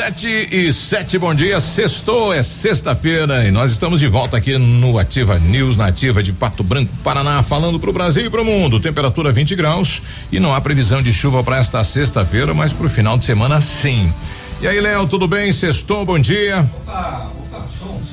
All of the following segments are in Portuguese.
Sete e sete, bom dia. Sextou, é sexta-feira e nós estamos de volta aqui no Ativa News, na Ativa de Pato Branco, Paraná, falando para o Brasil e para o mundo. Temperatura 20 graus e não há previsão de chuva para esta sexta-feira, mas para o final de semana sim. E aí, Léo, tudo bem? Sextou, bom dia. Opa, opa,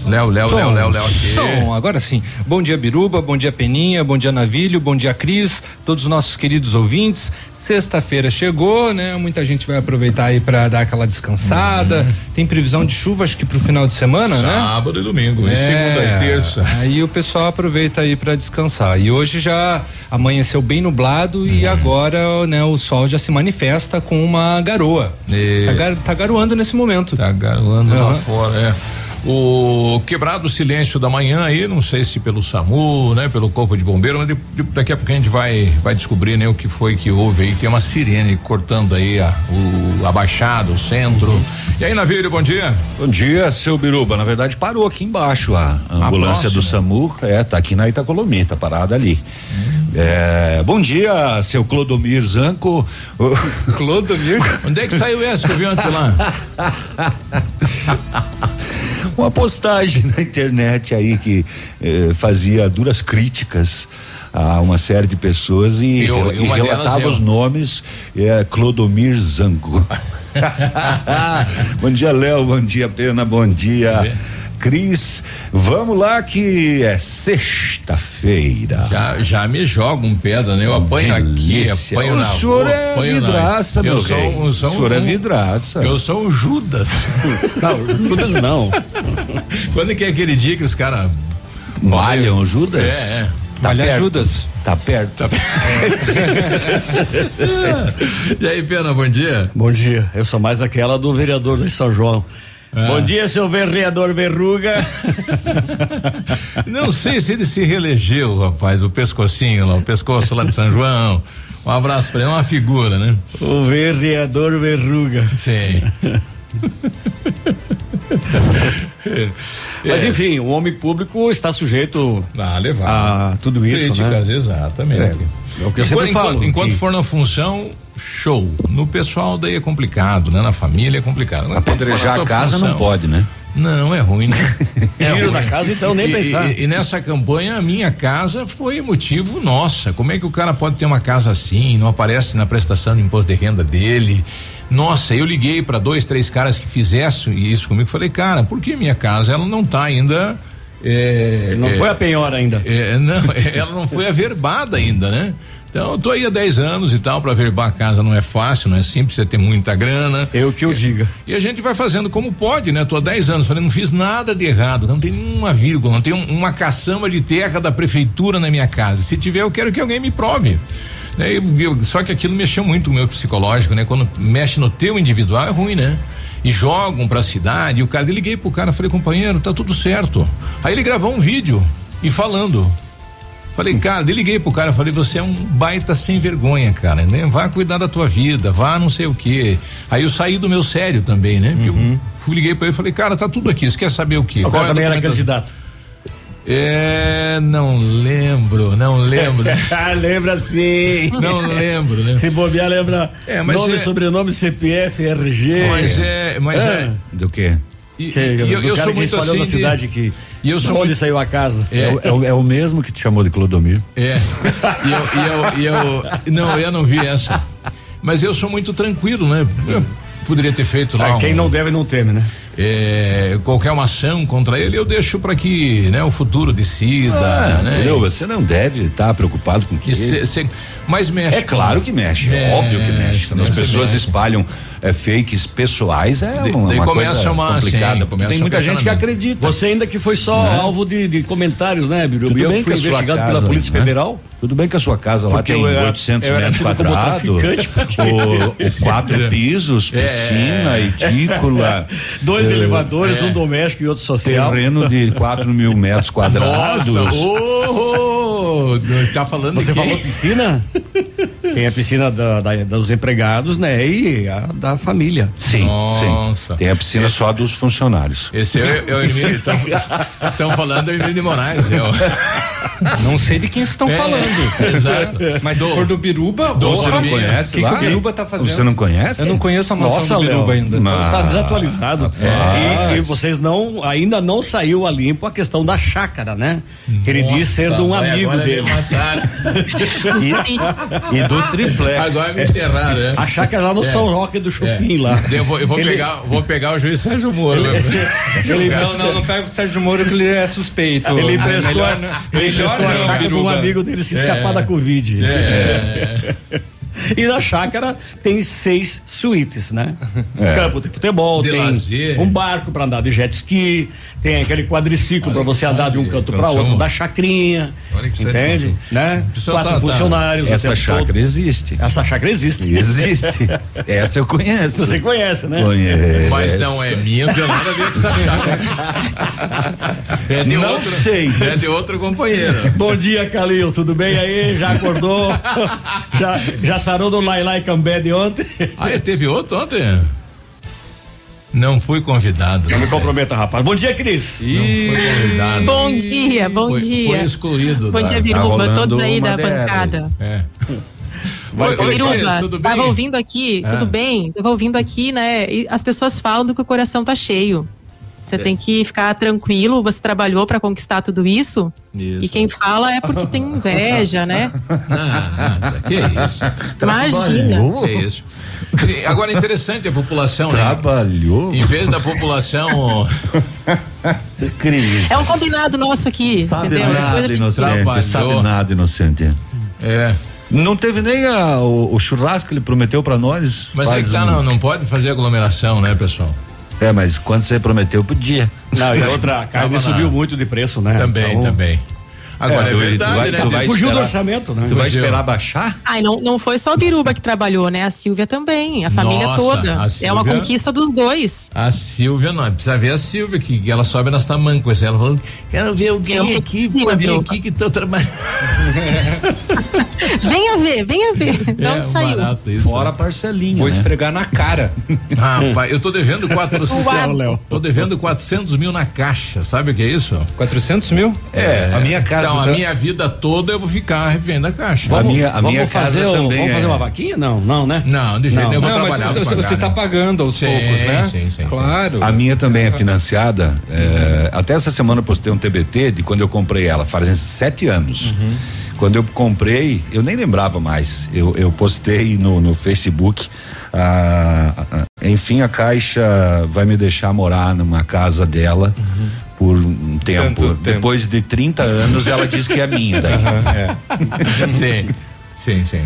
Léo, Léo, Léo, Léo, Léo aqui. Som, agora sim. Bom dia, Biruba, bom dia, Peninha, bom dia, Navilho, bom dia, Cris, todos os nossos queridos ouvintes. Sexta-feira chegou, né? Muita gente vai aproveitar aí para dar aquela descansada. Uhum. Tem previsão de chuva, acho que pro final de semana, Sábado né? Sábado e domingo, é, e segunda e terça. Aí o pessoal aproveita aí para descansar. E hoje já amanheceu bem nublado uhum. e agora, né, o sol já se manifesta com uma garoa. E... Tá, gar, tá garoando nesse momento. Tá garoando uhum. lá fora, é. O quebrado silêncio da manhã aí, não sei se pelo SAMU, né, pelo Corpo de Bombeiro, mas de, de, daqui a pouco a gente vai vai descobrir, né, o que foi que houve aí. Tem uma sirene cortando aí a, o a baixada, o centro. Uhum. E aí, Navírio, bom dia. Bom dia, seu Biruba. Na verdade, parou aqui embaixo a, a ambulância do SAMU. É, tá aqui na Itacolomi, tá parada ali. Uhum. É, bom dia, seu Clodomir Zanco. Clodomir? Onde é que saiu essa que eu vi ontem lá? uma postagem na internet aí que eh, fazia duras críticas a uma série de pessoas e, eu, e relatava os nomes é Clodomir Zango. bom dia, Léo, bom dia, Pena, bom dia. Cris, vamos lá que é sexta-feira. Já, já me joga um pedra, né? Eu apanho Delícia. aqui, apanho o na O senhor é vidraça, meu eu sou, eu sou O senhor é um, é vidraça. Eu sou o Judas. não, Judas não. Quando é que é aquele dia que os caras malham Judas? É, é. Tá Malha perto. Judas. Tá perto. Tá perto. e aí, Pena, bom dia. Bom dia. Eu sou mais aquela do vereador de São João. É. Bom dia, seu vereador Verruga. Não sei se ele se reelegeu, rapaz, o pescocinho lá, o pescoço lá de São João. Um abraço para ele, é uma figura, né? O vereador Verruga. Sim. Mas é. enfim, o homem público está sujeito a levar a tudo isso, Críticas, né? Exatamente. É, é o que eu enquanto, sempre falo. Enquanto que... for na função, show. No pessoal daí é complicado, né? Na família é complicado. Apedrejar a casa função, não pode, né? Não, é ruim, né? É Tiro da casa, então nem e, pensar. E, e, nessa campanha, a minha casa foi motivo nossa. Como é que o cara pode ter uma casa assim, não aparece na prestação de imposto de renda dele? Nossa, eu liguei para dois, três caras que fizessem isso comigo. Falei, cara, por que minha casa ela não tá ainda. É, não é, foi a penhora ainda. É, não, ela não foi averbada ainda, né? Então, eu tô aí há 10 anos e tal, para verbar a casa não é fácil, não é simples, você tem muita grana. Eu que eu diga. E a gente vai fazendo como pode, né? Tô há 10 anos, falei, não fiz nada de errado, não tem nenhuma vírgula, não tem um, uma caçamba de terra da prefeitura na minha casa. Se tiver, eu quero que alguém me prove. Né? Eu, eu, só que aquilo mexeu muito com o meu psicológico, né? Quando mexe no teu individual é ruim, né? E jogam pra cidade, e o cara, eu liguei pro cara, falei, companheiro, tá tudo certo. Aí ele gravou um vídeo e falando. Falei, cara, liguei pro cara, falei, você é um baita sem vergonha, cara, né? Vá cuidar da tua vida, vá não sei o quê. Aí eu saí do meu sério também, né? Uhum. Eu fui, liguei pra ele e falei, cara, tá tudo aqui, você quer saber o quê? O cara é também era candidato. É, não lembro, não lembro. lembra sim. Não lembro, né? Se bobear, lembra é, nome, é, sobrenome, CPF, RG. Mas é, mas é. é. Do quê? E, que, e eu, eu sou muito assim. na cidade que. E eu sou onde muito, saiu a casa? É, é, o, é, o, mesmo que te chamou de Clodomir. É. e eu, e eu, eu, não, eu não vi essa. Mas eu sou muito tranquilo, né? Eu poderia ter feito lá. Ah, quem um, não deve não teme, né? É, qualquer uma ação contra ele, eu deixo para que né, o futuro decida. Ah, né? Entendeu? Você não deve estar tá preocupado com que. Cê, cê, mas mexe. É claro que mexe, é, óbvio que mexe. As pessoas mexe. espalham é, fakes pessoais, é uma, uma coisa uma, complicada. Sim, porque tem muita gente que acredita. Você ainda que foi só né? alvo de, de, comentários, né, Biru? Tudo eu bem fui investigado casa, pela Polícia né? Federal. Tudo bem que a sua casa lá tem era, 800 metros quadrados, o, o quatro pisos, é. piscina, edícula, dois é, elevadores, é. um doméstico e outro social. Terreno de 4 mil metros quadrados. Nossa, oh, oh, tá falando Você falou piscina? Tem a piscina da, da, dos empregados, né? E a da família. Sim, Nossa. sim. Tem a piscina Esse, só dos funcionários. Esse é, é o Emílio, então, estão falando do Emílio de Moraes. Eu. Não sei de quem estão é, falando. Exato. Mas do, se for do Biruba, do você não conhece que? O que o Biruba tá fazendo? Você não conhece? Eu não conheço a mansão Nossa, do Biruba Leo, ainda. Mas... Tá desatualizado. É. E, e, vocês não, ainda não saiu a limpo a questão da chácara, né? Que ele disse ser de um amigo dele. e, e, do triplé. Agora me enterraram, né? A chácara lá no é. São Roque do Chupim é. lá. Eu vou, eu vou ele... pegar, vou pegar o juiz Sérgio Moro. Ele, não, não, não pega o Sérgio Moro que ele é suspeito. Ele emprestou, ele emprestou a chácara para um amigo dele se escapar da Covid. É. E na chácara tem seis suítes, né? É. Campo de futebol, de tem lazer. um barco para andar de jet ski, tem aquele quadriciclo para você andar de um canto para outro da chacrinha. Entende? Né? Quatro tá, funcionários. Essa chácara todo. existe. Essa chácara existe. Existe. Essa eu conheço. Você conhece, né? Conheço. Mas não é minha, não tem nada a ver com essa chácara. É de não outro, sei. É de outro companheiro. Bom dia, Calil. Tudo bem aí? Já acordou? já, já sarou do Lai Lai Cambé de ontem? Ah, teve outro ontem? Não fui convidado. Não me comprometa, rapaz. Bom dia, Cris. Não fui convidado. Bom dia, bom foi, dia. Foi excluído. Bom da, dia, Biruba. Tá todos aí da bancada. É. Vai, Oi, Biruba, tudo bem? tava ouvindo aqui, é. tudo bem? Tava ouvindo aqui, né? E as pessoas falam que o coração tá cheio. Você é. tem que ficar tranquilo, você trabalhou para conquistar tudo isso. isso. E quem fala é porque tem inveja, né? Nada, que isso. Imagina. Que isso. Agora é interessante a população, né? Trabalhou. Em vez da população. Cris. É um combinado nosso aqui. Sabe entendeu? nada, inocente. Sabe nada, inocente. É. Não teve nem a, o, o, churrasco que ele prometeu para nós. Mas aí é que tá, um... não, não pode fazer aglomeração, né, pessoal? É, mas quando você prometeu, podia. Não, e outra, a carne subiu muito de preço, né? Também, então, também. Agora, é, é verdade, tu vai, né? Tu vai Fugiu esperar, do orçamento, né? Tu vai esperar baixar? Ai, não, não foi só a Biruba que trabalhou, né? A Silvia também, a família Nossa, toda. A Silvia, é uma conquista dos dois. A Silvia, não, precisa ver a Silvia, que ela sobe nas tamancas. Ela falou, quero ver alguém aqui, pra vir aqui que tô trabalhando. venha ver, venha ver. De onde é, saiu? Isso, Fora a parcelinha. Vou né? esfregar na cara. Rapaz, eu tô devendo 400 Léo. Tô devendo 400 mil na caixa, sabe o que é isso? 400 mil? É, a minha casa então, a minha vida toda eu vou ficar revendo a caixa. Vamos, a minha, a minha fazer casa o, também. Vamos é. fazer uma vaquinha? Não, não, né? Não, de jeito nenhum. Não, mas você, pagar, você tá pagando aos sim, poucos, né? Sim, sim, claro. A minha também é financiada. É, até essa semana eu postei um TBT de quando eu comprei ela, fazem sete anos. Uhum. Quando eu comprei, eu nem lembrava mais. Eu, eu postei no, no Facebook. Ah, enfim, a Caixa vai me deixar morar numa casa dela. Uhum por um tempo. Tanto Depois tempo. de 30 anos, ela diz que é minha. Daí. Uhum, é. sim, sim, sim.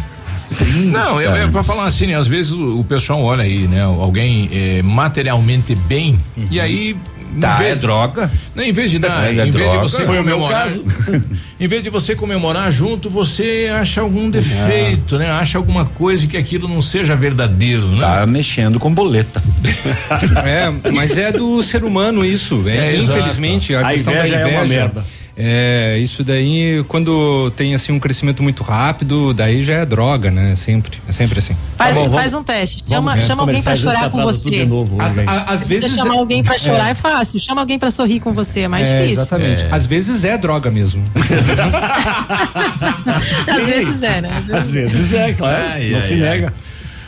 Não, é, é para falar assim, né, às vezes o, o, pessoal olha aí, né? Alguém é, materialmente bem uhum. e aí Tá, vez, é droga. Não, em vez de dar, é, é em vez de você Foi comemorar, em vez de você comemorar junto, você acha algum defeito, é. né? Acha alguma coisa que aquilo não seja verdadeiro, né? Tá mexendo com boleta. é, mas é do ser humano isso, é, é infelizmente a, a questão da inveja é uma merda. É, isso daí, quando tem assim um crescimento muito rápido, daí já é droga, né? Sempre, é sempre assim. Faz, tá bom, faz um teste. Chama, chama alguém para chorar com você. Novo, às, às vezes você chamar alguém para chorar é. é. fácil. Chama alguém para sorrir com você, é mais é, difícil. Exatamente. Às vezes é droga mesmo. às vezes é, né? Às vezes é, claro. Ai, não ai, se ai. nega.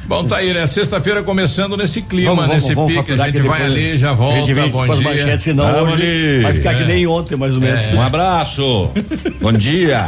Bom, tá aí, né? Sexta-feira começando nesse clima, vamos, nesse vamos, pique. a gente vai ali, já volta. A gente vem bom com dia. as manchetes, senão hoje vai ficar é. que nem ontem, mais ou menos. É. Um abraço. bom dia.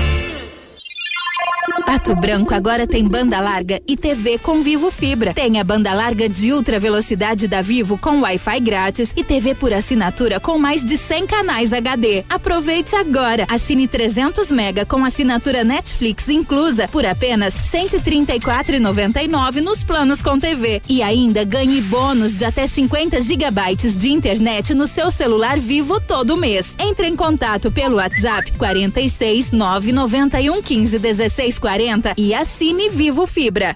Pato Branco agora tem banda larga e TV com Vivo Fibra. Tem a banda larga de ultra velocidade da Vivo com Wi-Fi grátis e TV por assinatura com mais de 100 canais HD. Aproveite agora. Assine 300 mega com assinatura Netflix inclusa por apenas 134,99 nos planos com TV e ainda ganhe bônus de até 50 gigabytes de internet no seu celular Vivo todo mês. Entre em contato pelo WhatsApp 46 991 15 16 40 e assine Vivo Fibra.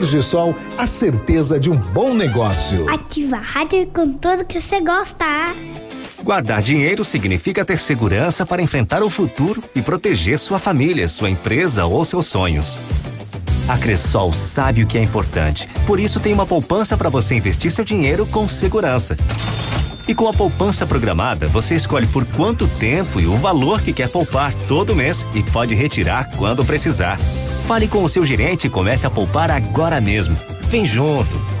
Energisol, a certeza de um bom negócio. Ativa a rádio com tudo que você gosta. Guardar dinheiro significa ter segurança para enfrentar o futuro e proteger sua família, sua empresa ou seus sonhos. A Cressol sabe o que é importante, por isso tem uma poupança para você investir seu dinheiro com segurança. E com a poupança programada, você escolhe por quanto tempo e o valor que quer poupar todo mês e pode retirar quando precisar. Fale com o seu gerente e comece a poupar agora mesmo. Vem junto.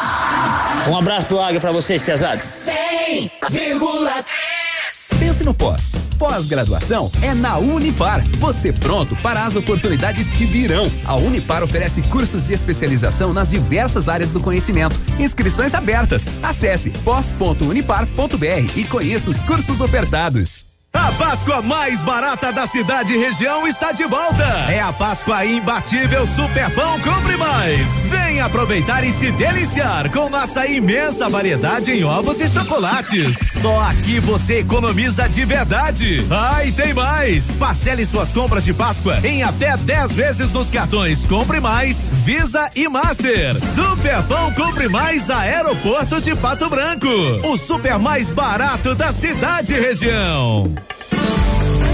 Um abraço do Águia para vocês, pesados. 100,3 Pense no pós. Pós-graduação é na Unipar. Você pronto para as oportunidades que virão. A Unipar oferece cursos de especialização nas diversas áreas do conhecimento. Inscrições abertas. Acesse pós.unipar.br e conheça os cursos ofertados. A Páscoa mais barata da cidade e região está de volta. É a Páscoa imbatível Super Pão Compre Mais. Vem aproveitar e se deliciar com nossa imensa variedade em ovos e chocolates. Só aqui você economiza de verdade. Ah, e tem mais. Parcele suas compras de Páscoa em até 10 vezes nos cartões Compre Mais, Visa e Master. Super Pão Compre Mais Aeroporto de Pato Branco. O super mais barato da cidade e região. Bye.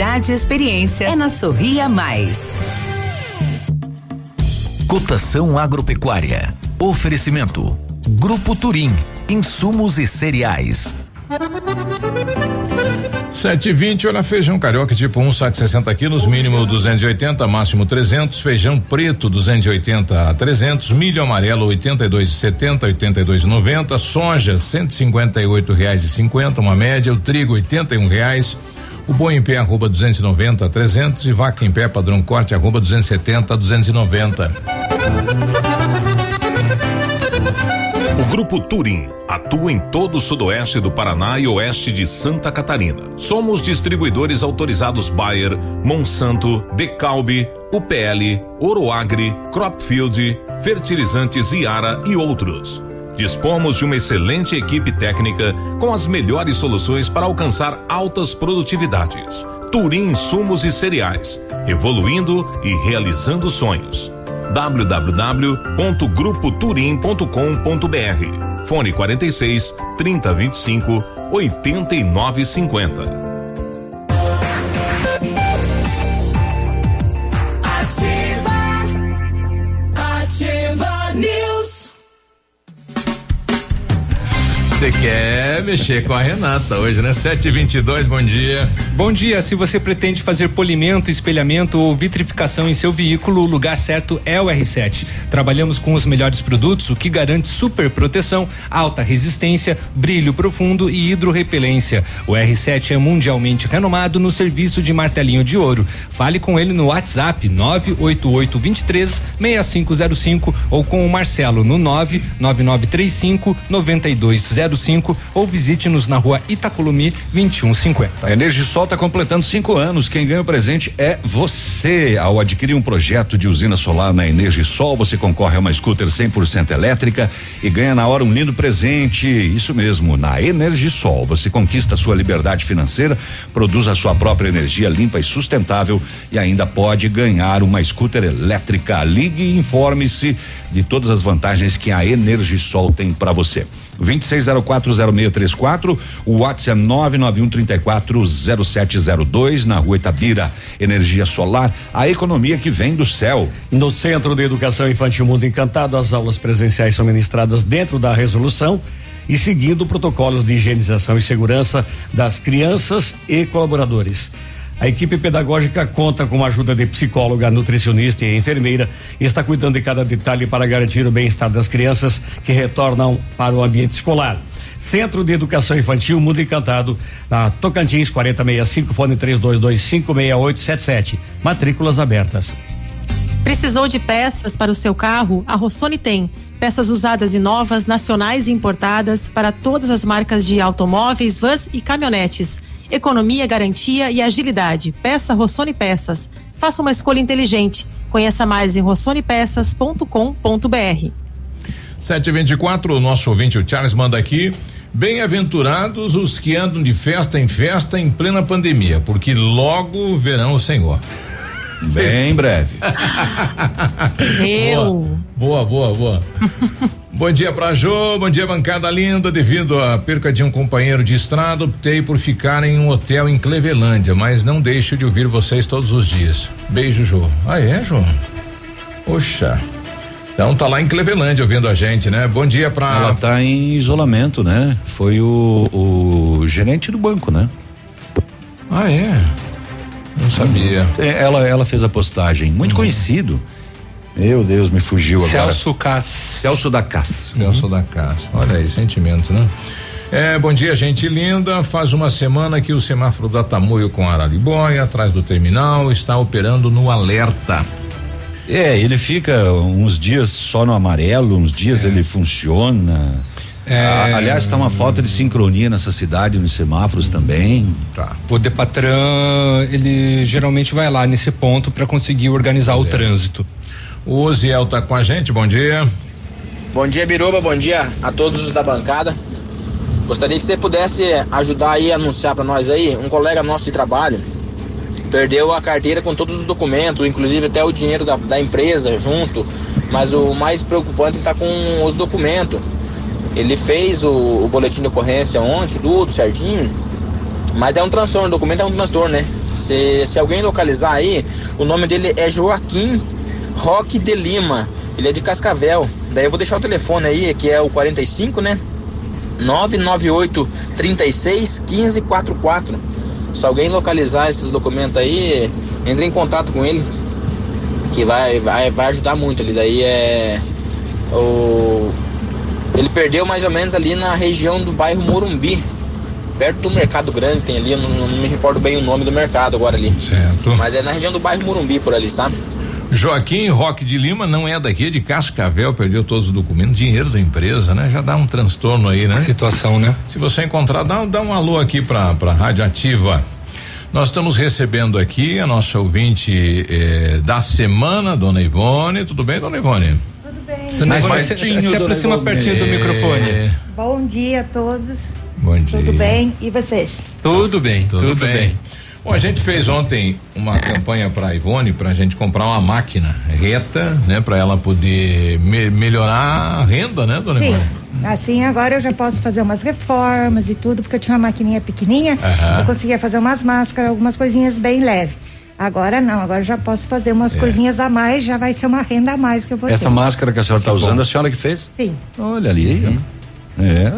qualidade e experiência é na Sorria Mais. Cotação agropecuária. Oferecimento. Grupo Turim. Insumos e cereais. Sete e vinte, olha, feijão carioca tipo um, saco 60 quilos, mínimo 280, máximo 300, feijão preto 280 a 300, milho amarelo 82,70, 82,90, soja 158 reais e 50, uma média, o trigo 81 reais, o boi em pé arroba 290 a 300 e vaca em pé padrão corte arroba 270 a 290. O Grupo Turim atua em todo o sudoeste do Paraná e oeste de Santa Catarina. Somos distribuidores autorizados Bayer, Monsanto, Decalbe, UPL, Oroagri, Cropfield, Fertilizantes Iara e outros. Dispomos de uma excelente equipe técnica com as melhores soluções para alcançar altas produtividades. Turim Insumos e Cereais, evoluindo e realizando sonhos. www.grupoturim.com.br Fone 46 3025 8950. Você quer mexer com a Renata hoje, né? 722, bom dia. Bom dia. Se você pretende fazer polimento, espelhamento ou vitrificação em seu veículo, o lugar certo é o R7. Trabalhamos com os melhores produtos, o que garante super proteção, alta resistência, brilho profundo e hidrorrepelência. O R7 é mundialmente renomado no serviço de martelinho de ouro. Fale com ele no WhatsApp 988 23 6505 ou com o Marcelo no 99935 9200 05 ou visite-nos na rua Itacolumi 2150. A Energisol está completando cinco anos. Quem ganha o presente é você. Ao adquirir um projeto de usina solar na Energisol, você concorre a uma scooter 100% elétrica e ganha na hora um lindo presente. Isso mesmo, na Energisol você conquista sua liberdade financeira, produz a sua própria energia limpa e sustentável e ainda pode ganhar uma scooter elétrica. Ligue e informe-se de todas as vantagens que a Energisol tem para você. 26040634, o WhatsApp 991340702 na Rua Itabira. Energia solar, a economia que vem do céu. No Centro de Educação Infantil Mundo Encantado, as aulas presenciais são ministradas dentro da resolução e seguindo protocolos de higienização e segurança das crianças e colaboradores. A equipe pedagógica conta com a ajuda de psicóloga, nutricionista e enfermeira e está cuidando de cada detalhe para garantir o bem-estar das crianças que retornam para o ambiente escolar. Centro de Educação Infantil Mundo Encantado, na Tocantins 4065, fone 32256877. Matrículas abertas. Precisou de peças para o seu carro? A Rossoni tem. Peças usadas e novas, nacionais e importadas para todas as marcas de automóveis, vans e caminhonetes economia, garantia e agilidade. Peça Rossoni Peças. Faça uma escolha inteligente. Conheça mais em rossonepeças.com.br. 724, o nosso ouvinte, o Charles, manda aqui. Bem-aventurados os que andam de festa em festa em plena pandemia, porque logo verão o Senhor. Bem breve. Eu. Boa, boa, boa. boa. bom dia pra Jô, bom dia bancada linda. Devido à perca de um companheiro de estrada, optei por ficar em um hotel em Clevelândia, mas não deixo de ouvir vocês todos os dias. Beijo, Jô. Ah, é, Jô? Poxa. Então tá lá em Clevelândia ouvindo a gente, né? Bom dia pra. Ela tá em isolamento, né? Foi o, o gerente do banco, né? Ah, é? Não sabia. É, ela, ela fez a postagem. Muito uhum. conhecido. Meu Deus, me fugiu Celso agora. Celso Cass. Celso da Cass. Celso uhum. da Cass. Olha aí, sentimento, né? É, bom dia, gente linda. Faz uma semana que o semáforo da Tamoio com Araribóia, atrás do terminal, está operando no alerta. É, ele fica uns dias só no amarelo, uns dias é. ele funciona. É, aliás, está uma falta de sincronia nessa cidade, nos semáforos também. Tá. O Depatran, ele geralmente vai lá nesse ponto para conseguir organizar é. o trânsito. O Oziel tá com a gente, bom dia. Bom dia, Biruba, bom dia a todos da bancada. Gostaria que você pudesse ajudar aí a anunciar para nós aí, um colega nosso de trabalho perdeu a carteira com todos os documentos, inclusive até o dinheiro da, da empresa junto, mas o mais preocupante está com os documentos ele fez o, o boletim de ocorrência ontem, tudo certinho. Mas é um transtorno, o documento é um transtorno, né? Se, se alguém localizar aí, o nome dele é Joaquim Roque de Lima. Ele é de Cascavel. Daí eu vou deixar o telefone aí, que é o 45, né? 998 36 1544. Se alguém localizar esses documentos aí, entre em contato com ele. Que vai, vai, vai ajudar muito. Ele daí é. O, ele perdeu mais ou menos ali na região do bairro Morumbi, perto do Mercado Grande, tem ali, eu não, não, me recordo bem o nome do mercado agora ali. Certo. Mas é na região do bairro Morumbi por ali, sabe? Joaquim Roque de Lima não é daqui, é de Cascavel, perdeu todos os documentos, dinheiro da empresa, né? Já dá um transtorno aí, né? Situação, né? Se você encontrar, dá, dá um alô aqui pra, pra Rádio Ativa. Nós estamos recebendo aqui a nossa ouvinte eh, da semana, dona Ivone. Tudo bem, dona Ivone? tudo bem. Mas mais se, se aproxima pertinho do microfone. Bom dia a todos. Bom dia. Tudo bem? E vocês? Tudo bem, tudo, tudo bem. bem. Bom, a gente fez ontem uma campanha para a Ivone para a gente comprar uma máquina reta, né, para ela poder me melhorar a renda, né, dona Sim. Ivone? Assim, agora eu já posso fazer umas reformas e tudo, porque eu tinha uma maquininha pequenininha, eu conseguia fazer umas máscaras, algumas coisinhas bem leves. Agora não, agora já posso fazer umas é. coisinhas a mais, já vai ser uma renda a mais que eu vou Essa ter. máscara que a senhora está usando, a senhora que fez? Sim. Olha ali. Uhum. É.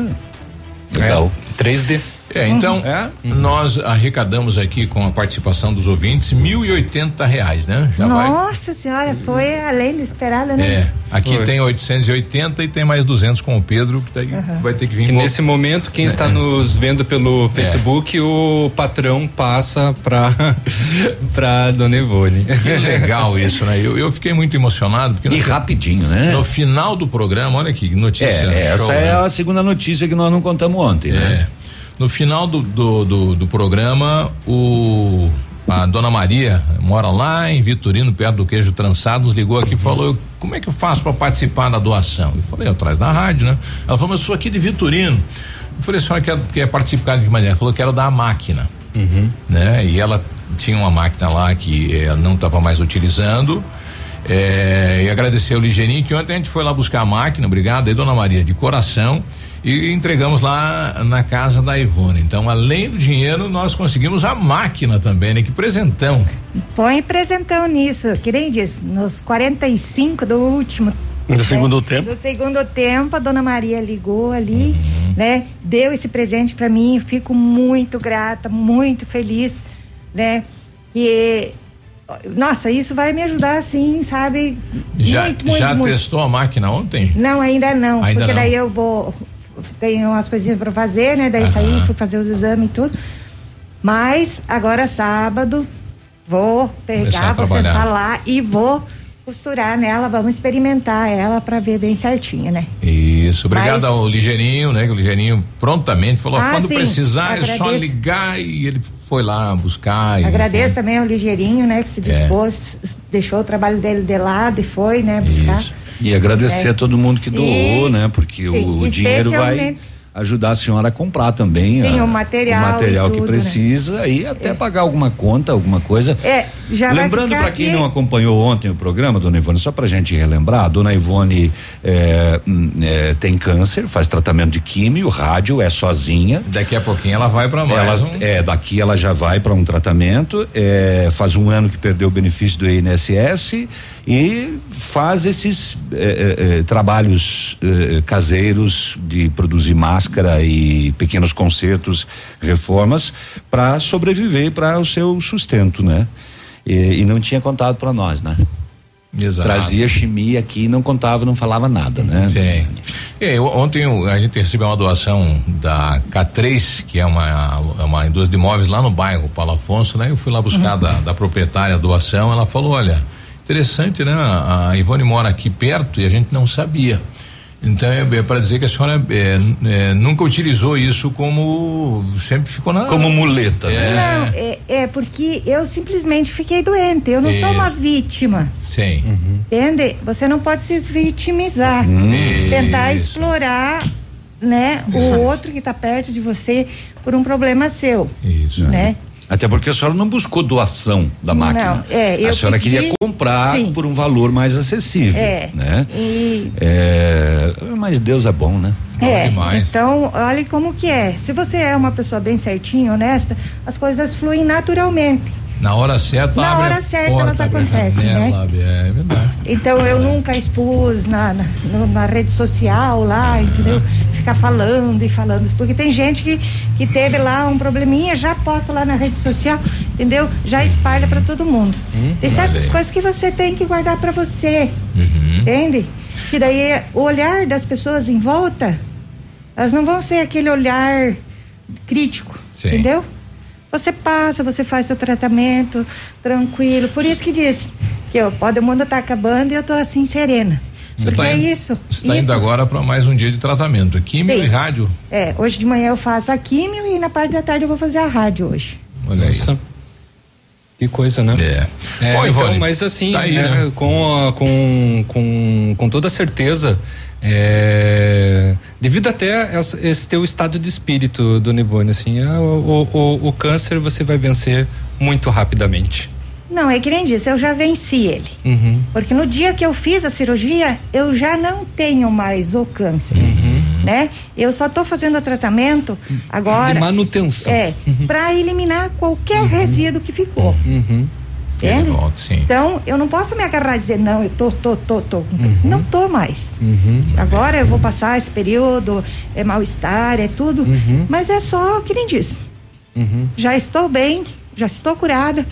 Legal. É. 3D. É, então uhum. é? nós arrecadamos aqui com a participação dos ouvintes mil e oitenta reais, né? Já Nossa vai... senhora, foi além do esperado, né? É, aqui foi. tem 880 e tem mais 200 com o Pedro, que daí uhum. vai ter que vir. E nesse momento, quem é. está nos vendo pelo Facebook, é. o patrão passa para para Dona Ivone. Que legal isso, né? Eu, eu fiquei muito emocionado. Porque e no, rapidinho, né? No final do programa, olha aqui, notícia. É, essa show, é né? a segunda notícia que nós não contamos ontem, né? É. No final do, do, do, do programa, o a dona Maria mora lá em Vitorino, perto do queijo trançado, nos ligou aqui e falou: como é que eu faço para participar da doação? Eu falei, atrás da rádio, né? Ela falou, mas eu sou aqui de Vitorino. Eu falei, a senhora quer, quer participar de que maneira? Ela falou, quero dar a máquina. Uhum. Né? E ela tinha uma máquina lá que ela não estava mais utilizando. É, e agradecer o Ligeirinho, que ontem a gente foi lá buscar a máquina, obrigado aí, dona Maria, de coração e entregamos lá na casa da Ivone. Então, além do dinheiro, nós conseguimos a máquina também, né? Que presentão. Põe presentão nisso, que nem diz, nos 45 do último do né? segundo tempo? Do segundo tempo, a dona Maria ligou ali, uhum. né? Deu esse presente para mim, fico muito grata, muito feliz, né? E nossa, isso vai me ajudar assim, sabe? Já, muito, muito, já muito. testou a máquina ontem? Não, ainda não, ainda porque não. daí eu vou tenho umas coisinhas para fazer, né? Daí uhum. saí, fui fazer os exames e tudo. Mas agora sábado vou pegar, vou sentar lá e vou costurar nela, vamos experimentar ela para ver bem certinho, né? Isso, obrigado Mas... ao Ligeirinho, né? O Ligeirinho prontamente falou, ah, quando sim, precisar é só ligar e ele foi lá buscar. Agradeço também ao Ligeirinho, né? Que se dispôs, é. deixou o trabalho dele de lado e foi, né? Buscar. Isso. E agradecer é. a todo mundo que doou, e, né? Porque sim, o, o dinheiro vai ajudar a senhora a comprar também Sim, a, o material, o material tudo, que né? precisa né? e até é. pagar alguma conta, alguma coisa. É, já Lembrando para quem aqui... não acompanhou ontem o programa, dona Ivone, só para gente relembrar, a dona Ivone é, hum, é, tem câncer, faz tratamento de químio, rádio, é sozinha. Daqui a pouquinho ela vai para mais ela, um... É, daqui ela já vai para um tratamento, é, faz um ano que perdeu o benefício do INSS e faz esses eh, eh, eh trabalhos eh, caseiros de produzir máscara e pequenos consertos, reformas para sobreviver para o seu sustento, né? E, e não tinha contado para nós, né? Exato. Trazia chimia aqui, não contava, não falava nada, né? Sim. Ontem a gente recebeu uma doação da K3, que é uma, uma indústria de imóveis lá no bairro Paulo Afonso, né? Eu fui lá buscar uhum. da, da proprietária a doação, ela falou, olha, Interessante, né? A Ivone mora aqui perto e a gente não sabia. Então é, é para dizer que a senhora é, é, nunca utilizou isso como sempre ficou na como muleta, né? Não, é, é porque eu simplesmente fiquei doente. Eu não isso. sou uma vítima. Sim. Uhum. Entende? Você não pode se vitimizar, hum. tentar explorar, né, o outro que está perto de você por um problema seu. Isso. Né? Até porque a senhora não buscou doação da máquina. Não, é, a senhora pedi, queria comprar sim. por um valor mais acessível. É. Né? E... É, mas Deus é bom, né? É, então, olha como que é. Se você é uma pessoa bem certinha, honesta, as coisas fluem naturalmente. Na hora certa, Na hora certa porta, elas acontecem, né? É, é verdade. Então eu nunca expus na, na, na, rede social lá, entendeu? Ficar falando e falando. Porque tem gente que, que teve lá um probleminha, já posta lá na rede social, entendeu? Já espalha para todo mundo. Hum, tem certas coisas que você tem que guardar para você. Uhum. Entende? Que daí o olhar das pessoas em volta, elas não vão ser aquele olhar crítico, Sim. entendeu? Você passa, você faz seu tratamento tranquilo. Por isso que diz que eu, pode, o mundo tá acabando e eu tô assim serena. Você Porque tá é isso. Você está indo agora para mais um dia de tratamento. Químio Sim. e rádio? É, hoje de manhã eu faço a químio e na parte da tarde eu vou fazer a rádio hoje. Olha Nossa. aí. Que coisa, né? É. é Bom, então, mas assim, tá aí, é, né? com, a, com, com, com toda certeza, é, devido até esse, esse teu estado de espírito, Dona Ivone, assim, é, o, o, o câncer você vai vencer muito rapidamente. Não, é que nem disse, eu já venci ele. Uhum. Porque no dia que eu fiz a cirurgia, eu já não tenho mais o câncer. Uhum. Né? Eu só estou fazendo o tratamento agora. De manutenção. É, uhum. para eliminar qualquer uhum. resíduo que ficou. Uhum. Entende? Então, eu não posso me agarrar e dizer, não, eu tô, tô, tô, tô. Uhum. Não tô mais. Agora eu vou passar esse período, é mal-estar, é tudo. Mas é só que nem disse. Já estou bem, já estou curada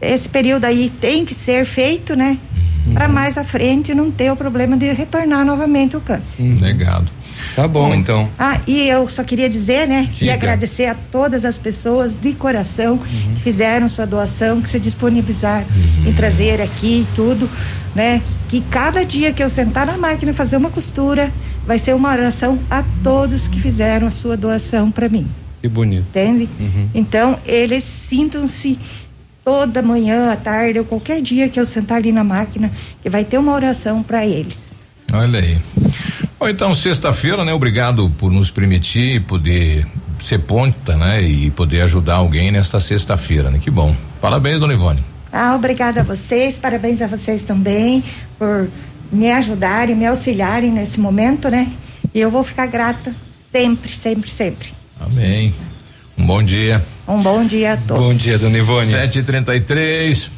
esse período aí tem que ser feito, né? Uhum. Para mais à frente não ter o problema de retornar novamente o câncer. Uhum. Legado. Tá bom, então. Ah, e eu só queria dizer, né? Diga. E agradecer a todas as pessoas de coração uhum. que fizeram sua doação, que se disponibilizaram uhum. em trazer aqui tudo, né? Que cada dia que eu sentar na máquina fazer uma costura, vai ser uma oração a todos que fizeram a sua doação para mim. Que bonito. Entende? Uhum. Então, eles sintam-se toda manhã, à tarde ou qualquer dia que eu sentar ali na máquina, que vai ter uma oração para eles. Olha aí. Bom, então, sexta-feira, né? Obrigado por nos permitir poder ser ponta, né? E poder ajudar alguém nesta sexta-feira, né? Que bom. Parabéns, dona Ivone. Ah, obrigada a vocês, parabéns a vocês também por me ajudarem, me auxiliarem nesse momento, né? E eu vou ficar grata sempre, sempre, sempre. Amém. Um bom dia. Um bom dia a todos. Bom dia, dona Ivone. 7h33.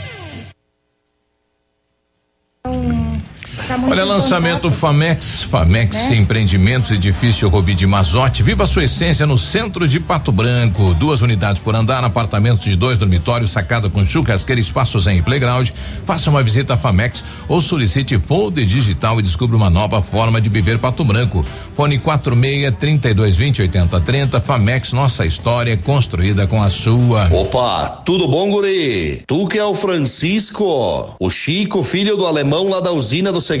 Tá Olha, lançamento contato. Famex, Famex né? Empreendimentos, edifício Robi de Mazote. Viva a sua essência no centro de Pato Branco. Duas unidades por andar, apartamentos de dois dormitórios, sacada com churrasqueira, espaços em playground. Faça uma visita à Famex ou solicite folder digital e descubra uma nova forma de viver Pato Branco. Fone 46 32 20 80 30. Famex, nossa história construída com a sua. Opa, tudo bom, guri? Tu que é o Francisco, o Chico, filho do alemão lá da usina do segredo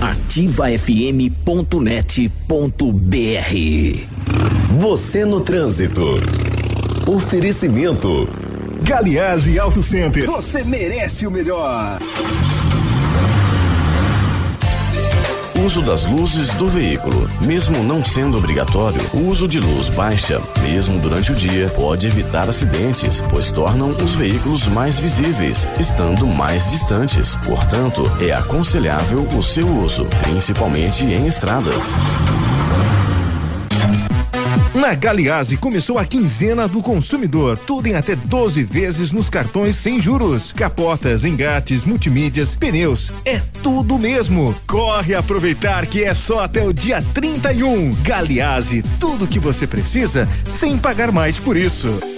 ativafm.net.br. Você no trânsito. Oferecimento. Galiase Auto Center. Você merece o melhor. Uso das luzes do veículo. Mesmo não sendo obrigatório, o uso de luz baixa, mesmo durante o dia, pode evitar acidentes, pois tornam os veículos mais visíveis, estando mais distantes. Portanto, é aconselhável o seu uso, principalmente em estradas. Na Galiase começou a quinzena do consumidor, tudo em até 12 vezes nos cartões sem juros. Capotas, engates, multimídias, pneus, é tudo mesmo. Corre aproveitar que é só até o dia 31. Galiase, tudo que você precisa sem pagar mais por isso.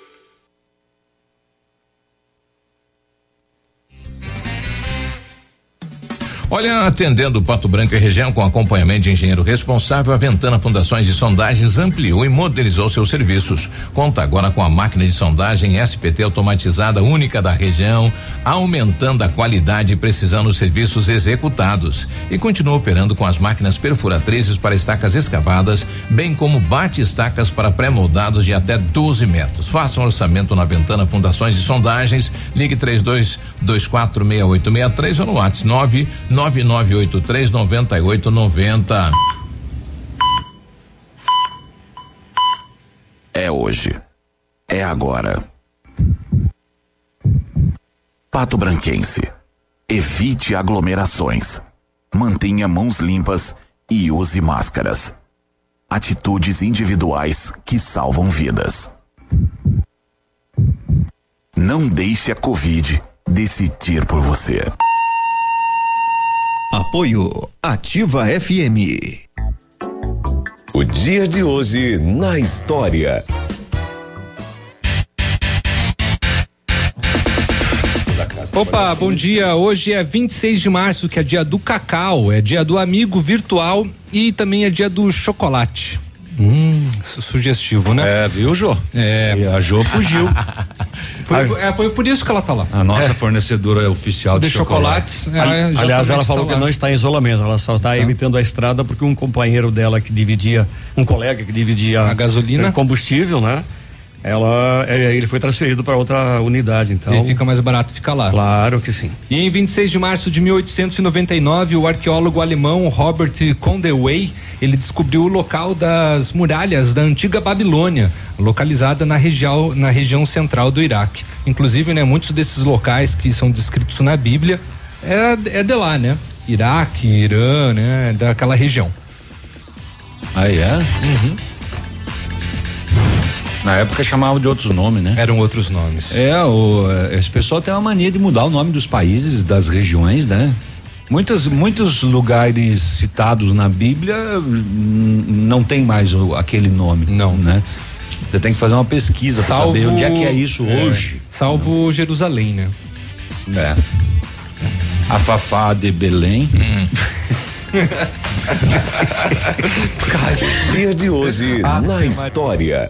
Olha, atendendo Pato Branco e região com acompanhamento de engenheiro responsável, a Ventana Fundações e Sondagens ampliou e modernizou seus serviços. Conta agora com a máquina de sondagem SPT automatizada única da região, aumentando a qualidade e precisão dos serviços executados. E continua operando com as máquinas perfuratrizes para estacas escavadas, bem como bate-estacas para pré-moldados de até 12 metros. Faça um orçamento na Ventana Fundações e Sondagens. Ligue 32246863 ou no WhatsApp 9 9983 9890. É hoje. É agora. Pato Branquense. Evite aglomerações. Mantenha mãos limpas e use máscaras. Atitudes individuais que salvam vidas. Não deixe a Covid decidir por você. Apoio Ativa FM. O dia de hoje na história. Opa, bom dia. Hoje é 26 de março, que é dia do cacau, é dia do amigo virtual e também é dia do chocolate. Hum, sugestivo, né? É, viu, Jô? É. E a Jô fugiu. foi, é, foi por isso que ela tá lá. A nossa é. fornecedora oficial de, de chocolates. chocolates é, aliás, ela falou tá que não está em isolamento, ela só está tá. evitando a estrada porque um companheiro dela que dividia, um colega que dividia a gasolina, combustível, né? Ela é, ele foi transferido para outra unidade, então. E fica mais barato ficar lá. Claro que sim. E em 26 de março de 1899, o arqueólogo alemão Robert Conway ele descobriu o local das muralhas da antiga Babilônia, localizada na região, na região central do Iraque. Inclusive, né, muitos desses locais que são descritos na Bíblia é, é de lá, né? Iraque, Irã, né? Daquela região. Ah, é? Uhum. Na época chamavam de outros nomes, né? Eram outros nomes. É, o, esse pessoal tem uma mania de mudar o nome dos países, das regiões, né? Muitas, muitos lugares citados na Bíblia não tem mais o, aquele nome. Não. Né? Você tem que fazer uma pesquisa para saber onde é que é isso é, hoje. Salvo não. Jerusalém, né? É. A Fafá de Belém. Hum. Dia de hoje ah, na história.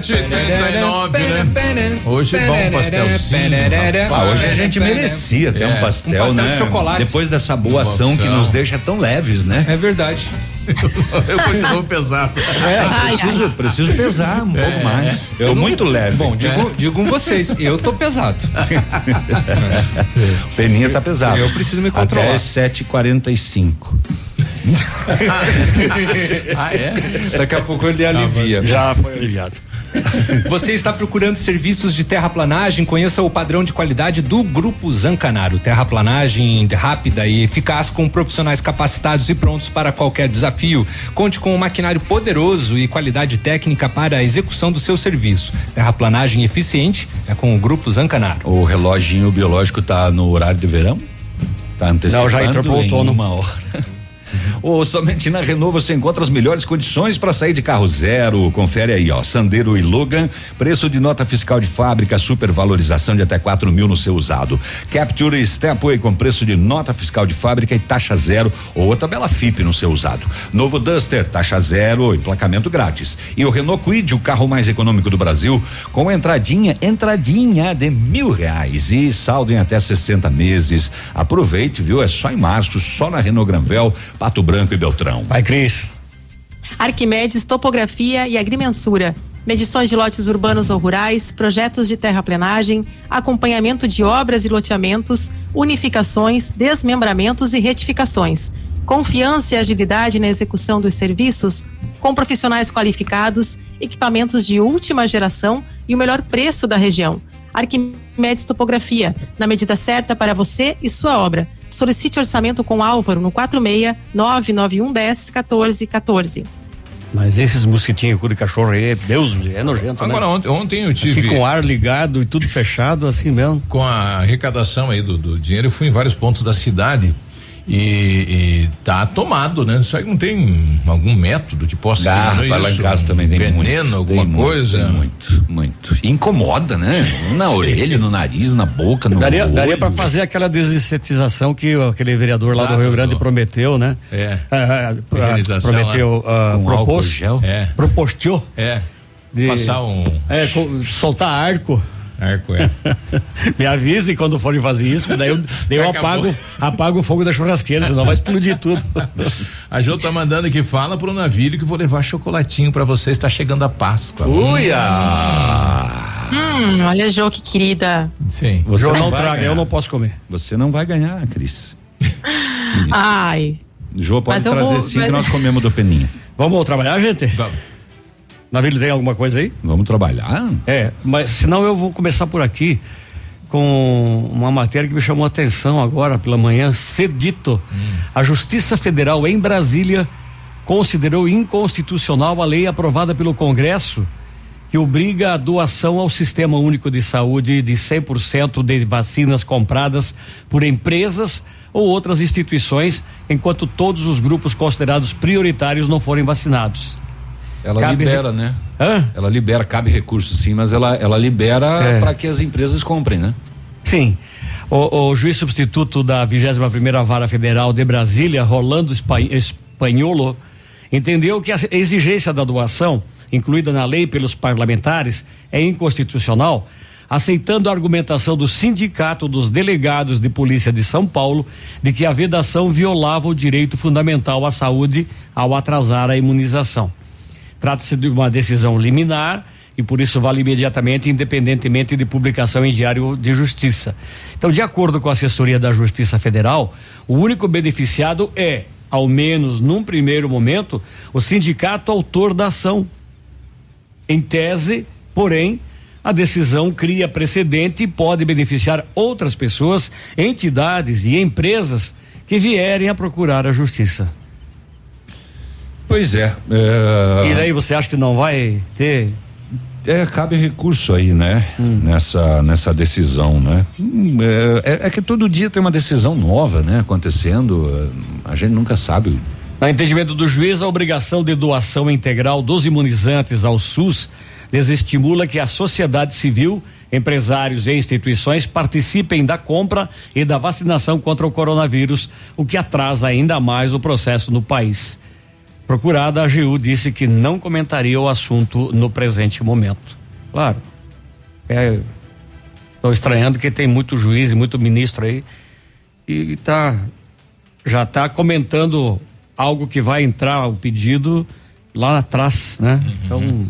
7,39, né? Hoje é bom um pastelzinho. Ah, hoje a é. gente merecia ter é. um pastel, um pastel né? De chocolate. Depois dessa boa ação que nos deixa tão leves, né? É verdade. Eu continuo pesado. É, ah, preciso, preciso pesar um é, pouco mais. Eu, eu não, muito leve. Bom, digo, é. digo vocês, eu tô pesado. Peninha tá pesado. Eu preciso me controlar. Até 7h45. ah, é? Daqui a pouco ele alivia. Já foi aliviado. Você está procurando serviços de terraplanagem? Conheça o padrão de qualidade do Grupo Zancanaro. Terraplanagem rápida e eficaz com profissionais capacitados e prontos para qualquer desafio. Conte com um maquinário poderoso e qualidade técnica para a execução do seu serviço. Terraplanagem eficiente é com o Grupo Zancanaro. O reloginho biológico está no horário de verão? Tá antecipando Não, já entrou pro outono. Uma hora. Ou somente na Renault você encontra as melhores condições para sair de carro zero. Confere aí, ó. Sandero e Logan, preço de nota fiscal de fábrica, supervalorização de até 4 mil no seu usado. Capture Stepway com preço de nota fiscal de fábrica e taxa zero ou a tabela FIP no seu usado. Novo Duster, taxa zero, emplacamento grátis. E o Renault Quid, o carro mais econômico do Brasil, com entradinha, entradinha de mil reais e saldo em até 60 meses. Aproveite, viu? É só em março, só na Renault Granvel. Pato Branco e Beltrão. Vai, Cris. Arquimedes, topografia e agrimensura. Medições de lotes urbanos ou rurais, projetos de terraplenagem, acompanhamento de obras e loteamentos, unificações, desmembramentos e retificações. Confiança e agilidade na execução dos serviços com profissionais qualificados, equipamentos de última geração e o melhor preço da região. Arquimedes Topografia, na medida certa para você e sua obra. Solicite orçamento com Álvaro no 46 991 10 14 14. Mas esses mosquitinhos cu de cachorro aí, Deus, é nojento, né? Agora, né? ontem, ontem eu tive. Aqui com ar ligado e tudo fechado, assim mesmo. Com a arrecadação aí do, do dinheiro, eu fui em vários pontos da cidade e, e tá tomado, né? Isso aí não tem algum método que possa Garra, isso, lá em casa também tem veneno, muito, alguma tem coisa. Muito, muito, muito. Incomoda, né? Na orelha, no nariz, na boca, no Daria, olho. daria para fazer aquela desinsetização que aquele vereador lá do Rio Grande prometeu, né? É. Ah, ah, prometeu, uh, propôs, gel? É. propostou. É. De, Passar um. É, soltar arco. Arco, é. Me avise quando forem fazer isso, daí eu, daí eu apago, apago o fogo da churrasqueira, senão vai explodir tudo. A Jô tá mandando que fala pro navio que vou levar chocolatinho pra você, está chegando a Páscoa. Uia! Hum, olha, Jô, que querida. Sim. Você Jô, não não traga, ganhar. eu não posso comer. Você não vai ganhar, Cris. Ai. Jô pode trazer vou- sim mas- que nós comemos do Peninha. Vamos trabalhar, gente? Vamos. Navilho, tem alguma coisa aí? Vamos trabalhar? É, mas senão eu vou começar por aqui com uma matéria que me chamou a atenção agora pela manhã, cedito. A Justiça Federal em Brasília considerou inconstitucional a lei aprovada pelo Congresso que obriga a doação ao Sistema Único de Saúde de 100% de vacinas compradas por empresas ou outras instituições, enquanto todos os grupos considerados prioritários não forem vacinados. Ela Cabe libera, re- né? Hã? Ela libera, cabe recurso sim, mas ela, ela libera É. para que as empresas comprem, né? Sim. O, o juiz substituto da 21 primeira Vara Federal de Brasília, Rolando Espa- Espanholo, entendeu que a exigência da doação, incluída na lei pelos parlamentares, é inconstitucional, aceitando a argumentação do Sindicato dos Delegados de Polícia de São Paulo de que a vedação violava o direito fundamental à saúde ao atrasar a imunização. Trata-se de uma decisão liminar e por isso vale imediatamente, independentemente de publicação em Diário de Justiça. Então, de acordo com a assessoria da Justiça Federal, o único beneficiado é, ao menos num primeiro momento, o sindicato autor da ação. Em tese, porém, a decisão cria precedente e pode beneficiar outras pessoas, entidades e empresas que vierem a procurar a justiça. Pois é. é E daí você acha que não vai ter É, cabe recurso aí, né? Nessa, nessa decisão, né? Hum, é, é- é que todo dia tem uma decisão nova, né? Acontecendo, a gente nunca sabe. No entendimento do juiz, a obrigação de doação integral dos imunizantes ao SUS desestimula que a sociedade civil, empresários e instituições participem da compra e da vacinação contra o coronavírus, o que atrasa ainda mais o processo no país. Procurada, a AGU disse que não comentaria o assunto no presente momento. Claro. É, Estou estranhando que tem muito juiz e muito ministro aí e tá já está comentando algo que vai entrar o pedido lá atrás, né? Então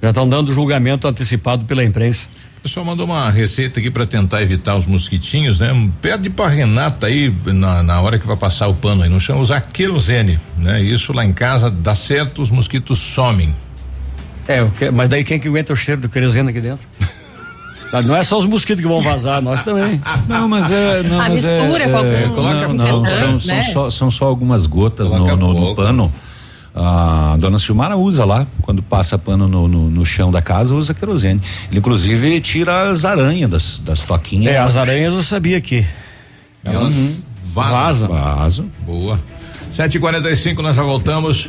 já estão dando julgamento antecipado pela imprensa. O pessoal mandou uma receita aqui para tentar evitar os mosquitinhos, né? Pede pra Renata aí, na, na hora que vai passar o pano aí no chão, usar querosene, né? Isso lá em casa dá certo, os mosquitos somem. É, mas daí quem que aguenta o cheiro do querosene aqui dentro? Ah, Não é só os mosquitos que vão vazar, nós também. Não, mas é. Não, A mas mistura é, com algum é, coloca- não, não, são, desinfetante, são né? só, são só algumas gotas no, no- no pano. A dona Silmara usa lá, quando passa pano no, no, no chão da casa, usa querosene. Ele, inclusive, tira as aranhas das, das toquinhas. É, as aranhas eu sabia que. Elas Uhum. vazam. Vaso. Boa. 7h45, nós já voltamos.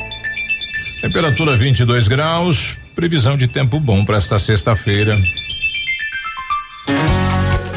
Temperatura 22 graus, previsão de tempo bom para esta sexta-feira.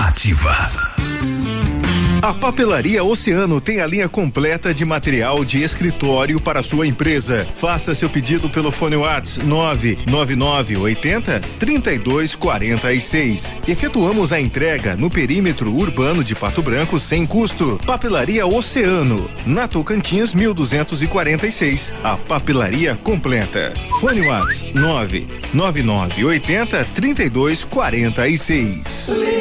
Ativa. A Papelaria Oceano tem a linha completa de material de escritório para sua empresa. Faça seu pedido pelo fone Whats 99980 3246. Efetuamos a entrega no perímetro urbano de Pato Branco sem custo. Papelaria Oceano, na Tocantins 1246. A papelaria completa. Fone Whats 99980 3246.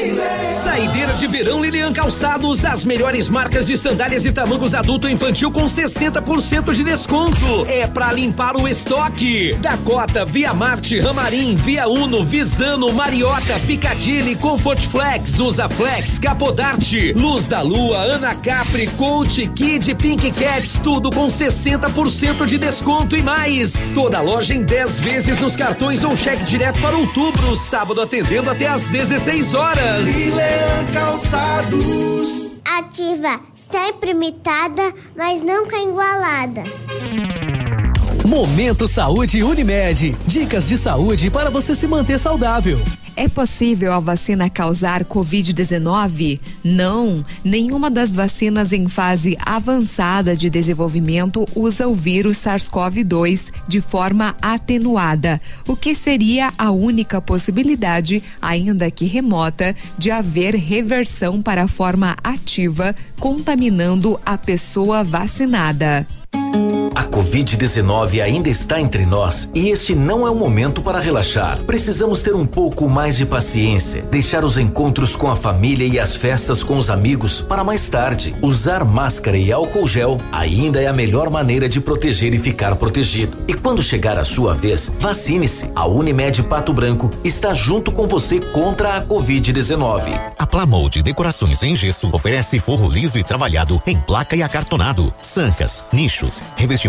Saideira de verão Lilian Calçados as melhores marcas de sandálias e tamancos adulto e infantil com 60% de desconto. É para limpar o estoque. Dakota, Via Marte, Ramarim, Via Uno, Visano, Mariota, Picadilly, Comfort Flex, Usa Flex, Capodarte, Luz da Lua, Ana Capri, Coach, Kid, Pink Cats, tudo com 60% de desconto e mais. Toda loja em 10 vezes nos cartões ou cheque direto para outubro, sábado atendendo até às 16 horas. Milan Calçados. Ativa, sempre imitada, mas nunca igualada. Momento Saúde Unimed. Dicas de saúde para você se manter saudável. É possível a vacina causar Covid-19? Não. Nenhuma das vacinas em fase avançada de desenvolvimento usa o vírus SARS-CoV-2 de forma atenuada, o que seria a única possibilidade, ainda que remota, de haver reversão para a forma ativa, contaminando a pessoa vacinada. A Covid-19 ainda está entre nós e este não é o momento para relaxar. Precisamos ter um pouco mais de paciência, deixar os encontros com a família e as festas com os amigos para mais tarde. Usar máscara e álcool gel ainda é a melhor maneira de proteger e ficar protegido. E quando chegar a sua vez, vacine-se. A Unimed Pato Branco está junto com você contra a Covid-19. A Plamold Decorações em Gesso oferece forro liso e trabalhado em placa e acartonado, sancas, nichos, revestimentos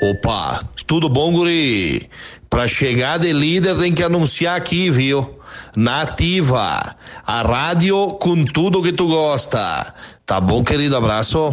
Opa, tudo bom, guri? Pra chegar de líder tem que anunciar aqui, viu? Nativa, a rádio com tudo que tu gosta. Tá bom, querido? Abraço.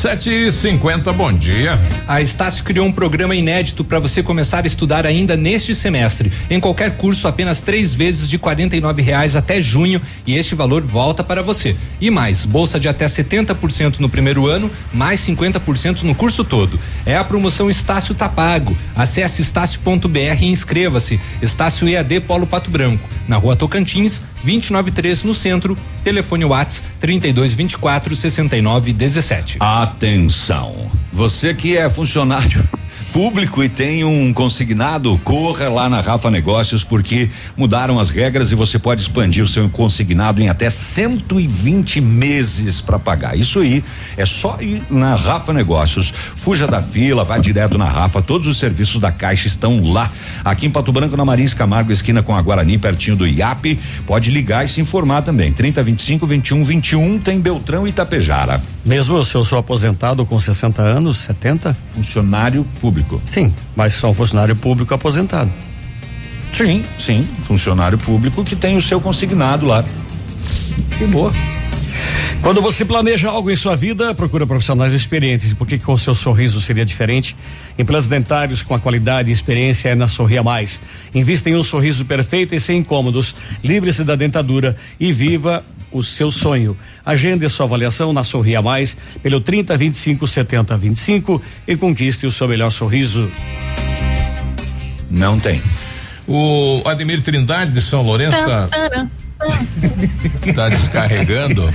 Sete e cinquenta, bom dia. A Estácio criou um programa inédito para você começar a estudar ainda neste semestre. Em qualquer curso, apenas três vezes de quarenta e nove reais até junho e este valor volta para você. E mais, bolsa de até 70% no primeiro ano, mais 50% no curso todo. É a promoção Estácio Tapago. Tá Acesse estácio.br e inscreva-se. Estácio EAD Polo Pato Branco, na rua Tocantins, 293 no centro, telefone Whats 3224 6917. Atenção, você que é funcionário público e tem um consignado, corra lá na Rafa Negócios porque mudaram as regras e você pode expandir o seu consignado em até 120 meses para pagar. Isso aí é só ir na Rafa Negócios. Fuja da fila, vá direto na Rafa. Todos os serviços da Caixa estão lá. Aqui em Pato Branco, na Marins Camargo, esquina com a Guarani, pertinho do IAP. Pode ligar e se informar também. 30 25 21 21 tem Beltrão e Itapejara. Mesmo se eu sou aposentado com 60 anos, 70? Funcionário público público. Sim, mas são funcionário público aposentado. Sim, sim, funcionário público que tem o seu consignado lá. Que boa. Quando você planeja algo em sua vida, procura profissionais experientes. E por que com o seu sorriso seria diferente? Implantes dentários com a qualidade e experiência é na Sorria Mais. Invista em um sorriso perfeito e sem incômodos. Livre-se da dentadura e viva o seu sonho. Agende sua avaliação na Sorria Mais pelo 30 25 70 25 e conquiste o seu melhor sorriso. Não tem. O Ademir Trindade de São Lourenço está tá descarregando.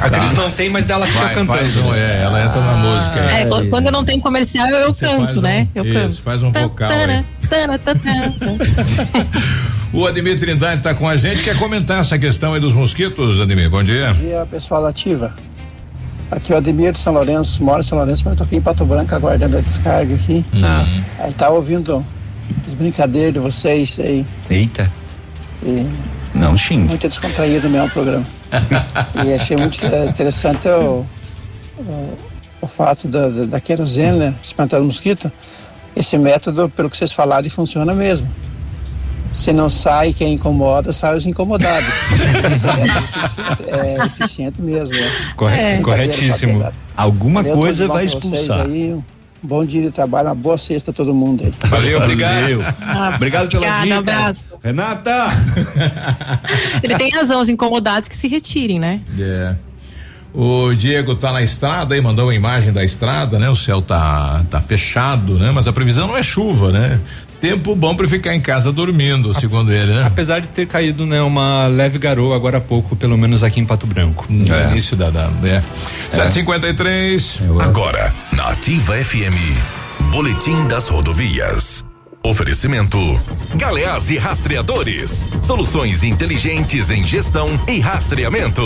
A Cris tá. não tem, mas dela fica vai, cantando. Um, é, ela entra na música. É, é quando eu não tenho comercial, eu Você canto, né? Um, eu isso, canto. Faz um vocal. o Ademir Trindade está com a gente. Quer comentar essa questão aí dos mosquitos, Ademir? Bom dia. Bom dia, pessoal ativa. Aqui é o Ademir de São Lourenço, moro em São Lourenço, mas eu tô aqui em Pato Branco aguardando a descarga aqui. Uhum. Aí tá ouvindo as brincadeiras de vocês aí. Eita. E Não xingue. Muito descontraído mesmo o programa. e achei muito interessante o, o, o fato da, da, da querosene, né? Espantando mosquito. Esse método, pelo que vocês falaram, funciona mesmo. Se não sai quem incomoda, sai os incomodados. é, eficiente, é eficiente mesmo. Né? Corre, é. Corretíssimo. Alguma Valeu, coisa vai expulsar. Aí, um bom dia de trabalho, uma boa sexta a todo mundo aí. Valeu, obrigado. Ah, obrigado pela obrigado, dica. abraço. Renata! Ele tem razão, os incomodados que se retirem, né? É. Yeah. O Diego tá na estrada aí, mandou uma imagem da estrada, né? O céu tá, tá fechado, né? Mas a previsão não é chuva, né? Tempo bom para ficar em casa dormindo, segundo ele, né? Apesar de ter caído, né, uma leve garoa agora há pouco, pelo menos aqui em Pato Branco. No é. início da, da é. 753. É. Agora, na Ativa FM, Boletim das Rodovias. Oferecimento: Galeás e Rastreadores. Soluções inteligentes em gestão e rastreamento.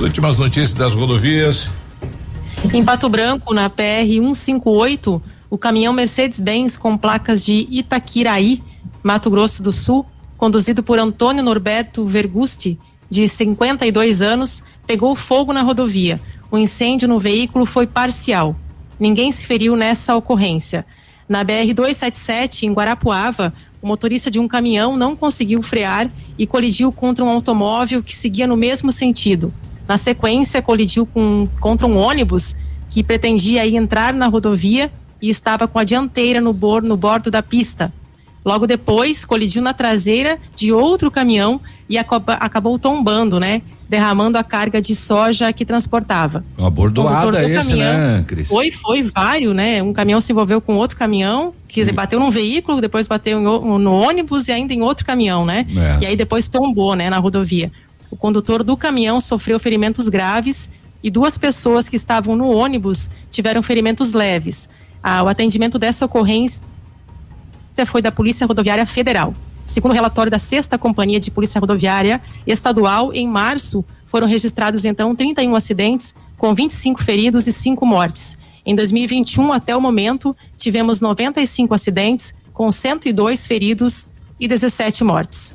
Últimas notícias das rodovias. Em Pato Branco, na PR 158, o caminhão Mercedes-Benz com placas de Itaquiraí, Mato Grosso do Sul, conduzido por Antônio Norberto Vergusti, de 52 anos, pegou fogo na rodovia. O incêndio no veículo foi parcial. Ninguém se feriu nessa ocorrência. Na BR-277, em Guarapuava, o motorista de um caminhão não conseguiu frear e colidiu contra um automóvel que seguia no mesmo sentido. Na sequência, colidiu com, contra um ônibus que pretendia entrar na rodovia e estava com a dianteira no, bor, no bordo da pista. Logo depois, colidiu na traseira de outro caminhão e acabou tombando, né? Derramando a carga de soja que transportava. Uma bordoada esse, caminhão, né, Cris? Foi, foi vários, né? Um caminhão se envolveu com outro caminhão, que hum. bateu num veículo, depois bateu no ônibus e ainda em outro caminhão, né? É. E aí depois tombou, né, na rodovia. O condutor do caminhão sofreu ferimentos graves e duas pessoas que estavam no ônibus tiveram ferimentos leves. Ah, o atendimento dessa ocorrência foi da Polícia Rodoviária Federal. Segundo o relatório da Sexta Companhia de Polícia Rodoviária Estadual, em março foram registrados então 31 acidentes, com 25 feridos e 5 mortes. Em 2021, até o momento, tivemos 95 acidentes, com 102 feridos e 17 mortes.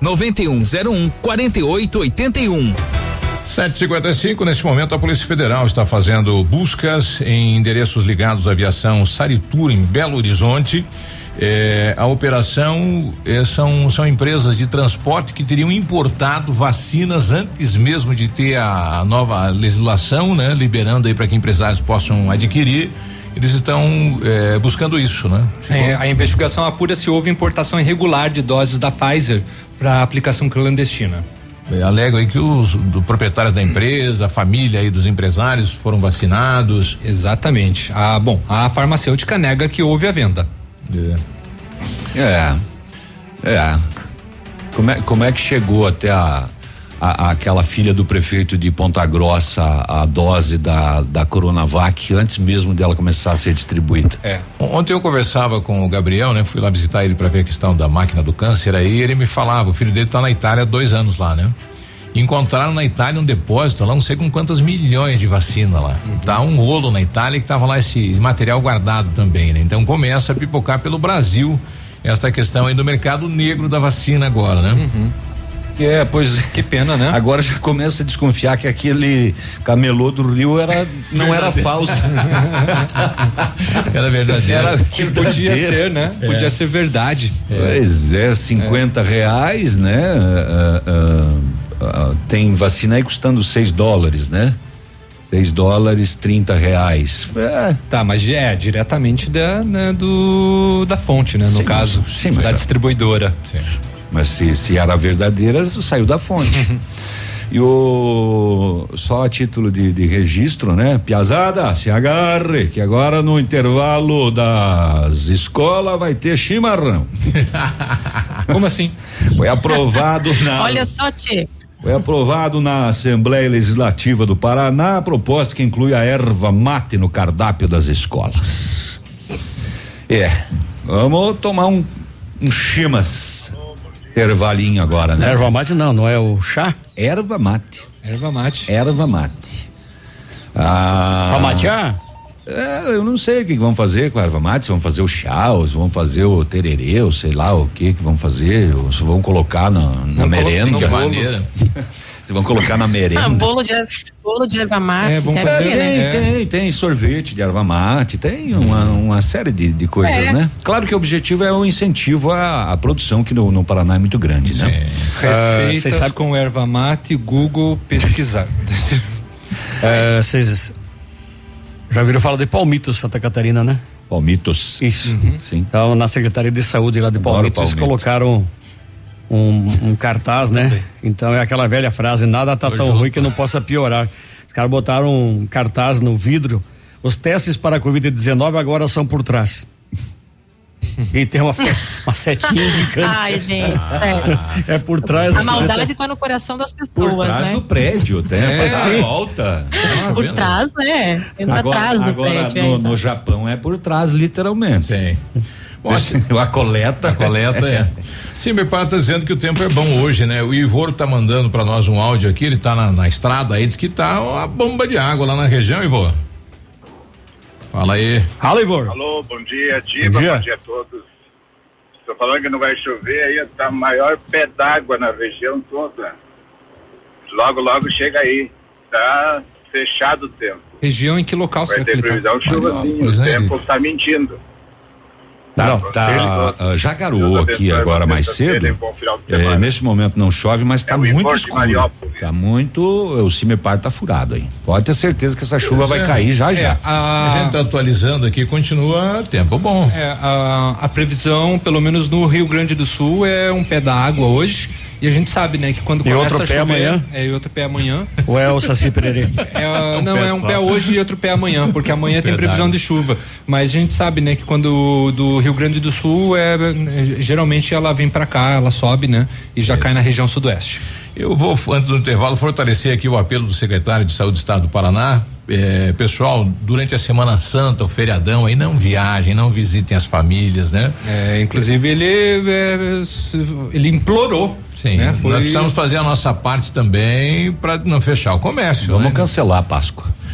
9101 4881. 755, neste momento a Polícia Federal está fazendo buscas em endereços ligados à aviação Saritur em Belo Horizonte. É, a operação é, são, são empresas de transporte que teriam importado vacinas antes mesmo de ter a, a nova legislação, né? Liberando aí para que empresários possam adquirir. Eles estão é, buscando isso, né? É, a investigação apura se houve importação irregular de doses da Pfizer para aplicação clandestina. É, alegam aí que os do, proprietários da empresa, a família aí dos empresários foram vacinados. Exatamente. Ah, bom, a farmacêutica nega que houve a venda. É. É. é. Como é, como é que chegou até a, a, aquela filha do prefeito de Ponta Grossa a dose da, da Coronavac antes mesmo dela começar a ser distribuída. É. Ontem eu conversava com o Gabriel, né? Fui lá visitar ele para ver a questão da máquina do câncer aí, ele me falava, o filho dele está na Itália há dois anos lá, né? Encontraram na Itália um depósito lá, não sei com quantas milhões de vacina lá. Uhum. Tá um rolo na Itália que tava lá esse material guardado também, né? Então começa a pipocar pelo Brasil esta questão aí do mercado negro da vacina agora, né? Uhum. É, pois que pena, né? Agora já começa a desconfiar que aquele camelô do Rio era não era falso. era verdadeiro. Era que podia ser, né? É. Podia ser verdade. É. Pois é, 50 é. reais, né? Uh, uh, uh, tem vacina aí custando 6 dólares, né? 6 dólares, 30 reais. É. Tá, mas é diretamente da, né, do, da fonte, né? No sim, caso, sim, da distribuidora. Sim. Mas se, se era verdadeira, saiu da fonte. E o só a título de, de, registro, né? Piazada, se agarre, que agora no intervalo das escolas vai ter chimarrão. Como assim? Foi aprovado na. Olha só, Tchê. Foi aprovado na Assembleia Legislativa do Paraná a proposta que inclui a erva mate no cardápio das escolas. É, vamos tomar um, um chimas. Ervalinho agora, né? Erva mate não, não é o chá? Erva mate. Erva mate. Erva mate. Ah, pra matear? É, eu não sei o que, que vão fazer com a erva mate, se vão fazer o chá, ou se vão fazer o tererê, ou sei lá o que que vão fazer, ou se vão colocar na, na merenda. De maneira. Se vão colocar na merenda. Ah, bolo de, bolo de erva mate. É, vão fazer, tem, né? tem, tem sorvete de erva mate, tem hum. uma, uma série de, de coisas, é. né? Claro que o objetivo é o incentivo à, à produção, que no, no Paraná é muito grande, né? Receitas uh, com erva mate, Google pesquisar. Vocês uh, já viram falar de Palmitos, Santa Catarina, né? Palmitos. Isso. Uhum. Então, na Secretaria de Saúde lá de Palmitos, Palmitos. colocaram um, um, cartaz, né? Então é aquela velha frase, nada tá tão ruim que não possa piorar. Os caras botaram um cartaz no vidro. Os testes para a Covid-19 agora são por trás. E tem uma, uma setinha indicando. Ai, gente, sério. É por trás. A maldade está no coração das pessoas, por trás né? do prédio, tem é, a volta. por trás, né? Entra agora, atrás do agora prédio. No, é, no Japão é por trás, literalmente. Tem. Bom, a coleta. A coleta é. Sim, meu pai está dizendo que o tempo é bom hoje, né? O Ivor está mandando para nós um áudio aqui, ele está na, na, estrada aí, diz que tá uma bomba de água lá na região, Ivor. Fala aí. Fala, Ivor. Alô, bom dia, Diva, bom dia, bom dia a todos. Estou falando que não vai chover, aí tá maior pé d'água na região toda. Logo, logo chega aí. Tá fechado o tempo. Região em que local vai ter previsão de chuva sim, o tempo está mentindo. Tá, não, tá, uh, já garoou aqui agora mais cedo. É, nesse momento não chove, mas está é muito escuro. Tá muito, o Cimepar tá furado aí. Pode ter certeza que essa chuva vai é. cair já é, já. A, a gente tá atualizando aqui, continua tempo bom. É, a, a previsão, pelo menos no Rio Grande do Sul, é um pé da água hoje e a gente sabe, né, que quando e começa outro a chover, pé amanhã? é e outro pé amanhã. Ou é o Saci Pererê? É, não, é um pé hoje e outro pé amanhã, porque amanhã tem previsão de chuva. Mas a gente sabe, né, que quando do Rio Grande do Sul é geralmente ela vem para cá, ela sobe, né, e já Isso. cai na região sudoeste. Eu vou, antes do intervalo, fortalecer aqui o apelo do secretário de Saúde do Estado do Paraná. É, pessoal, durante a Semana Santa, o feriadão aí, não viajem, não visitem as famílias, né? É, inclusive ele é, ele implorou Sim, né? Foi... nós precisamos fazer a nossa parte também para não fechar o comércio. Vamos né? cancelar a Páscoa.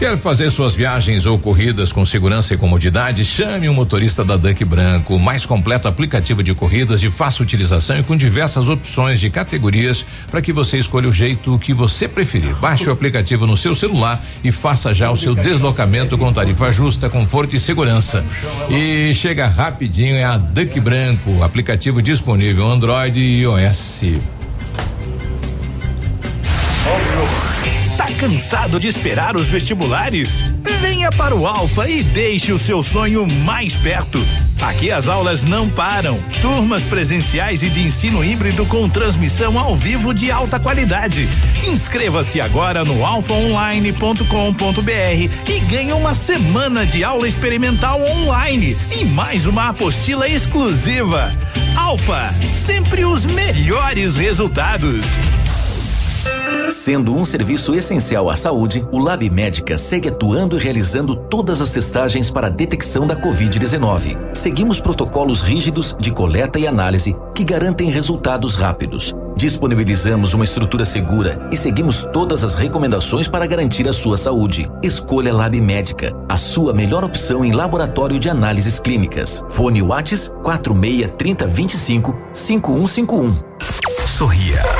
Quer fazer suas viagens ou corridas com segurança e comodidade? Chame um motorista da Duck Branco, mais completo aplicativo de corridas de fácil utilização e com diversas opções de categorias para que você escolha o jeito que você preferir. Baixe o aplicativo no seu celular e faça já o seu deslocamento com tarifa justa, conforto e segurança. E chega rapidinho é a Duck Branco, aplicativo disponível Android e iOS. Tá cansado de esperar os vestibulares? Venha para o Alfa e deixe o seu sonho mais perto. Aqui as aulas não param. Turmas presenciais e de ensino híbrido com transmissão ao vivo de alta qualidade. Inscreva-se agora no alfaonline.com.br e ganhe uma semana de aula experimental online e mais uma apostila exclusiva. Alfa, sempre os melhores resultados. Sendo um serviço essencial à saúde, o Lab Médica segue atuando e realizando todas as testagens para a detecção da Covid-19. Seguimos protocolos rígidos de coleta e análise que garantem resultados rápidos. Disponibilizamos uma estrutura segura e seguimos todas as recomendações para garantir a sua saúde. Escolha Lab Médica, a sua melhor opção em laboratório de análises clínicas. Fone Whats 46 30 25 5151. Sorria.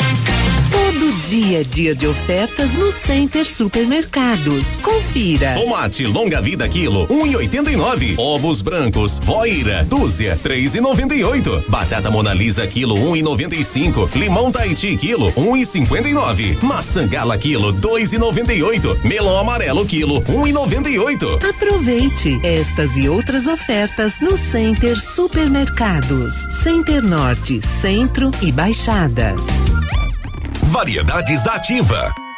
Todo dia dia de ofertas no Center Supermercados. Confira. Tomate longa vida quilo 1,89. Ovos brancos Voira dúzia 3,98. Batata Monalisa quilo 1,95. Limão Tahiti quilo 1,59. Maçã Gala quilo 2,98. Melão amarelo quilo 1,98. Aproveite estas e outras ofertas no Center Supermercados. Center Norte, Centro e Baixada. Variedades da Ativa.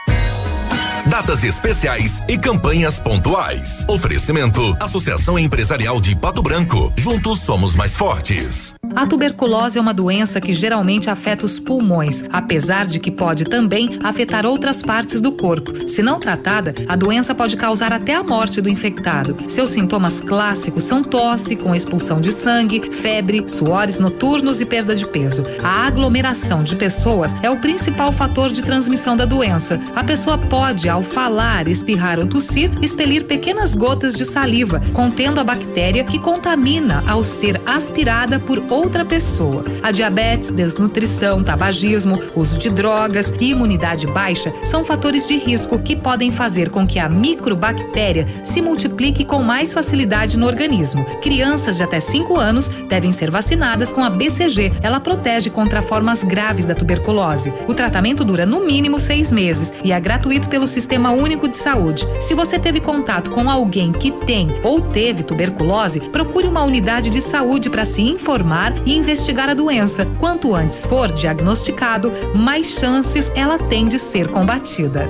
Datas especiais e campanhas pontuais. Oferecimento: Associação Empresarial de Pato Branco. Juntos somos mais fortes. A tuberculose é uma doença que geralmente afeta os pulmões, apesar de que pode também afetar outras partes do corpo. Se não tratada, a doença pode causar até a morte do infectado. Seus sintomas clássicos são tosse com expulsão de sangue, febre, suores noturnos e perda de peso. A aglomeração de pessoas é o principal fator de transmissão da doença. A pessoa pode, ao falar, espirrar ou tossir, expelir pequenas gotas de saliva contendo a bactéria que contamina ao ser aspirada por outra pessoa. A diabetes, desnutrição, tabagismo, uso de drogas e imunidade baixa são fatores de risco que podem fazer com que a microbactéria se multiplique com mais facilidade no organismo. Crianças de até 5 anos devem ser vacinadas com a BCG. Ela protege contra formas graves da tuberculose. O tratamento dura no mínimo seis meses e é gratuito pelo sistema Sistema Único de Saúde. Se você teve contato com alguém que tem ou teve tuberculose, procure uma unidade de saúde para se informar e investigar a doença. Quanto antes for diagnosticado, mais chances ela tem de ser combatida.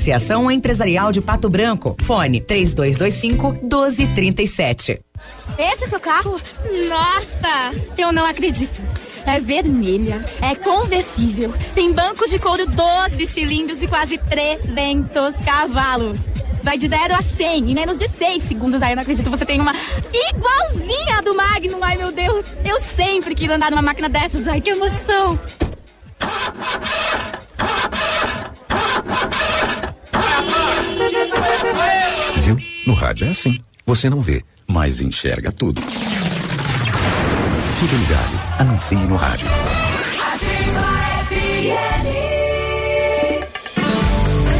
Associação Empresarial de Pato Branco. Fone 3225 1237. Esse é seu carro? Nossa, eu não acredito. É vermelha, é conversível, tem bancos de couro 12 cilindros e quase 300 cavalos. Vai de 0 a 100 em menos de 6 segundos. Ai, eu não acredito, você tem uma igualzinha do Magnum. Ai, meu Deus, eu sempre quis andar numa máquina dessas. Ai, que emoção. Viu? No rádio é assim. Você não vê, mas enxerga tudo. Fique ligado. Anuncie no rádio.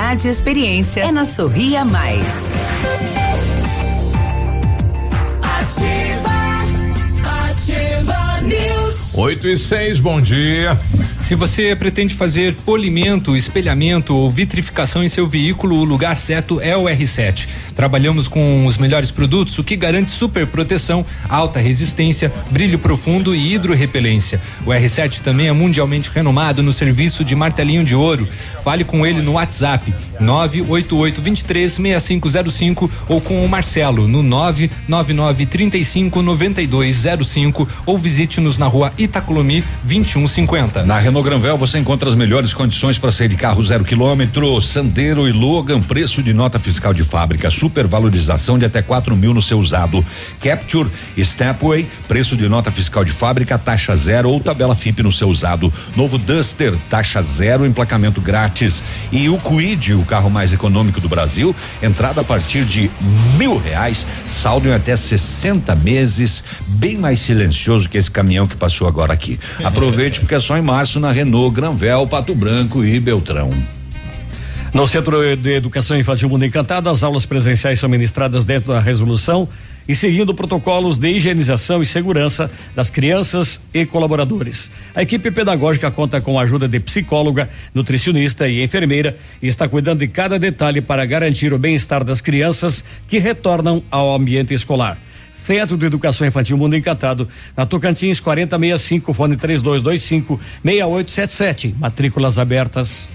qualidade e experiência é na Sorria Mais. Ativa, ativa News. 8 e 6, bom dia. Se você pretende fazer polimento, espelhamento ou vitrificação em seu veículo, o lugar certo é o R7. Trabalhamos com os melhores produtos, o que garante super proteção, alta resistência, brilho profundo e hidrorrepelência. O R7 também é mundialmente renomado no serviço de martelinho de ouro. Fale com ele no WhatsApp 988236505 ou com o Marcelo no 999359205 ou visite-nos na rua Itacolomi 2150. Na Renault Granvel você encontra as melhores condições para sair de carro zero quilômetro, Sandero e Logan, preço de nota fiscal de fábrica, supervalorização de até quatro mil no seu usado. Capture, Stepway, preço de nota fiscal de fábrica, taxa zero ou tabela FIP no seu usado. Novo Duster, taxa zero, emplacamento grátis. E o Quid, o carro mais econômico do Brasil, entrada a partir de mil reais, saldo em até 60 meses, bem mais silencioso que esse caminhão que passou agora aqui. Aproveite porque é só em março na Renault, Granvel, Pato Branco e Beltrão. No Centro de Educação Infantil Mundo Encantado, as aulas presenciais são ministradas dentro da resolução e seguindo protocolos de higienização e segurança das crianças e colaboradores. A equipe pedagógica conta com a ajuda de psicóloga, nutricionista e enfermeira e está cuidando de cada detalhe para garantir o bem-estar das crianças que retornam ao ambiente escolar. Centro de Educação Infantil Mundo Encantado, na Tocantins 4065, fone 3225 6877. Matrículas abertas.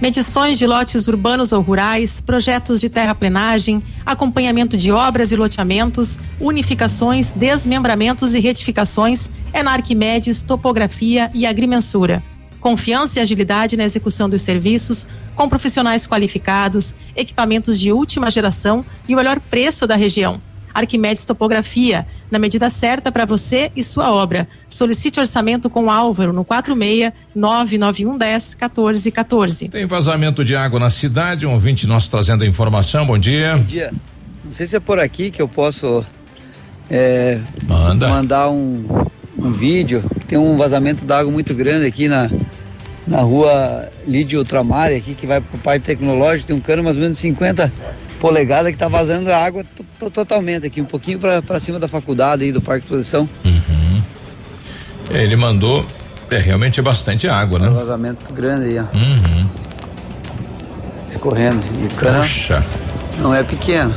Medições de lotes urbanos ou rurais, projetos de terraplenagem, acompanhamento de obras e loteamentos, unificações, desmembramentos e retificações é na Arquimedes Topografia e Agrimensura. Confiança e agilidade na execução dos serviços, com profissionais qualificados, equipamentos de última geração e o melhor preço da região. Arquimedes Topografia, na medida certa para você e sua obra. Solicite orçamento com Álvaro no 46 99110 1414. Tem vazamento de água na cidade, um ouvinte nosso trazendo a informação. Bom dia. Bom dia. Não sei se é por aqui que eu posso é, Manda. mandar um, um vídeo. Tem um vazamento d'água muito grande aqui na, na rua Lídio Ultramar, aqui que vai para o Parque Tecnológico. Tem um cano mais ou menos 50 polegadas que está vazando água totalmente aqui, um pouquinho para cima da faculdade aí do Parque Exposição. Uhum. Ele mandou, é, realmente é bastante água, né? Um vazamento grande aí, ó. Uhum. Escorrendo. E o cano Poxa. não é pequeno.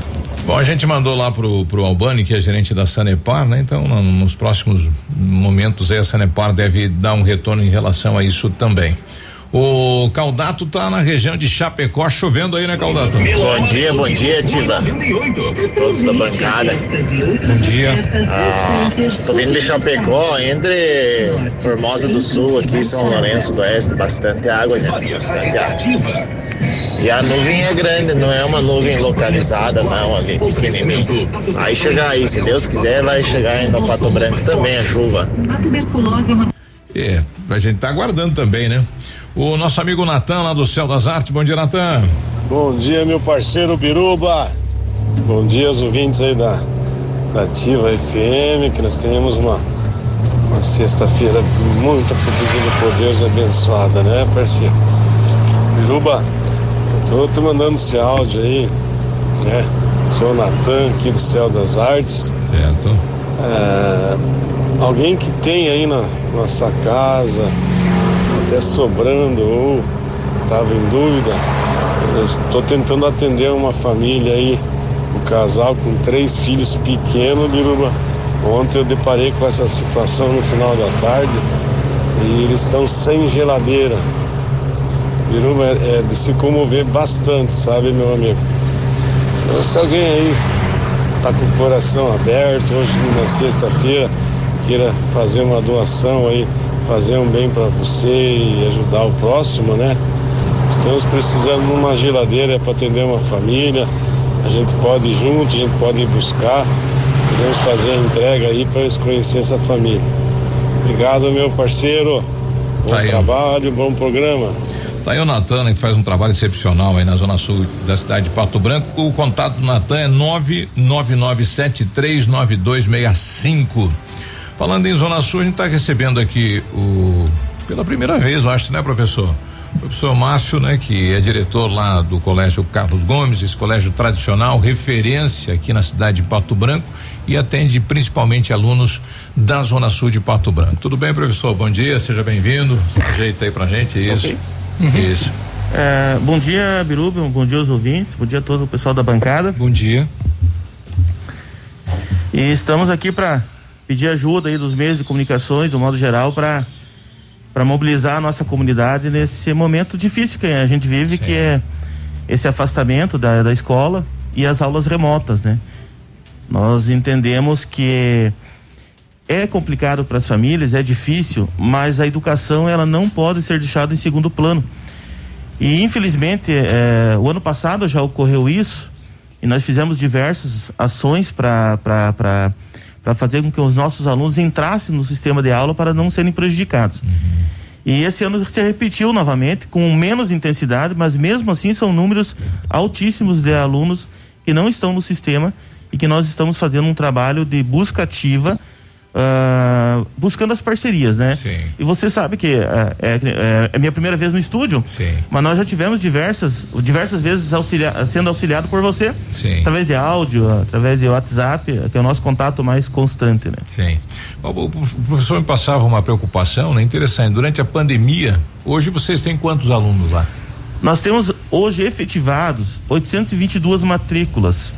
Bom, a gente mandou lá pro, pro Albani, que é gerente da Sanepar, né? Então, no, nos próximos momentos aí, a Sanepar deve dar um retorno em relação a isso também. O Caldato tá na região de Chapecó, chovendo aí, né, Caldato? Bom dia, bom dia, Tiva. Todos da bancada. Bom dia. Ah, tô vindo de Chapecó, entre Formosa do Sul, aqui São Lourenço do Oeste, bastante água, gente. Bastante água. E a nuvem é grande, não é uma nuvem localizada, não, ali, pequenininho. Aí chegar aí, se Deus quiser, vai chegar ainda no Pato Branco também a chuva. É, a gente tá aguardando também, né? O nosso amigo Natan lá do Céu das Artes. Bom dia, Natan. Bom dia, meu parceiro Biruba. Bom dia aos ouvintes aí da, da Ativa FM, que nós tenhamos uma, uma sexta-feira muito protegida por Deus abençoada, né, parceiro? Biruba, tô te mandando esse áudio aí, né? Sou o Natan aqui do Céu das Artes. Certo. É, alguém que tem aí na nossa casa, até sobrando ou estava em dúvida, estou tentando atender uma família aí, um casal com três filhos pequenos, Biruba. Ontem eu deparei com essa situação no final da tarde e eles estão sem geladeira. Biruba é, é de se comover bastante, sabe, meu amigo? Então, se alguém aí está com o coração aberto, hoje na sexta-feira, queira fazer uma doação aí fazer um bem para você e ajudar o próximo, né? Estamos precisando de uma geladeira para atender uma família. A gente pode ir junto, a gente pode ir buscar. Podemos fazer a entrega aí para eles conhecer essa família. Obrigado, meu parceiro. Bom tá trabalho, bom programa. Tá aí o Natan, né, que faz um trabalho excepcional aí na zona sul da cidade de Pato Branco. O contato do Natan é 999739265. Falando em zona sul, a gente está recebendo aqui o pela primeira vez, eu acho, né, professor? O professor Márcio, né, que é diretor lá do Colégio Carlos Gomes, esse colégio tradicional, referência aqui na cidade de Pato Branco e atende principalmente alunos da Zona Sul de Pato Branco. Tudo bem, professor? Bom dia, seja bem-vindo. Ajeita aí pra gente, isso. Okay. Uhum. Isso. É, bom dia, Biruba, bom dia aos ouvintes, bom dia a todo o pessoal da bancada. Bom dia. E estamos aqui para pedir ajuda aí dos meios de comunicações, do modo geral, para para mobilizar a nossa comunidade nesse momento difícil que a gente vive, Sim. que é esse afastamento da, da escola e as aulas remotas, né? Nós entendemos que é complicado para as famílias, é difícil, mas a educação ela não pode ser deixada em segundo plano. E infelizmente, é, o ano passado já ocorreu isso e nós fizemos diversas ações para fazer com que os nossos alunos entrassem no sistema de aula para não serem prejudicados. Uhum. E esse ano se repetiu novamente, com menos intensidade, mas mesmo assim são números altíssimos de alunos que não estão no sistema e que nós estamos fazendo um trabalho de busca ativa Uh, buscando as parcerias, né? Sim. E você sabe que uh, é, é, é, minha primeira vez no estúdio, Sim. mas nós já tivemos diversas, diversas vezes auxilia sendo auxiliado por você, Sim. através de áudio, através de WhatsApp, que é o nosso contato mais constante, né? Sim. O, professor me passava uma preocupação, né? Interessante. Durante a pandemia, hoje vocês têm quantos alunos lá? Nós temos hoje efetivados 822 matrículas.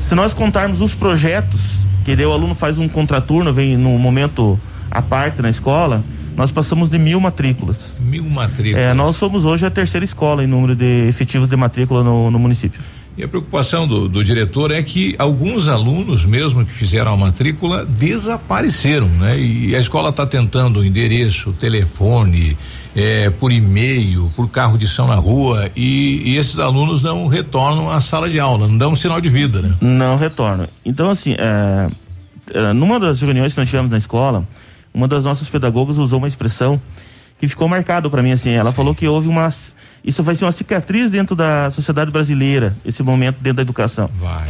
Se nós contarmos os projetos que daí o aluno faz um contraturno, vem no momento à parte na escola, nós passamos de mil matrículas. Mil matrículas. É, nós somos hoje a terceira escola em número de efetivos de matrícula no, no município. E a preocupação do, do, diretor é que alguns alunos, mesmo que fizeram a matrícula, desapareceram, né? E a escola está tentando endereço, telefone, é, por e-mail, por carro de som na rua, e, e, esses alunos não retornam à sala de aula, não dão um sinal de vida, né? Não retornam. Então, assim, é, é, numa das reuniões que nós tivemos na escola, uma das nossas pedagogas usou uma expressão que ficou marcado para mim assim. Ela Sim. falou que houve uma isso vai ser uma cicatriz dentro da sociedade brasileira, esse momento dentro da educação. Vai.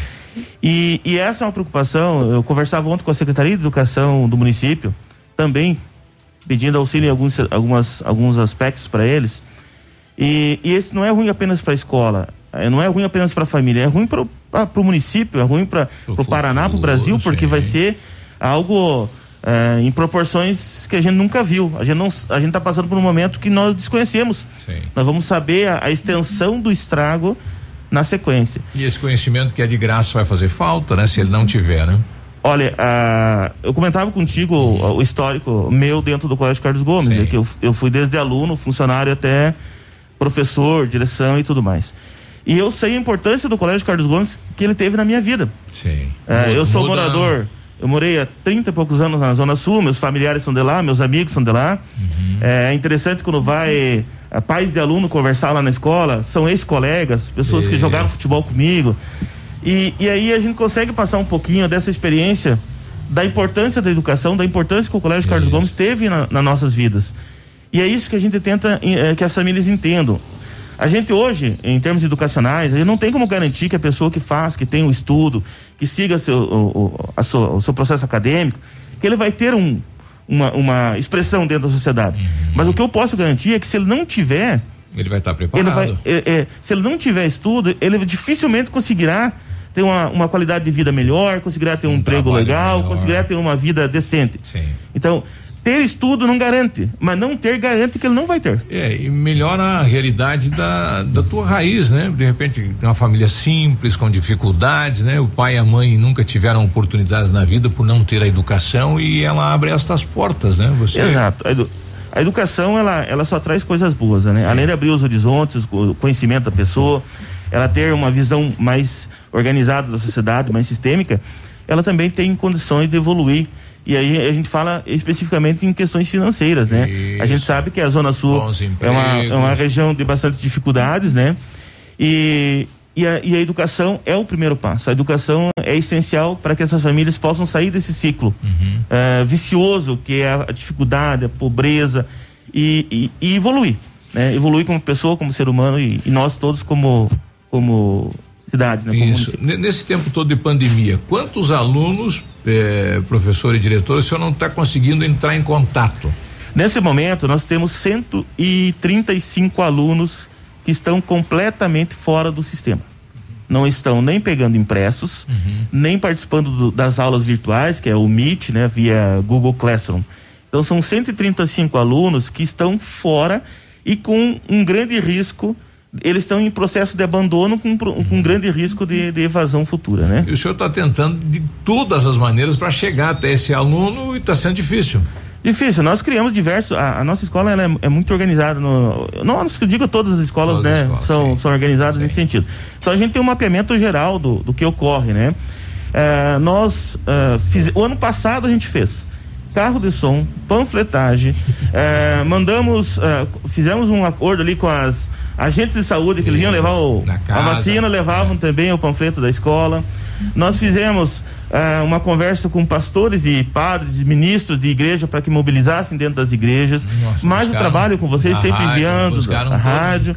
E, e essa é uma preocupação. Eu conversava ontem com a Secretaria de Educação do município, também pedindo auxílio em alguns, algumas, alguns aspectos para eles. E, e, esse não é ruim apenas para a escola, é, não é ruim apenas para a família, é ruim para o município, é ruim para o Paraná, para o Brasil, porque sim. vai ser algo é, em proporções que a gente nunca viu. A gente não, a gente está passando por um momento que nós desconhecemos. Sim. Nós vamos saber a, a, extensão do estrago na sequência. E esse conhecimento que é de graça vai fazer falta, né? Se ele não tiver, né? Olha, eu comentava contigo o, o, histórico meu dentro do Colégio Carlos Gomes, né, que eu, eu fui desde aluno, funcionário até professor, direção e tudo mais. E eu sei a importância do Colégio Carlos Gomes que ele teve na minha vida. Sim. É, eu sou morador eu morei há 30 e poucos anos na Zona Sul, meus familiares são de lá, meus amigos são de lá. Uhum. É interessante quando vai a, pais de aluno conversar lá na escola, são ex-colegas, pessoas e... que jogaram futebol comigo. E, e aí a gente consegue passar um pouquinho dessa experiência da importância da educação, da importância que o Colégio Carlos Gomes teve na, nas nossas vidas. E é isso que a gente tenta é, que as famílias entendam. A gente hoje, em termos educacionais, a gente não tem como garantir que a pessoa que faz, que tem o um estudo, que siga seu, o, o, sua, o seu processo acadêmico, que ele vai ter um, uma, uma expressão dentro da sociedade. Uhum. Mas o que eu posso garantir é que se ele não tiver. Ele vai estar preparado. Ele vai, é, é, se ele não tiver estudo, ele dificilmente conseguirá ter uma, uma qualidade de vida melhor, conseguirá ter um, um emprego legal, melhor. conseguirá ter uma vida decente. Sim. Então, ter estudo não garante, mas não ter garante que ele não vai ter. É, e melhora a realidade da, da tua raiz, né? De repente, tem uma família simples, com dificuldades, né? O pai e a mãe nunca tiveram oportunidades na vida por não ter a educação e ela abre estas portas, né? Você... Exato. A, edu a educação, ela, ela só traz coisas boas, né? Sim. Além de abrir os horizontes, o conhecimento da pessoa, ela ter uma visão mais organizada da sociedade, mais sistêmica, ela também tem condições de evoluir. E aí a gente fala especificamente em questões financeiras, né? Isso. A gente sabe que a Zona Sul é uma, é uma região de bastante dificuldades, né? E, e a, e a, educação é o primeiro passo. A educação é essencial para que essas famílias possam sair desse ciclo uhum. uh, vicioso que é a dificuldade, a pobreza e, e, e evoluir. Né? Evoluir como pessoa, como ser humano e, e nós todos como, como cidade. Né? Isso. Nesse tempo todo de pandemia, quantos alunos, eh, professor e diretor, o senhor não está conseguindo entrar em contato? Nesse momento, nós temos 135 alunos que estão completamente fora do sistema. Não estão nem pegando impressos, uhum. nem participando do, das aulas virtuais, que é o Meet, né, via Google Classroom. Então são 135 alunos que estão fora e com um grande risco eles estão em processo de abandono com, com grande risco de, de, evasão futura, né? E o senhor está tentando de todas as maneiras para chegar até esse aluno e está sendo difícil. Difícil, nós criamos diversos. A, a nossa escola é, é, muito organizada. No, não, eu digo todas as escolas, todas né? As escolas, são, são organizadas sim. nesse sentido. Então a gente tem um mapeamento geral do, do que ocorre, né? É, nós é, fiz, o ano passado a gente fez carro de som, panfletagem, é, mandamos, é, fizemos um acordo ali com as agentes de saúde que eles iam levar o, a vacina, levavam também o panfleto da escola. Nós fizemos uh, uma conversa com pastores e padres e ministros de igreja para que mobilizassem dentro das igrejas. Nossa, Mais o trabalho com vocês, sempre rádio, enviando a rádio.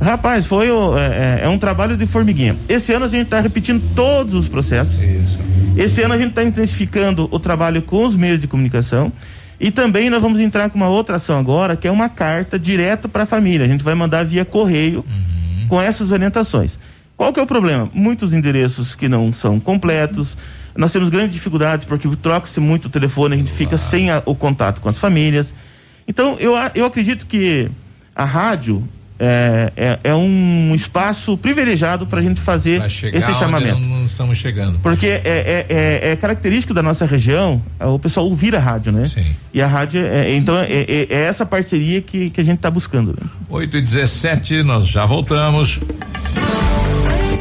Rapaz, foi o, é, é, é, um trabalho de formiguinha. Esse ano a gente está repetindo todos os processos. Isso. Esse ano a gente está intensificando o trabalho com os meios de comunicação. E também nós vamos entrar com uma outra ação agora, que é uma carta direto para a família. A gente vai mandar via correio uhum. com essas orientações. Qual que é o problema? Muitos endereços que não são completos. Nós temos grandes dificuldades porque troca-se muito o telefone, a gente fica sem a, o contato com as famílias. Então, eu, eu acredito que a rádio é, é, é, um espaço privilegiado para a gente fazer esse chamamento. Não, não, estamos chegando. Porque é, é, é, é, característico da nossa região é o pessoal ouvir a rádio, né? Sim. E a rádio, então, é, essa parceria que, que a gente está buscando. Né? 8 e 17 nós já voltamos.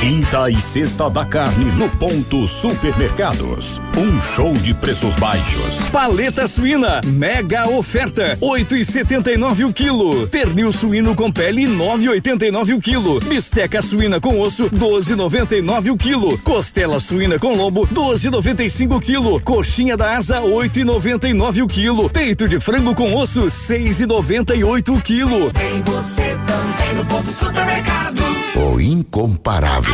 Quinta e sexta da carne no ponto supermercados. Um show de preços baixos. Paleta suína, mega oferta, oito e setenta e nove o quilo. Pernil suíno com pele, nove e oitenta e nove o quilo. Bisteca suína com osso, doze e noventa e nove o quilo. Costela suína com lombo, doze e noventa e cinco o quilo. Coxinha da asa, oito e noventa e nove o quilo. Peito de frango com osso, seis e noventa e oito o quilo. Tem você também no ponto supermercado. O incomparável.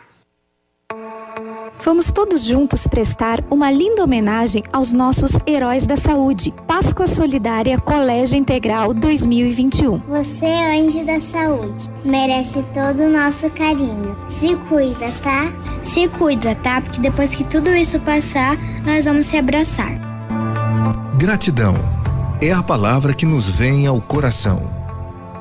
Vamos todos juntos prestar uma linda homenagem aos nossos heróis da saúde. Páscoa Solidária Colégio Integral 2021. Você é anjo da saúde, merece todo o nosso carinho. Se cuida, tá? Se cuida, tá? Porque depois que tudo isso passar, nós vamos se abraçar. Gratidão é a palavra que nos vem ao coração.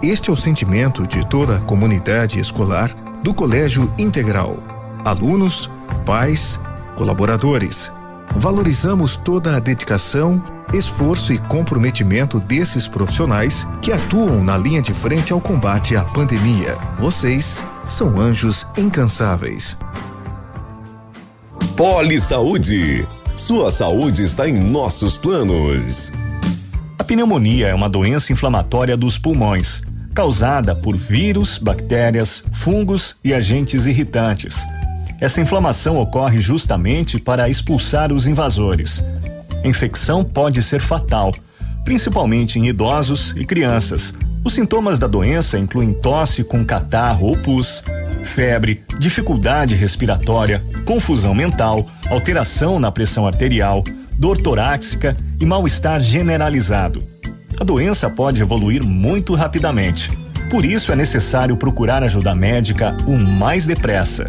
Este é o sentimento de toda a comunidade escolar do Colégio Integral. Alunos, pais, colaboradores. Valorizamos toda a dedicação, esforço e comprometimento desses profissionais que atuam na linha de frente ao combate à pandemia. Vocês são anjos incansáveis. Poli Saúde. Sua saúde está em nossos planos. A pneumonia é uma doença inflamatória dos pulmões, causada por vírus, bactérias, fungos e agentes irritantes essa inflamação ocorre justamente para expulsar os invasores. A infecção pode ser fatal, principalmente em idosos e crianças, Os sintomas da doença incluem tosse com catarro ou pus, febre, dificuldade respiratória, confusão mental, alteração na pressão arterial, dor torácica e mal-estar generalizado. A doença pode evoluir muito rapidamente. Por isso é necessário procurar ajuda médica o mais depressa.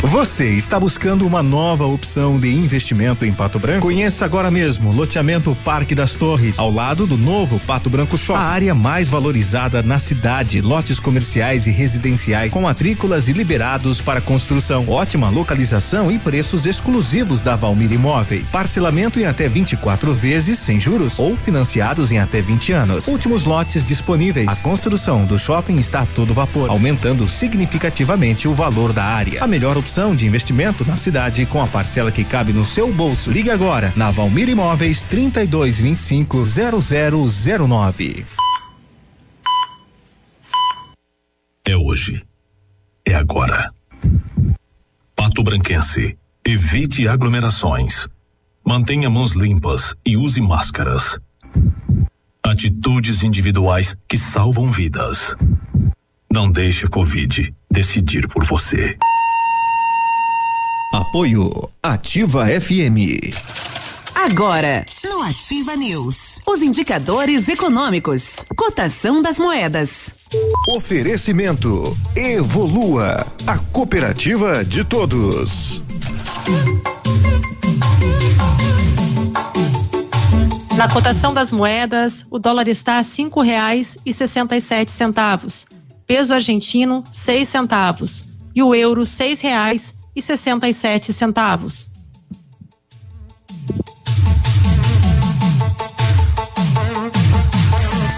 Você está buscando uma nova opção de investimento em Pato Branco? Conheça agora mesmo loteamento Parque das Torres, ao lado do novo Pato Branco Shopping. A área mais valorizada na cidade, lotes comerciais e residenciais com matrículas e liberados para construção. Ótima localização e preços exclusivos da Valmir Imóveis. Parcelamento em até 24 vezes sem juros ou financiados em até 20 anos. Últimos lotes disponíveis. A construção do shopping está a todo vapor, aumentando significativamente o valor da área. A melhor opção opção de investimento na cidade com a parcela que cabe no seu bolso. Ligue agora na Valmir Imóveis 3225 0009. É hoje. É agora. Pato Branquense. Evite aglomerações. Mantenha mãos limpas e use máscaras. Atitudes individuais que salvam vidas. Não deixe a Covid decidir por você. Apoio Ativa FM. Agora, no Ativa News, os indicadores econômicos, cotação das moedas. Oferecimento Evolua, a cooperativa de todos. Na cotação das moedas, o dólar está a cinco reais e sessenta e sete centavos, peso argentino seis centavos e o euro seis reais e sessenta e sete centavos.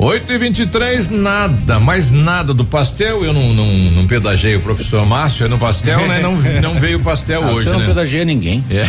Oito e vinte e três, nada, mais nada do pastel, eu não, não, não pedagei o professor Márcio é no pastel, né? Não, não veio pastel ah, hoje, você não né? pedageia ninguém. É.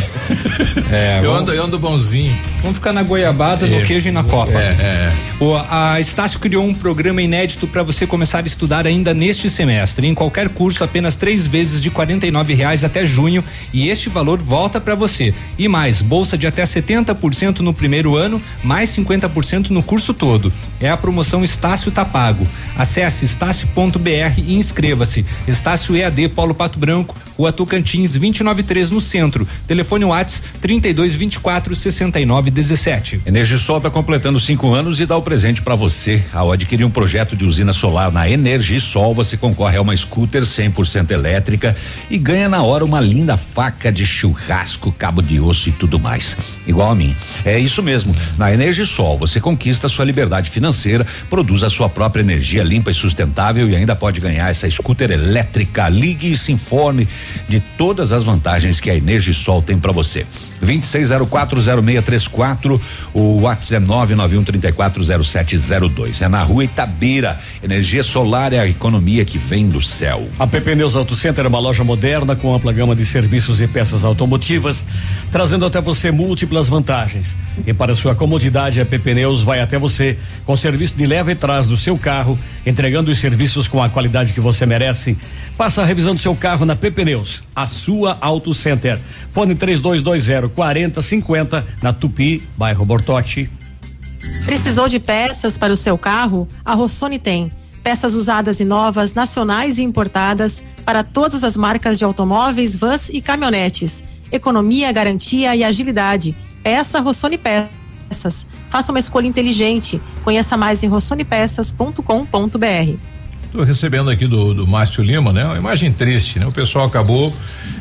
é eu, ando, eu ando bonzinho. Vamos ficar na goiabada, é. no queijo e na copa. É, é. O, a Estácio criou um programa inédito para você começar a estudar ainda neste semestre. Em qualquer curso, apenas três vezes de quarenta e nove reais até junho e este valor volta para você. E mais, bolsa de até 70% no primeiro ano, mais 50% no curso todo. É a promoção Estácio tá pago. Acesse estácio.br e inscreva-se. Estácio EAD Paulo Pato Branco, Rua Tocantins 293 no centro. Telefone Whats 3224 6917. Energisol está completando cinco anos e dá o presente para você. Ao adquirir um projeto de usina solar na Energisol, você concorre a uma scooter 100% elétrica e ganha na hora uma linda faca de churrasco, cabo de osso e tudo mais. Igual a mim. É isso mesmo. Na Energisol, você conquista sua liberdade financeira, produz a sua própria energia limpa e sustentável e ainda pode ganhar essa scooter elétrica. Ligue e se informe de todas as vantagens que a Energisol tem para você. 26040634. O WhatsApp é 991340702. É na rua Itabira. Energia solar é a economia que vem do céu. A PP Neus Auto Center é uma loja moderna com ampla gama de serviços e peças automotivas, trazendo até você múltiplas vantagens. E para sua comodidade, a PP Neus vai até você com serviço de leva e trás do seu carro, entregando os serviços com a qualidade que você merece. Faça a revisão do seu carro na PP Neus, a sua Auto Center. Fone 3220 4050 na Tupi, bairro Bortote. Precisou de peças para o seu carro? A Rossoni tem. Peças usadas e novas, nacionais e importadas, para todas as marcas de automóveis, vans e caminhonetes. Economia, garantia e agilidade. Peça Rossoni Peças. Faça uma escolha inteligente. Conheça mais em rossonepeças.com.br. Estou recebendo aqui do, do Márcio Lima, né? Uma imagem triste, né? O pessoal acabou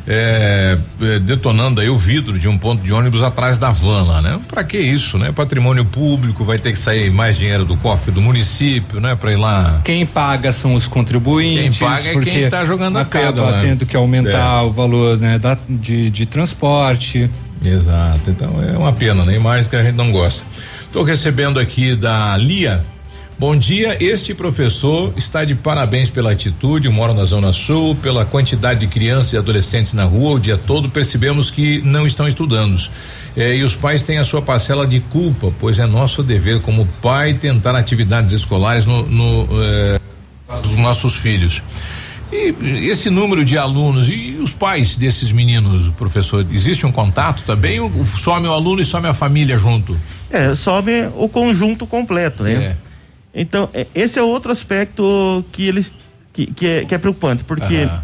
é, é, detonando aí o vidro de um ponto de ônibus atrás da van lá, né? Para que isso, né? Patrimônio público vai ter que sair mais dinheiro do cofre do município, né? Para ir lá. Quem paga são os contribuintes. Quem paga é quem está jogando a pedra. né? tendo que aumentar é. o valor, né? Da, de, de transporte. Exato. Então é uma pena, né? Imagens que a gente não gosta. Estou recebendo aqui da Lia Bom dia, este professor está de parabéns pela atitude, mora na Zona Sul, pela quantidade de crianças e adolescentes na rua o dia todo, percebemos que não estão estudando. É, e os pais têm a sua parcela de culpa, pois é nosso dever como pai tentar atividades escolares no, no é, dos nossos filhos. E esse número de alunos e os pais desses meninos, professor, existe um contato também? Ou some o aluno e some a família junto? É, some o conjunto completo, né? É. Então, é, esse é outro aspecto que eles que, que, é, que é preocupante, porque uhum.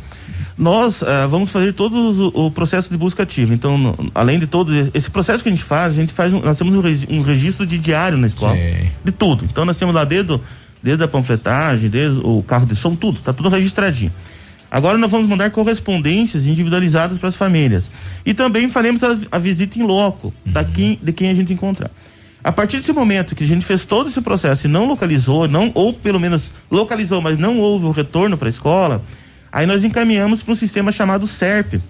nós uh, vamos fazer todo o, o, processo de busca ativa. Então, no, além de todo esse processo que a gente faz, a gente faz um, nós temos um, um registro de diário na escola, Sim. de tudo. Então, nós temos lá desde, desde a panfletagem, desde o carro de som, tudo, tá tudo registradinho. Agora nós vamos mandar correspondências individualizadas para as famílias. E também faremos a, a visita em loco uhum. da quem, de quem a gente encontrar. A partir desse momento que a gente fez todo esse processo e não localizou, não ou pelo menos localizou, mas não houve o retorno para a escola, aí nós encaminhamos para um sistema chamado SERP,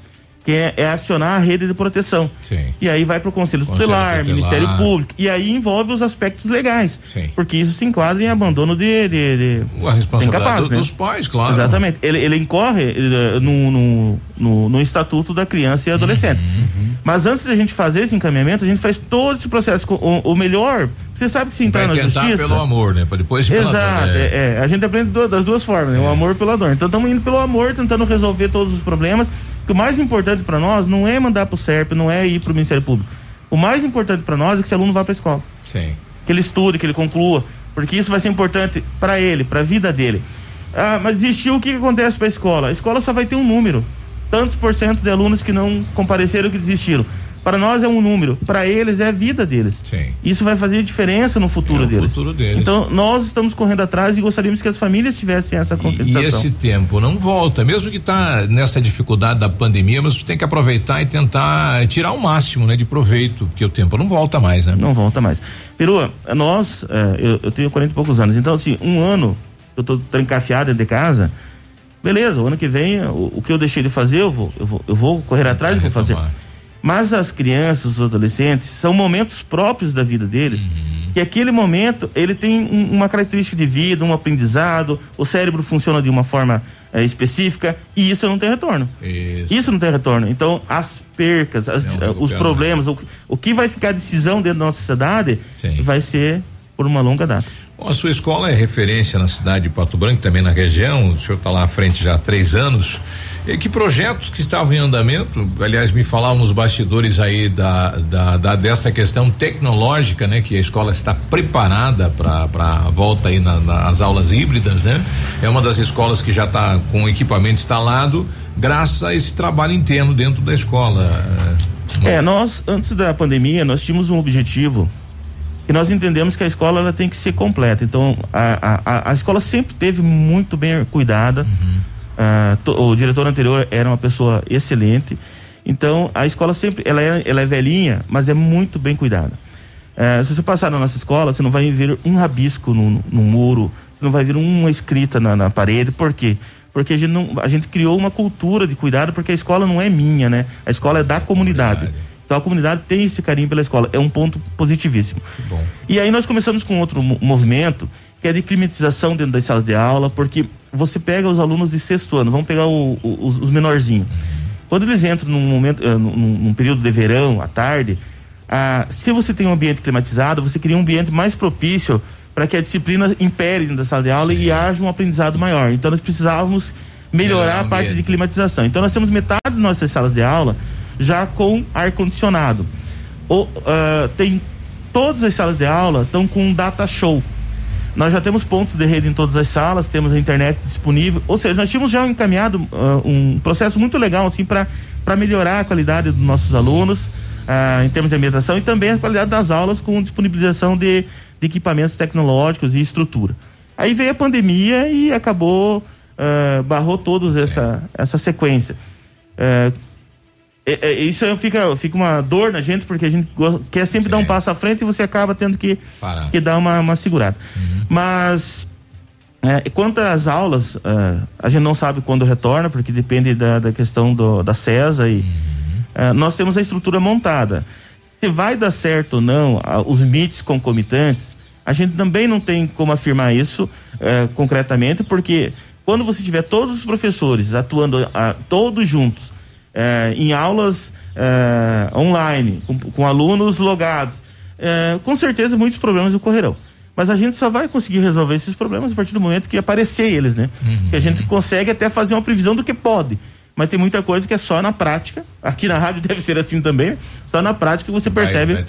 que é, é, acionar a rede de proteção. Sim. E aí vai para o Conselho, Conselho Tutelar, Tutelar, Ministério Público. E aí envolve os aspectos legais. Sim. Porque isso se enquadra em abandono de. de, de a responsabilidade incapaz, né? dos pais, claro. Exatamente. Ele, ele incorre ele, no, no, no, no, Estatuto da Criança e Adolescente. Uhum, uhum. Mas antes da gente fazer esse encaminhamento, a gente faz todo esse processo. O, o melhor. Você sabe que se entrar vai na justiça. pelo amor, né? Para depois Exato. É. É, a gente aprende do, das duas formas, né? O é. amor pela dor. Então estamos indo pelo amor, tentando resolver todos os problemas que o mais importante para nós não é mandar para o SERP, não é ir para o Ministério Público. O mais importante para nós é que esse aluno vá para a escola. Sim. Que ele estude, que ele conclua, porque isso vai ser importante para ele, para a vida dele. Ah, mas existiu, o que, que acontece para a escola? A escola só vai ter um número. Tantos por cento de alunos que não compareceram, que desistiram. Para nós é um número, para eles é a vida deles. Sim. Isso vai fazer diferença no futuro, é deles. futuro deles. Então, nós estamos correndo atrás e gostaríamos que as famílias tivessem essa conscientização. E, e esse tempo não volta, mesmo que está nessa dificuldade da pandemia, mas tem que aproveitar e tentar tirar o máximo, né, de proveito, porque o tempo não volta mais, né? Não volta mais. Perua, nós, é, eu, eu, tenho 40 e poucos anos, então assim, um ano eu estou trancafiado dentro de casa, beleza, o ano que vem, o, o, que eu deixei de fazer, eu vou, eu vou, eu vou correr atrás e vou fazer. Mas as crianças, os adolescentes, são momentos próprios da vida deles. Uhum. E aquele momento, ele tem um, uma característica de vida, um aprendizado, o cérebro funciona de uma forma é, específica e isso não tem retorno. Isso. isso não tem retorno. Então, as percas, as, os problemas, o, o que vai ficar decisão dentro da nossa sociedade Sim. vai ser por uma longa data. Bom, a sua escola é referência na cidade de Pato Branco, também na região. O senhor está lá à frente já há três anos. E que projetos que estavam em andamento, aliás, me falavam nos bastidores aí da, da, da dessa questão tecnológica, né? Que a escola está preparada para a volta aí na, nas aulas híbridas, né? É uma das escolas que já está com equipamento instalado, graças a esse trabalho interno dentro da escola. É, nós, antes da pandemia, nós tínhamos um objetivo que nós entendemos que a escola ela tem que ser completa. Então, a, a, a escola sempre teve muito bem cuidada. Uhum ah, to, o diretor anterior era uma pessoa excelente. Então, a escola sempre, ela é, ela é velhinha, mas é muito bem cuidada. Ah, se você passar na nossa escola, você não vai ver um rabisco no, no muro, você não vai ver uma escrita na, na parede. Por quê? Porque a gente, não, a gente criou uma cultura de cuidado, porque a escola não é minha, né? A escola é da comunidade. Então a comunidade tem esse carinho pela escola, é um ponto positivíssimo. E aí nós começamos com outro movimento, que é de climatização dentro das salas de aula, porque você pega os alunos de sexto ano, vamos pegar o, o, os, os, menorzinhos. Quando eles entram num momento, uh, num, num, período de verão, à tarde, uh, se você tem um ambiente climatizado, você cria um ambiente mais propício para que a disciplina impere dentro da sala de aula Sim. e haja um aprendizado maior. Então nós precisávamos melhorar a parte de climatização. Então nós temos metade das nossas salas de aula já com ar condicionado. uh, tem todas as salas de aula estão com um data show. Nós já temos pontos de rede em todas as salas, temos a internet disponível, ou seja, nós tínhamos já encaminhado uh, um processo muito legal assim para melhorar a qualidade dos nossos alunos uh, em termos de ambientação e também a qualidade das aulas com disponibilização de, de equipamentos tecnológicos e estrutura. Aí veio a pandemia e acabou uh, barrou todos essa essa sequência. É, é, isso fica, fica uma dor na gente, porque a gente quer sempre dar um passo à frente e você acaba tendo que, que dar uma, uma segurada. Uhum. Mas, é, quanto às aulas, uh, a gente não sabe quando retorna, porque depende da, da questão do, da CESA e uhum. uh, nós temos a estrutura montada. Se vai dar certo ou não, uh, os MITs concomitantes, a gente também não tem como afirmar isso concretamente, porque quando você tiver todos os professores atuando todos juntos, é, em aulas é, online, com, com, alunos logados, é, com certeza muitos problemas ocorrerão. Mas a gente só vai conseguir resolver esses problemas a partir do momento que aparecer eles, né? Uhum. Que a gente consegue até fazer uma previsão do que pode. Mas tem muita coisa que é só na prática. Aqui na rádio deve ser assim também. Né? Só na prática você vai, percebe vai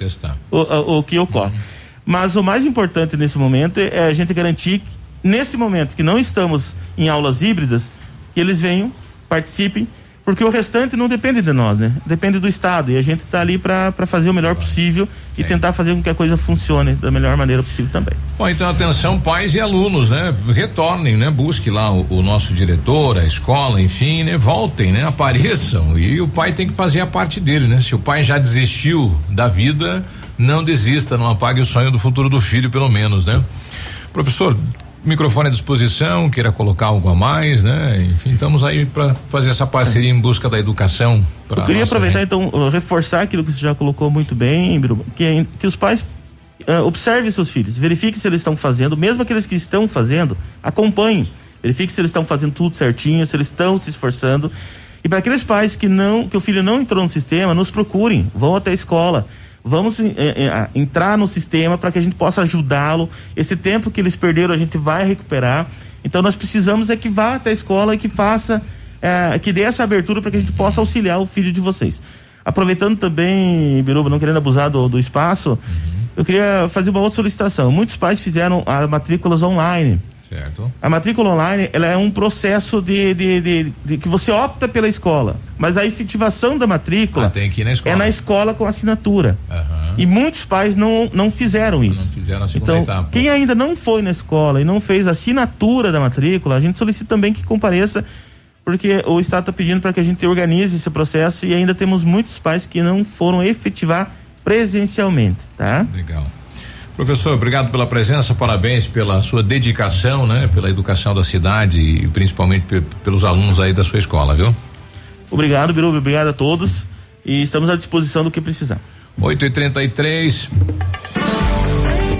o, o, o, que ocorre. Uhum. Mas o mais importante nesse momento é a gente garantir, nesse momento que não estamos em aulas híbridas, que eles venham, participem porque o restante não depende de nós, né? Depende do Estado. E a gente está ali para fazer o melhor possível e tentar fazer com que a coisa funcione da melhor maneira possível também. Bom, então atenção, pais e alunos, né? Retornem, né? Busque lá o, o nosso diretor, a escola, enfim, né? Voltem, né? Apareçam. E o pai tem que fazer a parte dele, né? Se o pai já desistiu da vida, não desista, não apague o sonho do futuro do filho, pelo menos, né? Professor, microfone à disposição, queira colocar algo a mais, né? Enfim, estamos aí para fazer essa parceria em busca da educação. Eu queria aproveitar gente. então reforçar aquilo que você já colocou muito bem, que, que os pais uh, observem seus filhos, verifiquem se eles estão fazendo, mesmo aqueles que estão fazendo, acompanhem, verifiquem se eles estão fazendo tudo certinho, se eles estão se esforçando. E para aqueles pais que não, que o filho não entrou no sistema, nos procurem, vão até a escola Vamos é, é, entrar no sistema para que a gente possa ajudá-lo. Esse tempo que eles perderam a gente vai recuperar. Então nós precisamos é que vá até a escola e que faça, é, que dê essa abertura para que a gente possa auxiliar o filho de vocês. Aproveitando também, Biruba, não querendo abusar do, do espaço, uhum. eu queria fazer uma outra solicitação. Muitos pais fizeram as matrículas online. Certo. A matrícula online ela é um processo de, de, de, de, que você opta pela escola, mas a efetivação da matrícula ah, na é na escola com assinatura. Uhum. E muitos pais não, não fizeram isso. Não fizeram a então, etapa. quem ainda não foi na escola e não fez a assinatura da matrícula, a gente solicita também que compareça, porque o Estado está pedindo para que a gente organize esse processo e ainda temos muitos pais que não foram efetivar presencialmente, tá? Legal. Professor, obrigado pela presença, parabéns pela sua dedicação, né? Pela educação da cidade e principalmente pelos alunos aí da sua escola, viu? Obrigado, Biru, obrigado a todos e estamos à disposição do que precisar. 8 e 33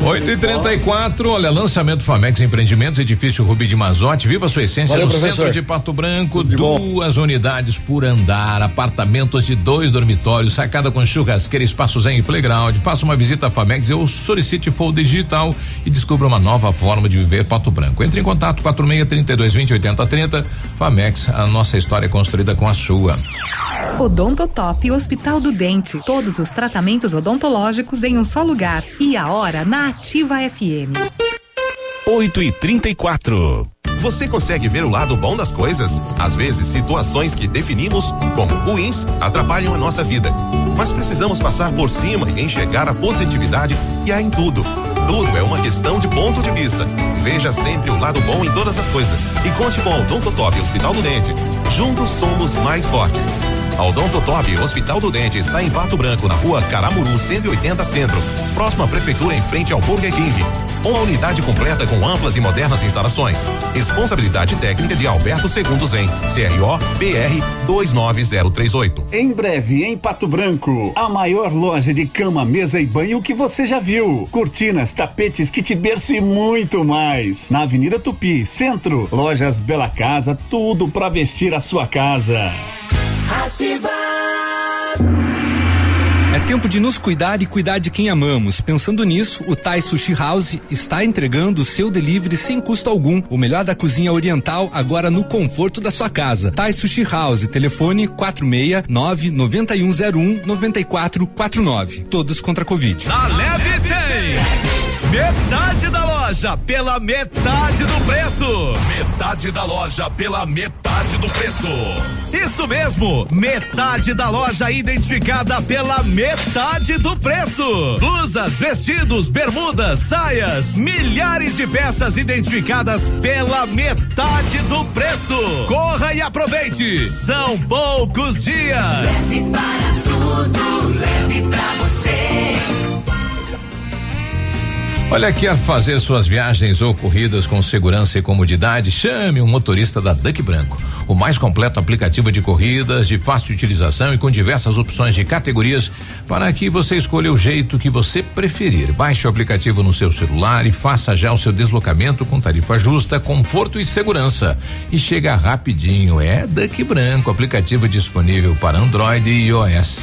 8 e 34 olha, lançamento Famex Empreendimentos, edifício Rubi de Mazote, viva sua essência Valeu, no professor. centro de Pato Branco, duas bom. unidades por andar, apartamentos de dois dormitórios, sacada com churrasqueira, espaços em playground. Faça uma visita à Famex ou solicite Folder Digital e descubra uma nova forma de viver Pato Branco. Entre em contato 46 32 20 80 30. Famex, a nossa história é construída com a sua. Odontotop Hospital do Dente, todos os tratamentos odontológicos em um só lugar. E a hora na Ativa FM. 8 e 34 Você consegue ver o lado bom das coisas? Às vezes, situações que definimos como ruins atrapalham a nossa vida. Mas precisamos passar por cima e enxergar a positividade que há em tudo. Tudo é uma questão de ponto de vista. Veja sempre o lado bom em todas as coisas. E conte com o Odontotop Hospital do Dente. Juntos somos mais fortes. A Odontotop Hospital do Dente está em Pato Branco, na rua Caramuru 180 Centro. Próxima prefeitura em frente ao Burger King. Uma unidade completa com amplas e modernas instalações. Responsabilidade técnica de Alberto Segundos em CRO BR 29038. Em breve, em Pato Branco, a maior loja de cama, mesa e banho que você já viu. Cortinas, tapetes, kit berço e muito mais. Na Avenida Tupi, Centro. Lojas Bela Casa, tudo para vestir a sua casa. Ativa! É tempo de nos cuidar e cuidar de quem amamos. Pensando nisso, o Thai Sushi House está entregando o seu delivery sem custo algum. O melhor da cozinha oriental agora no conforto da sua casa. Thai Sushi House, telefone 469 9101 9449. Todos contra a Covid. Na Leve tem! Metade da loja pela metade do preço. Metade da loja pela metade do preço. Isso mesmo, metade da loja identificada pela metade do preço. Blusas, vestidos, bermudas, saias, milhares de peças identificadas pela metade do preço. Corra e aproveite. São poucos dias. Leve para tudo, leve pra você. Olha, quer fazer suas viagens ou corridas com segurança e comodidade? Chame um motorista da Duck Branco. O mais completo aplicativo de corridas, de fácil utilização e com diversas opções de categorias para que você escolha o jeito que você preferir. Baixe o aplicativo no seu celular e faça já o seu deslocamento com tarifa justa, conforto e segurança. E chega rapidinho. É Duck Branco, aplicativo disponível para Android e iOS.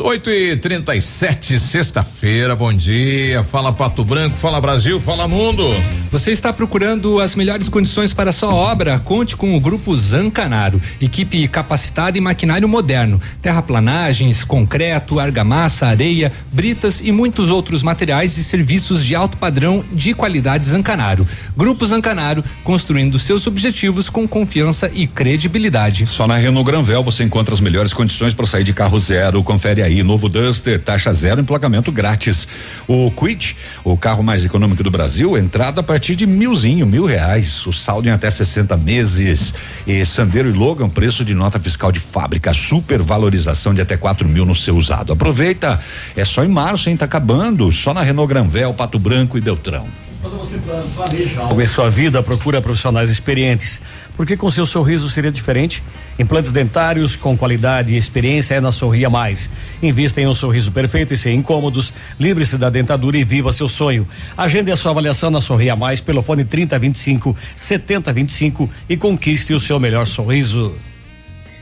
8 e 37 sexta-feira, bom dia. Fala Pato Branco, fala Brasil, fala mundo. Você está procurando as melhores condições para sua obra? Conte com o Grupo Zancanaro. Equipe capacitada e maquinário moderno. Terraplanagens, concreto, argamassa, areia, britas e muitos outros materiais e serviços de alto padrão de qualidade Zancanaro. Grupo Zancanaro, construindo seus objetivos com confiança e credibilidade. Só na Renault Granvel você encontra as melhores condições para sair de carro zero. Confere aí, novo Duster, taxa zero, emplacamento grátis. O Quid, o carro mais econômico do Brasil, entrada para partir de milzinho, mil reais. O saldo em até 60 meses. E Sandero e Logan, preço de nota fiscal de fábrica, supervalorização de até 4 mil no seu usado. Aproveita, é só em março, hein? Tá acabando. Só na Renault Granvel, Pato Branco e Beltrão. Quando você planeja algo em sua vida, procura profissionais experientes porque com seu sorriso seria diferente? Implantes dentários com qualidade e experiência é na Sorria Mais. Invista em um sorriso perfeito e sem incômodos, livre-se da dentadura e viva seu sonho. Agende a sua avaliação na Sorria Mais pelo fone 3025 7025 e conquiste o seu melhor sorriso.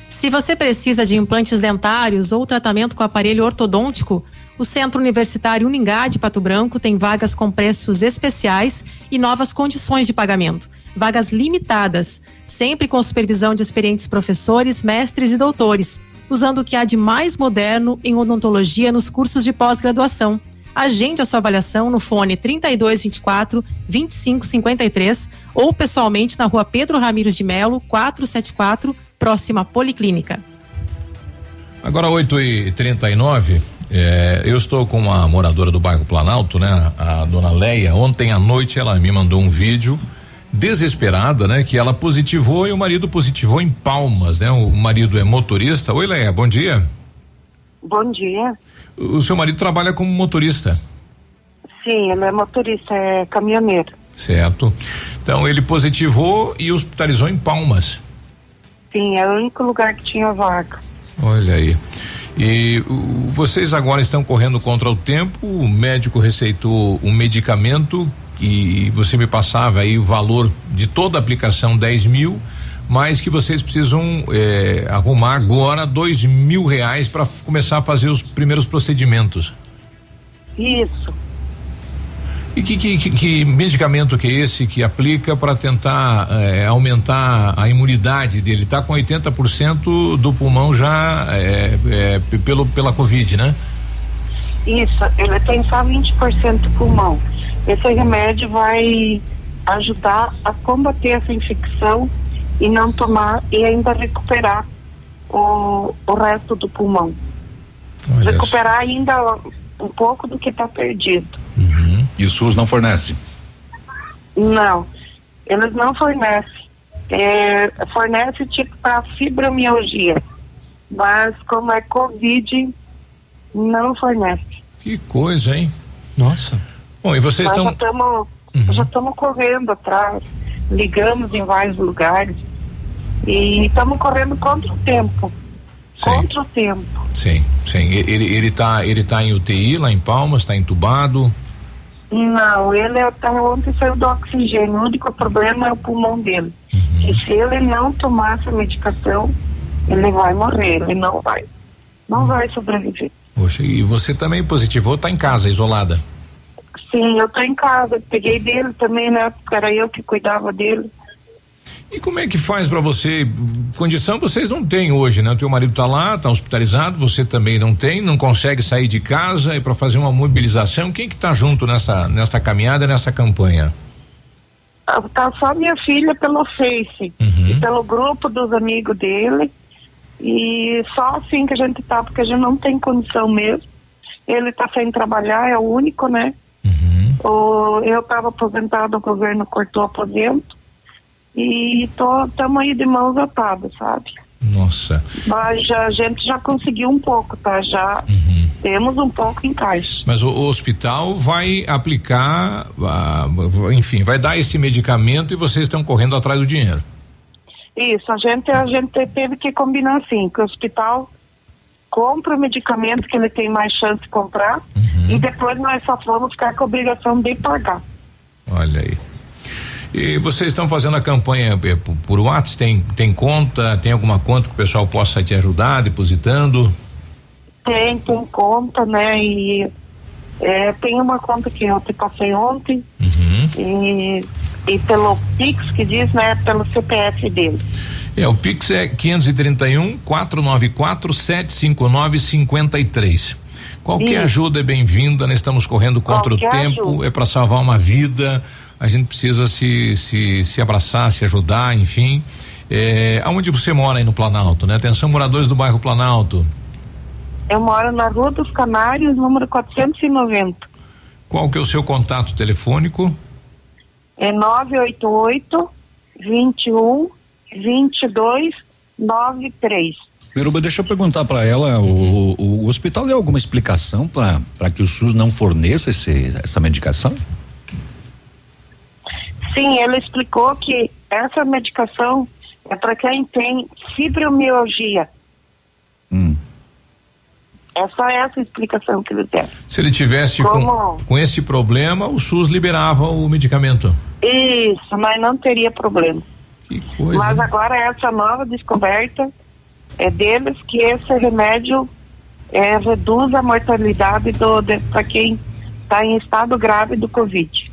Se você precisa de implantes dentários ou tratamento com aparelho ortodôntico, o Centro Universitário Uningá de Pato Branco tem vagas com preços especiais e novas condições de pagamento vagas limitadas, sempre com supervisão de experientes professores, mestres e doutores, usando o que há de mais moderno em odontologia nos cursos de pós-graduação. Agende a sua avaliação no fone 3224 2553 ou pessoalmente na rua Pedro Ramires de Melo, 474, próxima Policlínica. Agora 8 e 39 é, eu estou com uma moradora do bairro Planalto, né? A dona Leia. Ontem à noite ela me mandou um vídeo desesperada, né? Que ela positivou e o marido positivou em Palmas, né? O marido é motorista. Oi, Leia, bom dia. Bom dia. O seu marido trabalha como motorista? Sim, ele é motorista, é caminhoneiro. Certo. Então ele positivou e hospitalizou em Palmas. Sim, é o único lugar que tinha vaga. Olha aí. E uh, vocês agora estão correndo contra o tempo, o médico receitou um medicamento e você me passava aí o valor de toda a aplicação 10 mil, mas que vocês precisam é, arrumar agora dois mil reais para começar a fazer os primeiros procedimentos. Isso. E que, que, que, que, medicamento que é esse que aplica para tentar é, aumentar a imunidade dele? Está com 80% do pulmão já é, é, pelo, pela Covid, né? Isso, ele tem só 20% do pulmão. Esse remédio vai ajudar a combater essa infecção e não tomar e ainda recuperar o, o resto do pulmão. Olha recuperar ainda um pouco do que está perdido. Uhum. E o SUS não fornece? Não, eles não fornecem. É, fornece tipo para fibromialgia, mas como é Covid, não fornece. Que coisa, hein? Nossa. Bom, e vocês estão. Já estamos uhum. correndo atrás, ligamos em vários lugares e estamos correndo contra o tempo. Sim. Contra o tempo. Sim, sim. Ele, ele, tá, ele tá em UTI lá em Palmas, está entubado? Não, ele é, tá, ontem saiu do oxigênio. O único problema é o pulmão dele. Uhum. E se ele não tomar essa medicação, ele vai morrer, ele não vai. Não uhum. vai sobreviver. Poxa, e você também positivou, está em casa, isolada? Sim, eu tô em casa. Peguei dele também, né? Porque era eu que cuidava dele. E como é que faz para você? Condição vocês não têm hoje, né? O teu marido tá lá, tá hospitalizado, você também não tem, não consegue sair de casa e para fazer uma mobilização, quem que tá junto nessa nessa caminhada, nessa campanha? Ah, tá só minha filha pelo Face, uhum. pelo grupo dos amigos dele. E só assim que a gente tá, porque a gente não tem condição mesmo. Ele tá sem trabalhar, é o único, né? O, eu estava aposentado, o governo cortou o aposento e estamos aí de mãos atadas, sabe? Nossa. Mas já, a gente já conseguiu um pouco, tá? Já uhum. temos um pouco em caixa. Mas o, o hospital vai aplicar, uh, enfim, vai dar esse medicamento e vocês estão correndo atrás do dinheiro. Isso, a gente, a gente teve que combinar assim, que o hospital compra o medicamento que ele tem mais chance de comprar uhum. e depois nós só vamos ficar com a obrigação de pagar. Olha aí. E vocês estão fazendo a campanha eh, por, por WhatsApp? Tem, tem conta? Tem alguma conta que o pessoal possa te ajudar depositando? Tem, tem conta, né? E é, tem uma conta que eu te passei ontem uhum. e, e pelo Pix que diz, né? Pelo CPF dele. É, o Pix é 531 494 759 53. Qualquer ajuda é bem-vinda, nós estamos correndo contra Qualquer o tempo, ajuda. é para salvar uma vida, a gente precisa se, se, se abraçar, se ajudar, enfim. É, aonde você mora aí no Planalto, né? Atenção, moradores do bairro Planalto. Eu moro na Rua dos Canários, número 490. Qual que é o seu contato telefônico? É 988 21 2293. Peruba, deixa eu perguntar para ela, o, o, o, hospital deu alguma explicação para que o SUS não forneça esse, essa medicação? Sim, ele explicou que essa medicação é para quem tem fibromialgia. Hum. É só essa explicação que ele tem. Se ele tivesse Como... com, com esse problema, o SUS liberava o medicamento. Isso, mas não teria problema. Que coisa. Mas agora essa nova descoberta é deles que esse remédio é, reduz a mortalidade do para quem está em estado grave do Covid.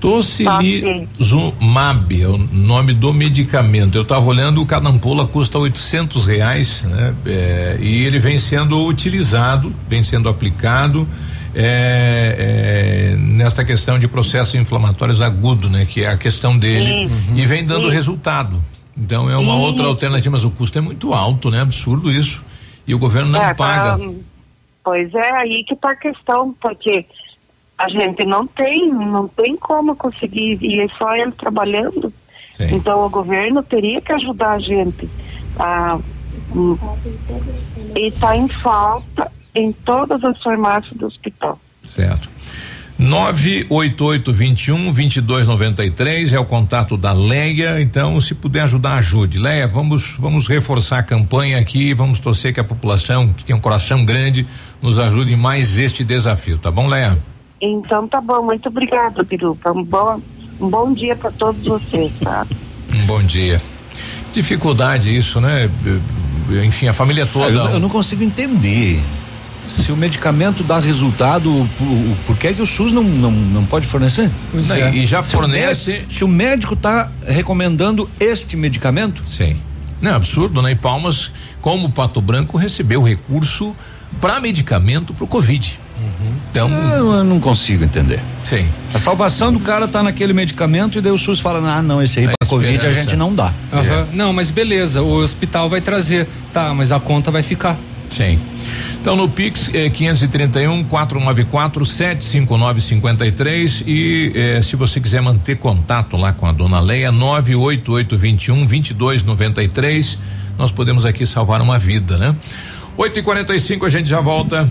Tocilizumab é o nome do medicamento. Eu estava olhando, cada ampola custa oitocentos reais, né? É, e ele vem sendo utilizado, vem sendo aplicado é, é, nesta questão de processos inflamatórios agudos, né? Que é a questão dele uhum. e vem dando resultado. Então é uma outra alternativa, mas o custo é muito alto, né? Absurdo isso. E o governo não é, paga. Tá, pois é, aí que está a questão, porque a gente não tem, não tem como conseguir, e é só ele trabalhando. Sim. Então o governo teria que ajudar a gente. A, hum, e está em falta em todas as farmácias do hospital. Certo. 988 21 2293 é o contato da Leia. Então, se puder ajudar, ajude. Leia, vamos vamos reforçar a campanha aqui, vamos torcer que a população, que tem um coração grande, nos ajude em mais este desafio, tá bom, Leia? Então tá bom, muito obrigada, Pirupa. Um bom, um bom dia para todos vocês, sabe? Um bom dia. Dificuldade isso, né? Enfim, a família toda. eu, eu não consigo entender se o medicamento dá resultado, por, que, é que o SUS não, não, não pode fornecer? Não, é. E já se fornece. O médico, se o médico está recomendando este medicamento? Sim. Não, é absurdo, né? E Palmas, como Pato Branco, recebeu recurso para medicamento para o Covid. Uhum. Então. Eu, eu, não consigo entender. Sim. A salvação do cara tá naquele medicamento e daí o SUS fala: ah, não, esse aí para Covid a gente não dá. Uhum. É. Não, mas beleza, o hospital vai trazer. Tá, mas a conta vai ficar. Sim. Então no Pix é 531 494 759 53 e eh, se você quiser manter contato lá com a dona Leia 98821 2293 nós podemos aqui salvar uma vida, né? 8 e 45 a gente já volta.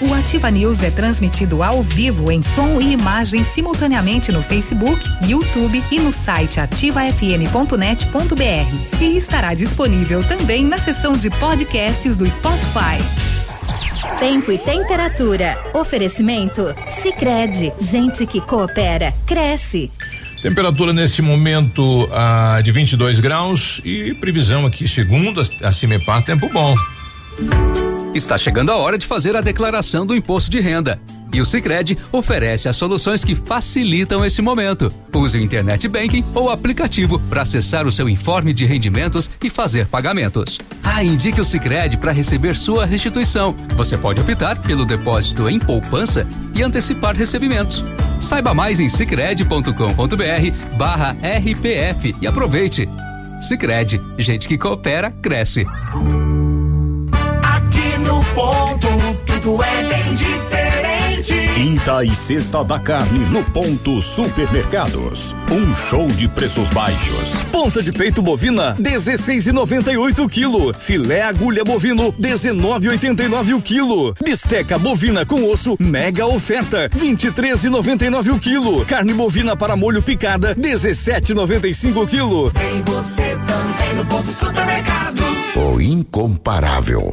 O Ativa News é transmitido ao vivo em som e imagem simultaneamente no Facebook, YouTube e no site ativafm.net.br. E estará disponível também na seção de podcasts do Spotify. Tempo e temperatura. Oferecimento? Sicredi Gente que coopera, cresce. Temperatura nesse momento ah, de 22 graus e previsão aqui, segundo a CIMEPAR, tempo bom. Está chegando a hora de fazer a declaração do imposto de renda. E o Sicredi oferece as soluções que facilitam esse momento. Use o Internet Banking ou aplicativo para acessar o seu informe de rendimentos e fazer pagamentos. Ah, indique o Sicredi para receber sua restituição. Você pode optar pelo depósito em poupança e antecipar recebimentos. Saiba mais em sicredi.com.br/barra RPF e aproveite. Sicredi, gente que coopera cresce ponto, tudo é bem diferente. Quinta e sexta da carne no ponto supermercados. Um show de preços baixos. Ponta de peito bovina, 16,98 o quilo. Filé agulha bovino, 19,89 o quilo. Bisteca bovina com osso, mega oferta, 23,99 o quilo. Carne bovina para molho picada, 17,95 o quilo. Tem você também no ponto supermercados. O incomparável.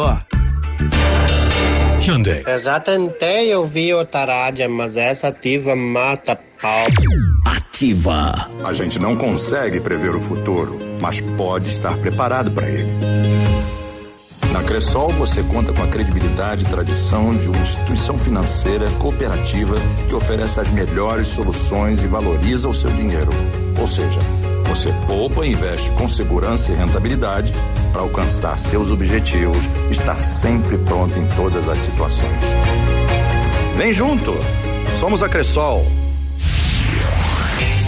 melhor. Hyundai. Eu já tentei ouvir outra rádio, mas essa ativa mata pau. Ativa. A gente não consegue prever o futuro, mas pode estar preparado para ele. Na Cressol você conta com a credibilidade e tradição de uma instituição financeira cooperativa que oferece as melhores soluções e valoriza o seu dinheiro. Ou seja, você poupa e investe com segurança e rentabilidade para alcançar seus objetivos e estar sempre pronto em todas as situações. Vem junto! Somos a Cressol.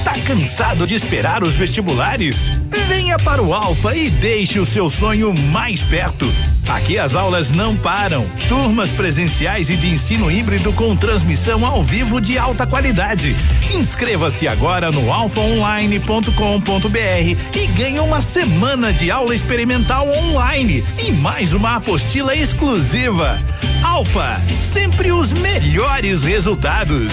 Tá cansado de esperar os vestibulares? Venha para o Alfa e deixe o seu sonho mais perto. Aqui as aulas não param. Turmas presenciais e de ensino híbrido com transmissão ao vivo de alta qualidade. Inscreva-se agora no alfaonline.com.br e ganhe uma semana de aula experimental online e mais uma apostila exclusiva. Alfa, sempre os melhores resultados.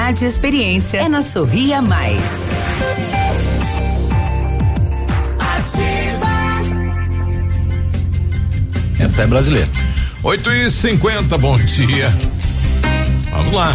qualidade e experiência é na Sorria Mais. Essa é brasileira. 8 e 50 bom dia. Vamos lá.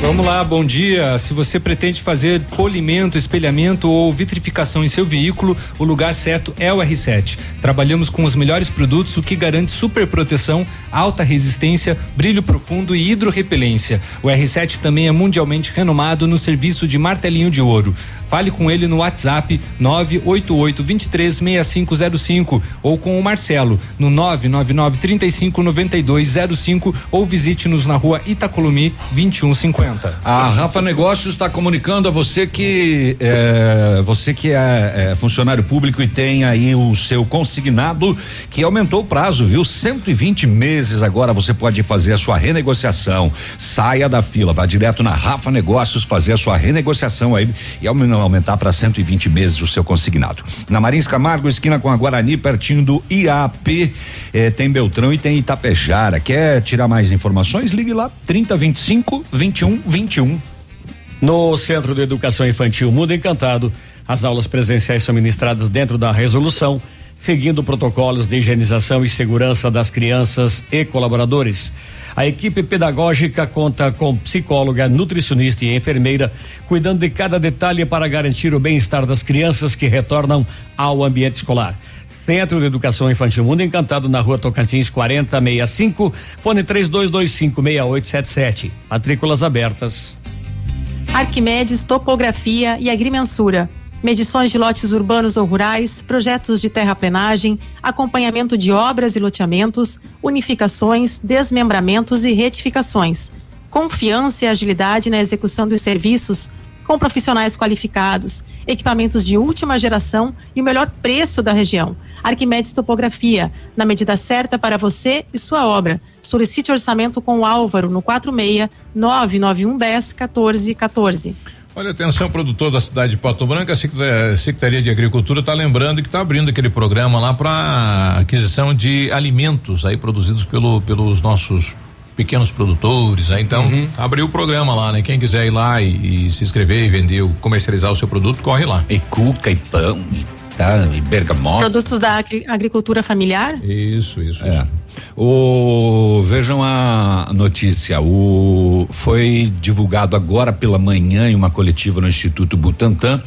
Vamos lá, bom dia. Se você pretende fazer polimento, espelhamento ou vitrificação em seu veículo, o lugar certo é o R7. Trabalhamos com os melhores produtos, o que garante super proteção, alta resistência, brilho profundo e hidrorrepelência. O R7 também é mundialmente renomado no serviço de martelinho de ouro. Fale com ele no WhatsApp 988 236505 ou com o Marcelo no 999 35 9205 ou visite-nos na rua Itacolumi 2150. A Rafa Negócios está comunicando a você que é, você que é, é, funcionário público e tem aí o seu consignado que aumentou o prazo, viu? 120 meses agora você pode fazer a sua renegociação. Saia da fila, vá direto na Rafa Negócios fazer a sua renegociação aí e aumentar para 120 meses o seu consignado. Na Marins Camargo, esquina com a Guarani, pertinho do IAP, eh, tem Beltrão e tem Itapejara. Quer tirar mais informações? Ligue lá 3025 2121. No Centro de Educação Infantil Mundo Encantado, as aulas presenciais são ministradas dentro da resolução, seguindo protocolos de higienização e segurança das crianças e colaboradores. A equipe pedagógica conta com psicóloga, nutricionista e enfermeira, cuidando de cada detalhe para garantir o bem-estar das crianças que retornam ao ambiente escolar. Centro de Educação Infantil Mundo Encantado na rua Tocantins 4065, fone 32256877. Matrículas abertas. Arquimedes Topografia e Agrimensura medições de lotes urbanos ou rurais, projetos de terraplenagem, acompanhamento de obras e loteamentos, unificações, desmembramentos e retificações. Confiança e agilidade na execução dos serviços, com profissionais qualificados, equipamentos de última geração e o melhor preço da região. Arquimedes Topografia, na medida certa para você e sua obra. Solicite orçamento com o Álvaro no 46 99110 1414. Olha, atenção, produtor da cidade de Pato Branco, a Secretaria de Agricultura está lembrando que está abrindo aquele programa lá para aquisição de alimentos aí produzidos pelo, pelos nossos pequenos produtores, aí então uhum. abriu o programa lá, né? Quem quiser ir lá e, e se inscrever e vender, comercializar o seu produto, corre lá. E cuca e pão e, tá, e bergamota. Produtos da agricultura familiar? Isso, isso, é. isso. O, vejam a notícia. O, foi divulgado agora pela manhã em uma coletiva no Instituto Butantan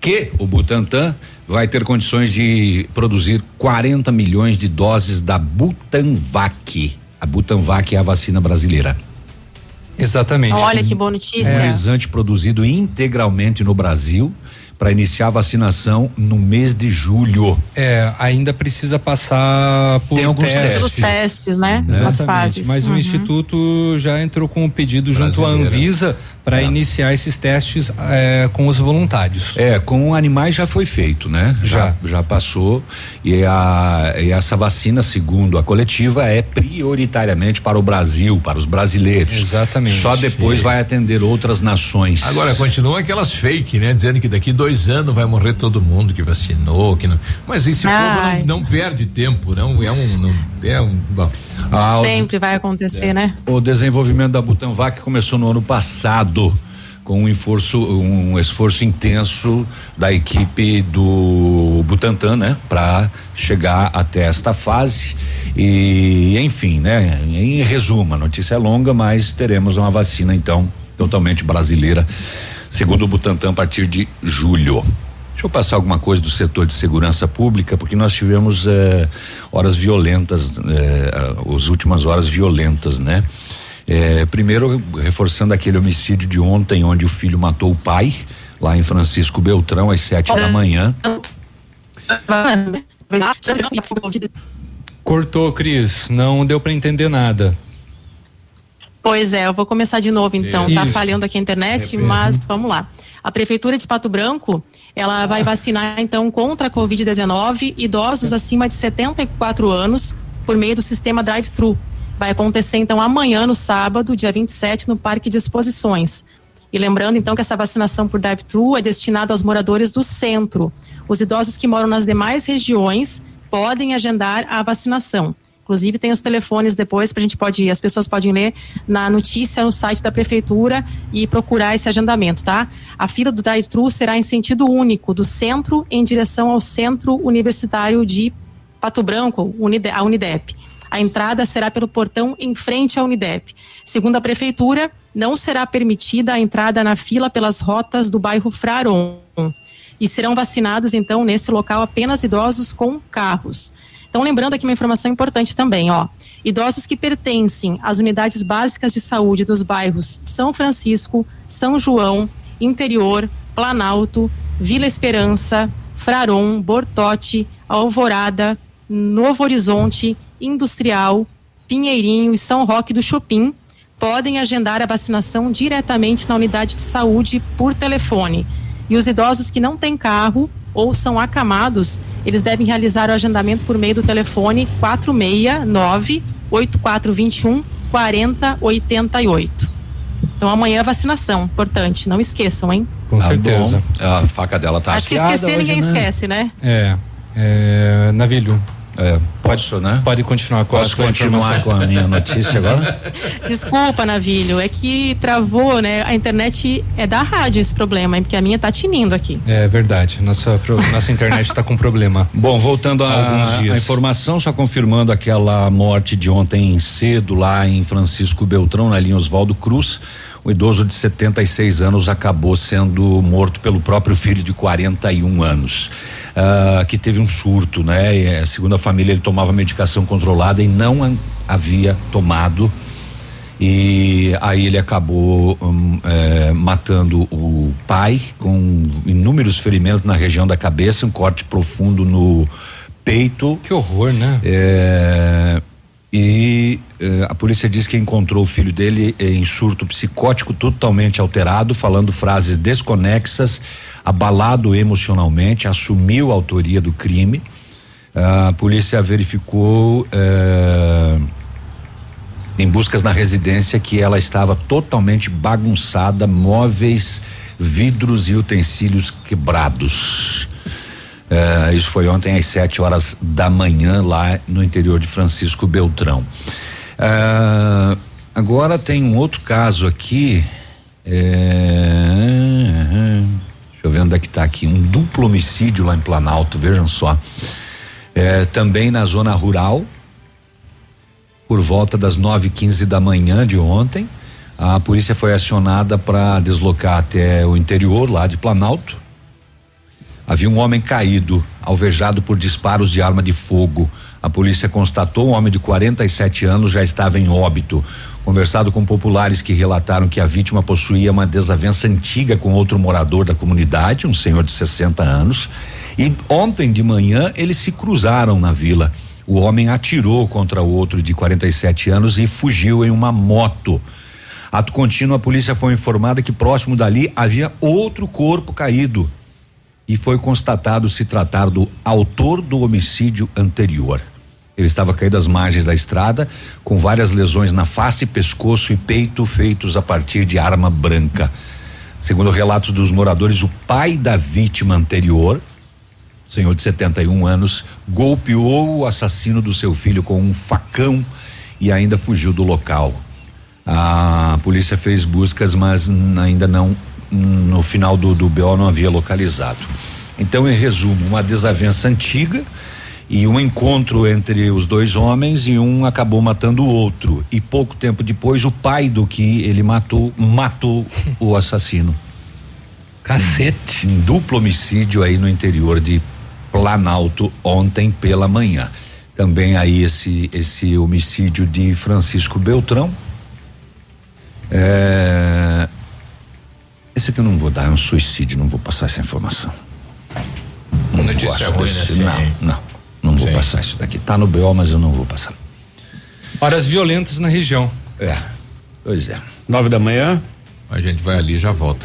que o Butantan vai ter condições de produzir 40 milhões de doses da Butanvac. A Butanvac é a vacina brasileira. Exatamente. Olha que boa notícia. É um produzido integralmente no Brasil para iniciar a vacinação no mês de julho. É, ainda precisa passar por Tem alguns testes. testes. testes, né? Exatamente. As fases. Mas uhum. o instituto já entrou com o um pedido Brasileira. junto à Anvisa para é. iniciar esses testes é, com os voluntários. É, com animais já foi feito, né? Já, já, já passou e, a, e essa vacina, segundo a coletiva, é prioritariamente para o Brasil, para os brasileiros. Exatamente. Só depois vai atender outras nações. Agora continua aquelas fake, né? Dizendo que daqui dois anos vai morrer todo mundo que vacinou, que não. Mas esse Ai. povo não, não, perde tempo, não é um, não é um. Bom. Ah, Sempre vai acontecer, é. né? O desenvolvimento da Butanvac começou no ano passado com um esforço, um esforço intenso da equipe do Butantan, né, para chegar até esta fase e, enfim, né, em resumo, a notícia é longa, mas teremos uma vacina então totalmente brasileira, segundo o Butantan a partir de julho. Deixa eu passar alguma coisa do setor de segurança pública, porque nós tivemos eh, horas violentas, eh, as últimas horas violentas, né? Eh, primeiro, reforçando aquele homicídio de ontem, onde o filho matou o pai, lá em Francisco Beltrão, às sete da manhã. Cortou, Cris, não deu para entender nada. Pois é, eu vou começar de novo então. Tá Isso. Tá falhando aqui a internet, mas vamos lá. A prefeitura de Pato Branco ela vai vacinar então contra a Covid-19 idosos acima de 74 anos por meio do sistema drive-thru. Vai acontecer então amanhã, no sábado, dia 27, no Parque de Exposições. E lembrando então que essa vacinação por drive-thru é destinada aos moradores do centro. Os idosos que moram nas demais regiões podem agendar a vacinação. Inclusive tem os telefones depois para a gente pode, as pessoas podem ler na notícia no site da prefeitura e procurar esse agendamento, tá? A fila do drive-thru será em sentido único, do centro em direção ao Centro Universitário de Pato Branco, a Unidep. A entrada será pelo portão em frente à Unidep. Segundo a prefeitura, não será permitida a entrada na fila pelas rotas do bairro Fraron. E serão vacinados, então, nesse local apenas idosos com carros. Então, lembrando aqui uma informação importante também, ó. Idosos que pertencem às unidades básicas de saúde dos bairros São Francisco, São João, Interior, Planalto, Vila Esperança, Fraron, Bortote, Alvorada, Novo Horizonte, Industrial, Pinheirinho e São Roque do Chopin podem agendar a vacinação diretamente na unidade de saúde por telefone. E os idosos que não têm carro ou são acamados, eles devem realizar o agendamento por meio do telefone 469 8421 4088. Então amanhã é vacinação, importante, não esqueçam, hein? Com tá certeza. Bom. A faca dela tá Acho que esquecer ninguém né? esquece, né? É. é navilho. É, pode, né? Pode continuar com Posso a continuar com a minha notícia agora? Desculpa, Navilho, é que travou, né? A internet é da rádio esse problema, porque a minha tá tinindo aqui. É verdade, nossa, nossa internet está com problema. Bom, voltando a, a informação, só confirmando aquela morte de ontem cedo lá em Francisco Beltrão, na linha Oswaldo Cruz. O idoso de 76 anos acabou sendo morto pelo próprio filho de 41 anos uh, que teve um surto, né? E, eh, segundo a família, ele tomava medicação controlada e não havia tomado. E aí ele acabou um, é, matando o pai com inúmeros ferimentos na região da cabeça, um corte profundo no peito. Que horror, né? É, e eh, a polícia diz que encontrou o filho dele em surto psicótico totalmente alterado, falando frases desconexas, abalado emocionalmente, assumiu a autoria do crime. A polícia verificou eh, em buscas na residência que ela estava totalmente bagunçada, móveis, vidros e utensílios quebrados. Eh, isso foi ontem às 7 horas da manhã lá no interior de Francisco Beltrão. Eh, agora tem um outro caso aqui. É, É que está aqui. Um duplo homicídio lá em Planalto, vejam só. É, também na zona rural, por volta das 9 15 da manhã de ontem. A polícia foi acionada para deslocar até o interior lá de Planalto. Havia um homem caído, alvejado por disparos de arma de fogo. A polícia constatou um homem de 47 anos já estava em óbito conversado com populares que relataram que a vítima possuía uma desavença antiga com outro morador da comunidade, um senhor de 60 anos. E ontem de manhã eles se cruzaram na vila. O homem atirou contra o outro de 47 anos e fugiu em uma moto. Ato contínuo, a polícia foi informada que próximo dali havia outro corpo caído e foi constatado se tratar do autor do homicídio anterior. Ele estava caído às margens da estrada, com várias lesões na face, pescoço e peito feitos a partir de arma branca. Segundo relatos dos moradores, o pai da vítima anterior, senhor de 71 anos, golpeou o assassino do seu filho com um facão e ainda fugiu do local. A polícia fez buscas, mas ainda não, no final do, do BO não havia localizado. Então, em resumo, uma desavença antiga e um encontro entre os dois homens e um acabou matando o outro. E pouco tempo depois, o pai do que ele matou matou o assassino. Cacete. Um duplo homicídio aí no interior de Planalto ontem pela manhã. Também aí esse esse homicídio de Francisco Beltrão. É, esse aqui eu não vou dar, é um suicídio, não vou passar essa informação. Não Notícia ruim, né? Não, não. Não vou Sim. passar isso daqui. Tá no BO, mas eu não vou passar. Horas violentas na região. É. Pois é. Nove da manhã. A gente vai ali e já volta.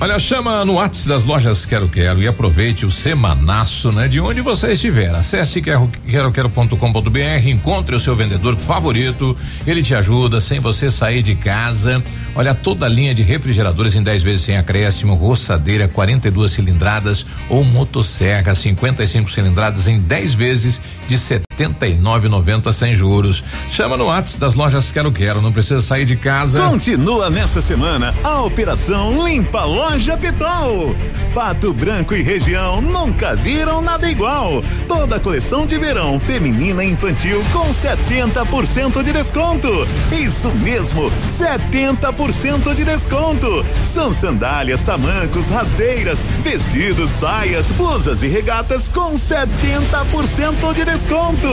Olha, chama no WhatsApp das lojas Quero Quero e aproveite o semanaço, né? De onde você estiver. Acesse quero.com.br, encontre o seu vendedor favorito, ele te ajuda sem você sair de casa. Olha, toda a linha de refrigeradores em 10 vezes sem acréscimo, roçadeira 42 cilindradas ou motosserra 55 cilindradas em 10 vezes de 79,90 sem juros. Chama no WhatsApp das lojas Quero Quero, não precisa sair de casa. Continua nessa semana a operação Limpa Loja Pitol. Pato Branco e região nunca viram nada igual. Toda a coleção de verão feminina e infantil com 70% de desconto. Isso mesmo, 70% de desconto. São sandálias, tamancos, rasteiras, vestidos, saias, blusas e regatas com 70% de desconto.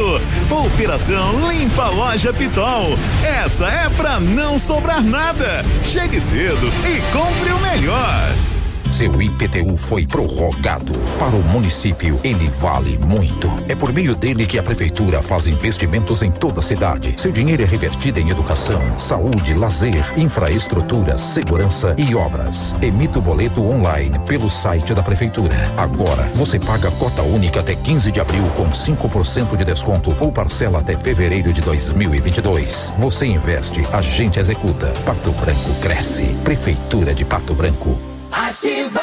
Operação Limpa Loja Pitol. Essa é pra não sobrar nada. Chegue cedo e compre o melhor. Seu IPTU foi prorrogado. Para o município, ele vale muito. É por meio dele que a prefeitura faz investimentos em toda a cidade. Seu dinheiro é revertido em educação, saúde, lazer, infraestrutura, segurança e obras. Emita o boleto online pelo site da prefeitura. Agora, você paga cota única até 15 de abril com 5% de desconto ou parcela até fevereiro de 2022. Você investe, a gente executa. Pato Branco cresce. Prefeitura de Pato Branco. Ativa.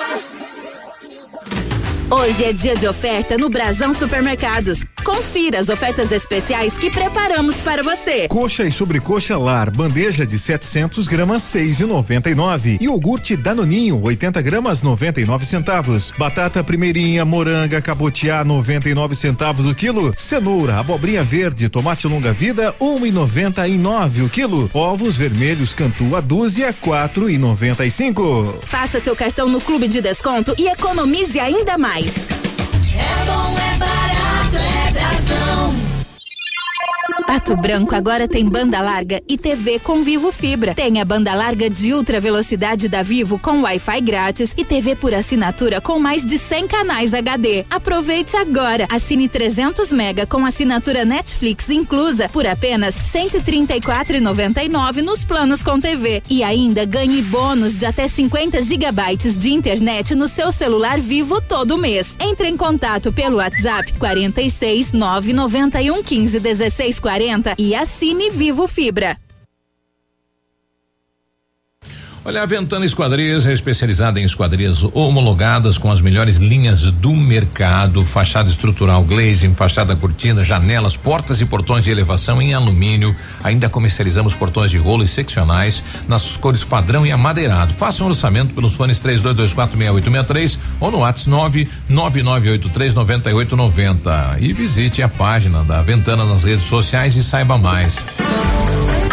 Hoje é dia de oferta no Brasão Supermercados. Confira as ofertas especiais que preparamos para você. Coxa e sobrecoxa lar, bandeja de 700 gramas, 6,99. E iogurte Danoninho, 80 gramas, 99 centavos. Batata primeirinha, moranga, cabotiá, 99 centavos o quilo. Cenoura, abobrinha verde, tomate longa vida, 1,99 o quilo. Ovos vermelhos Cantu a dúzia, 4,95. Faça seu cartão no Clube de Desconto e economize ainda mais. É bom, é barato, é Brasão. Pato Branco agora tem banda larga e TV com Vivo Fibra. Tem a banda larga de ultra velocidade da Vivo com Wi-Fi grátis e TV por assinatura com mais de 100 canais HD. Aproveite agora. Assine 300 mega com assinatura Netflix inclusa por apenas 134,99 nos planos com TV e ainda ganhe bônus de até 50 gigabytes de internet no seu celular Vivo todo mês. Entre em contato pelo WhatsApp 46 991 15 16 40 e assine Vivo Fibra. Olha, a Ventana Esquadrias é especializada em esquadrias homologadas com as melhores linhas do mercado, fachada estrutural glazing, fachada cortina, janelas, portas e portões de elevação em alumínio. Ainda comercializamos portões de rolo e seccionais nas cores padrão e amadeirado. Faça um orçamento pelos fones 32246863 ou no WhatsApp 999839890 e visite a página da Ventana nas redes sociais e saiba mais.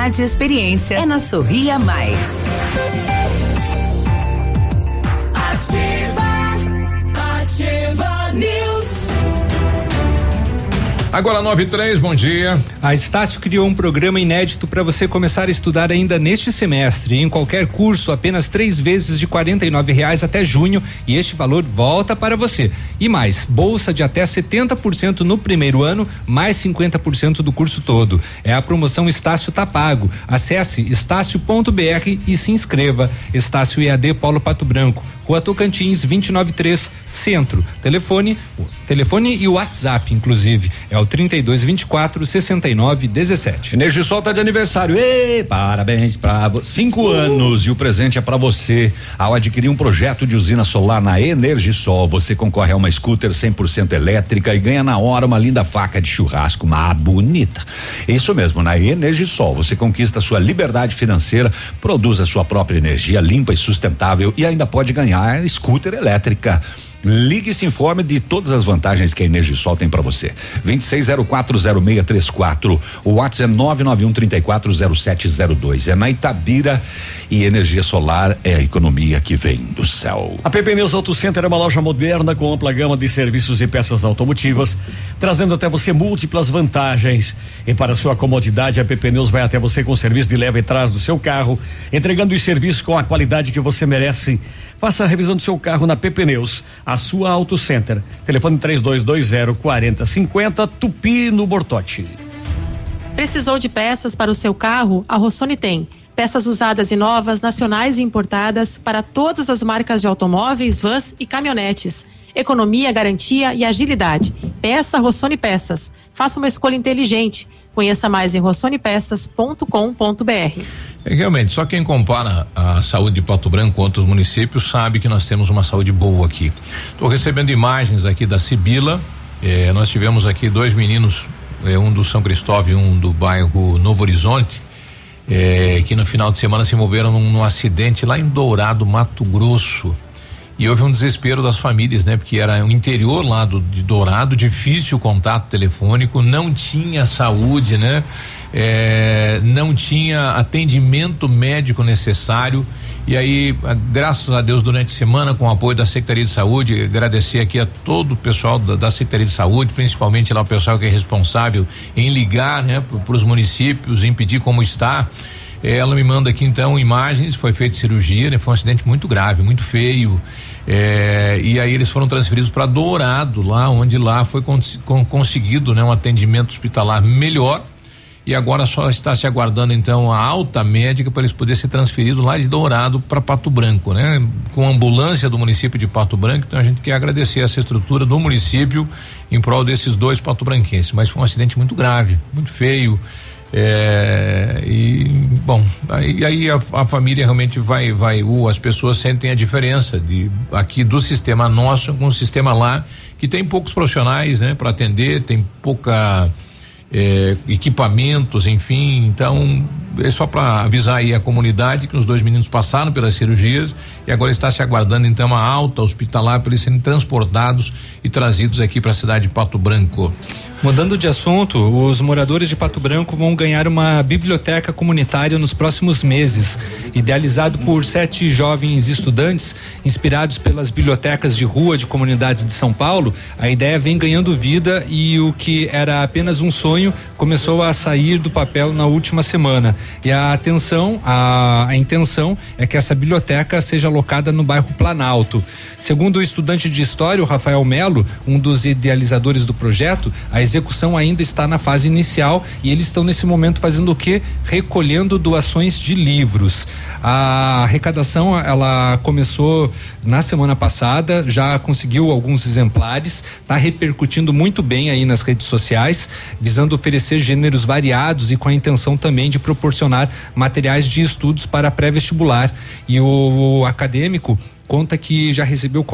qualidade e experiência é na Sorria Mais. Ativa, Agora 9 e 3, bom dia. A Estácio criou um programa inédito para você começar a estudar ainda neste semestre. Em qualquer curso, apenas três vezes de R$ reais até junho e este valor volta para você. E mais, bolsa de até 70% no primeiro ano, mais 50% do curso todo. É a promoção Estácio tá pago. Acesse estácio.br e se inscreva. Estácio EAD Paulo Pato Branco. Rua Tocantins, 293, Centro. Telefone, telefone e WhatsApp, inclusive, é o 32 24 69 17. Energisol tá de aniversário. Ei, parabéns para você. Cinco uh. anos e o presente é para você. Ao adquirir um projeto de usina solar na Energisol, você concorre a uma scooter 100% elétrica e ganha na hora uma linda faca de churrasco, uma bonita. Isso mesmo, na Energisol você conquista sua liberdade financeira, produz a sua própria energia limpa e sustentável e ainda pode ganhar scooter elétrica. Ligue e se informe de todas as vantagens que a Energisol tem para você. 26040634. O WhatsApp é 991340702. É na Itabira e energia solar é a economia que vem do céu. A PP Neus Auto Center é uma loja moderna com ampla gama de serviços e peças automotivas, trazendo até você múltiplas vantagens. E para sua comodidade, a PP Neus vai até você com serviço de leva e trás do seu carro, entregando os serviços com a qualidade que você merece. Faça a revisão do seu carro na PP Neus, a sua Auto Center. Telefone 3220 4050 Tupi no Bortote. Precisou de peças para o seu carro? A Rossoni tem. Peças usadas e novas, nacionais e importadas para todas as marcas de automóveis, vans e caminhonetes. Economia, garantia e agilidade. Peça Rossoni Peças. Faça uma escolha inteligente. Conheça mais em rossonepeças.com.br. É, realmente, só quem compara a saúde de Pato Branco com outros municípios sabe que nós temos uma saúde boa aqui. Estou recebendo imagens aqui da Sibila. Eh, nós tivemos aqui dois meninos, eh, um do São Cristóvão e um do bairro Novo Horizonte, eh, que no final de semana se envolveram num, num acidente lá em Dourado, Mato Grosso. E houve um desespero das famílias, né? Porque era o interior lá do, de Dourado, difícil contato telefônico, não tinha saúde, né? É, não tinha atendimento médico necessário. E aí, graças a Deus, durante a semana, com o apoio da Secretaria de Saúde, agradecer aqui a todo o pessoal da, da Secretaria de Saúde, principalmente lá o pessoal que é responsável em ligar, né, para os municípios, em pedir como está. É, ela me manda aqui então imagens, foi feita cirurgia, né? Foi um acidente muito grave, muito feio. É, e aí eles foram transferidos para Dourado, lá onde lá foi cons conseguido, né, um atendimento hospitalar melhor e agora só está se aguardando então a alta médica para eles poderem ser transferidos lá de Dourado para Pato Branco, né? Com a ambulância do município de Pato Branco, então a gente quer agradecer essa estrutura do município em prol desses dois pato-branquenses, mas foi um acidente muito grave, muito feio. É, e bom, aí, aí a, a, família realmente vai, vai, uh, as pessoas sentem a diferença de aqui do sistema nosso com o sistema lá, que tem poucos profissionais, né, para atender, tem pouca é, equipamentos, enfim. Então, é só para avisar aí a comunidade que os dois meninos passaram pelas cirurgias e agora está se aguardando então uma alta hospitalar para eles serem transportados e trazidos aqui para a cidade de Pato Branco. Mudando de assunto, os moradores de Pato Branco vão ganhar uma biblioteca comunitária nos próximos meses. Idealizado por sete jovens estudantes, inspirados pelas bibliotecas de rua de comunidades de São Paulo, a ideia vem ganhando vida e o que era apenas um sonho começou a sair do papel na última semana. E a atenção, a, a intenção é que essa biblioteca seja alocada no bairro Planalto. Segundo o estudante de história, o Rafael Melo, um dos idealizadores do projeto, a execução ainda está na fase inicial e eles estão nesse momento fazendo o quê? Recolhendo doações de livros. A arrecadação ela começou na semana passada, já conseguiu alguns exemplares, está repercutindo muito bem aí nas redes sociais, visando oferecer gêneros variados e com a intenção também de proporcionar materiais de estudos para pré-vestibular. E o, o acadêmico conta que já recebeu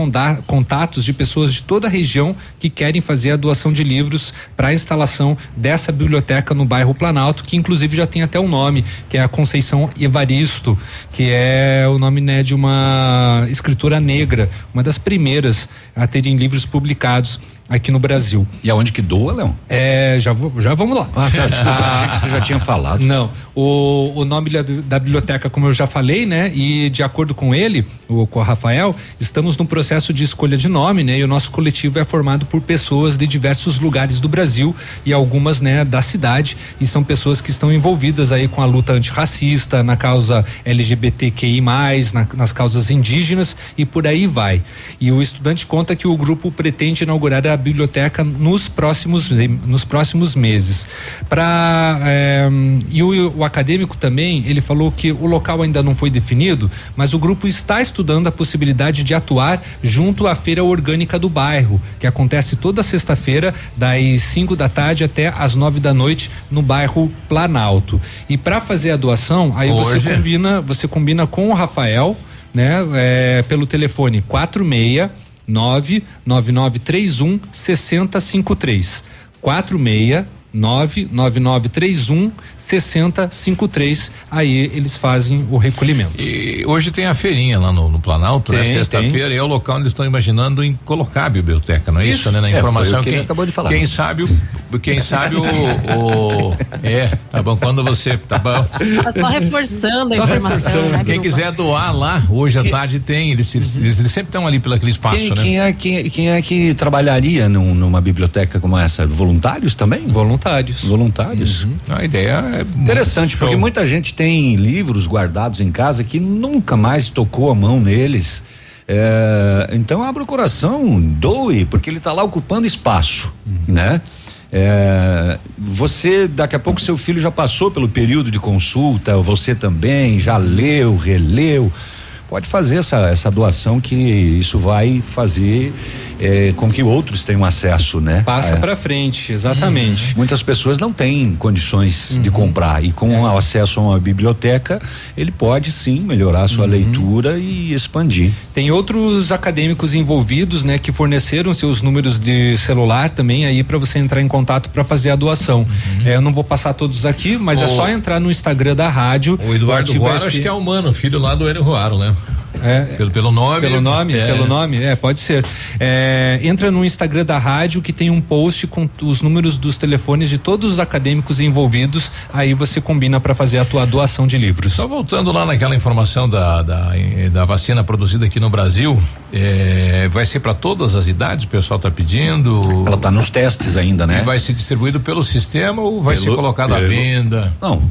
contatos de pessoas de toda a região que querem fazer a doação de livros para a instalação dessa biblioteca no bairro Planalto, que inclusive já tem até um nome, que é a Conceição Evaristo, que é o nome né, de uma escritora negra, uma das primeiras a terem livros publicados aqui no Brasil. E aonde que doa, Leão? É, já, vou, já vamos lá. Ah, tá, desculpa, ah, achei que você já tinha falado. Não, o, o nome da, da, biblioteca, como eu já falei, né? E de acordo com ele, o, com o Rafael, estamos no processo de escolha de nome, né? E o nosso coletivo é formado por pessoas de diversos lugares do Brasil e algumas, né, da cidade, e são pessoas que estão envolvidas aí com a luta antirracista, na causa LGBTQI+, na, nas causas indígenas e por aí vai. E o estudante conta que o grupo pretende inaugurar a biblioteca nos próximos nos próximos meses. Para é, e o, o, acadêmico também ele falou que o local ainda não foi definido, mas o grupo está estudando a possibilidade de atuar junto à feira orgânica do bairro, que acontece toda sexta-feira das 5 da tarde até às 9 da noite no bairro Planalto. E para fazer a doação, aí Hoje. você combina você combina com o Rafael, né? É, pelo telefone 46 99931 6053. 46 99931 6053. Aí eles fazem o recolhimento. E hoje tem a feirinha lá no, no Planalto, né? tem, né? Sexta-feira, e é o local onde eles estão imaginando em colocar a biblioteca, não é isso, isso né? Na é, informação que quem, acabou de falar. Quem sabe o, quem sabe o, o, é, tá bom, quando você, tá bom. Tá só reforçando a informação, né, Quem quiser doar lá, hoje à tarde tem, eles, eles, eles, eles sempre estão ali pelo aquele espaço, quem, né? Quem é, quem, quem é que trabalharia num, numa biblioteca como essa? Voluntários também? Voluntários. Voluntários. Uhum. A ideia é interessante, porque muita gente tem livros guardados em casa que nunca mais tocou a mão neles. É, então abra o coração, doe, porque ele está lá ocupando espaço, uhum. né? É, você, daqui a pouco, seu filho já passou pelo período de consulta, você também, já leu, releu pode fazer essa, essa doação que isso vai fazer é, com que outros tenham acesso, né? Passa é. para frente, exatamente. Uhum. Muitas pessoas não têm condições uhum. de comprar e com é. o acesso a uma biblioteca ele pode sim melhorar a sua uhum. leitura e expandir. Tem outros acadêmicos envolvidos, né, que forneceram seus números de celular também aí para você entrar em contato para fazer a doação. Uhum. É, eu não vou passar todos aqui, mas o é só entrar no Instagram da rádio. O Eduardo Ruaro, acho que é humano, filho lá do Enio Ruaro, né? É, pelo, pelo nome. Pelo nome, é. pelo nome, é, pode ser. É, entra no Instagram da rádio que tem um post com os números dos telefones de todos os acadêmicos envolvidos. Aí você combina para fazer a tua doação de livros. Só voltando lá naquela informação da, da, da vacina produzida aqui no Brasil, é, vai ser para todas as idades, o pessoal está pedindo. Ela está nos testes ainda, né? E vai ser distribuído pelo sistema ou vai pelo, ser colocado à venda? Não,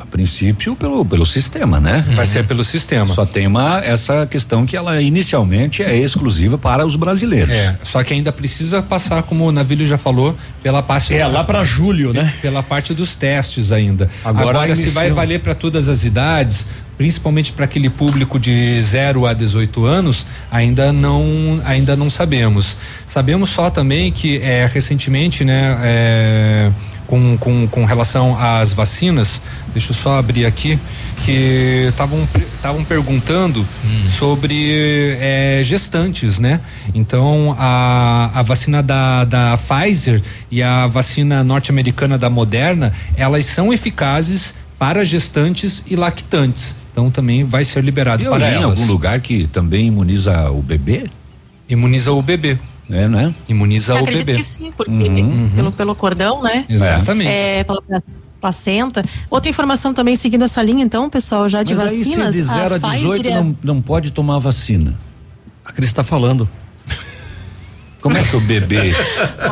a princípio pelo, pelo sistema, né? Uhum. Vai ser pelo sistema. Só tem uma essa essa questão que ela inicialmente é exclusiva para os brasileiros. É, só que ainda precisa passar, como o Navilho já falou, pela parte. É, lá para julho, né? Pela parte dos testes ainda. Agora, Agora se vai valer para todas as idades, principalmente para aquele público de 0 a 18 anos, ainda não ainda não sabemos. Sabemos só também que é, recentemente, né, é, com, com, com relação às vacinas, deixa eu só abrir aqui, que estavam perguntando hum. sobre é, gestantes, né? Então a, a vacina da, da Pfizer e a vacina norte-americana da Moderna, elas são eficazes para gestantes e lactantes. Então também vai ser liberado e para elas. Em algum lugar que também imuniza o bebê? Imuniza o bebê. É, né? Imuniza Eu o bebê. que sim, porque uhum. pelo, pelo cordão, né? Exatamente. É, pela placenta. Outra informação também seguindo essa linha, então, pessoal, já de Mas vacinas. se de 0 a, a 18 não, não pode tomar vacina. A Cris está falando. Como é que o bebê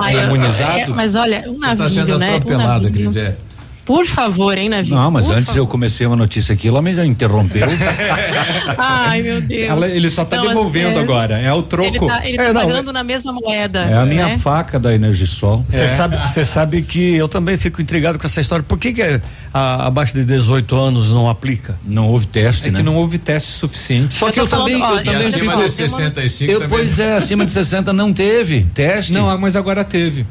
é imunizado? É, mas olha, um navio, tá sendo né? atropelado, um Cris, é. Por favor, hein, Navi? Não, mas Por antes favor. eu comecei uma notícia aqui, ela me já interrompeu. Ai, meu Deus. Ela, ele só tá não, devolvendo é, agora, é o troco. Ele tá, ele tá é, pagando na mesma moeda. É a minha né? faca da Energisol. Você é. sabe, você sabe que eu também fico intrigado com essa história. Por que que a, abaixo de 18 anos não aplica? Não houve teste, é né? que não houve teste suficiente. Só que eu, também, ó, eu também acima de 65 eu, Pois é, acima de 60 não teve teste. Não, mas agora teve.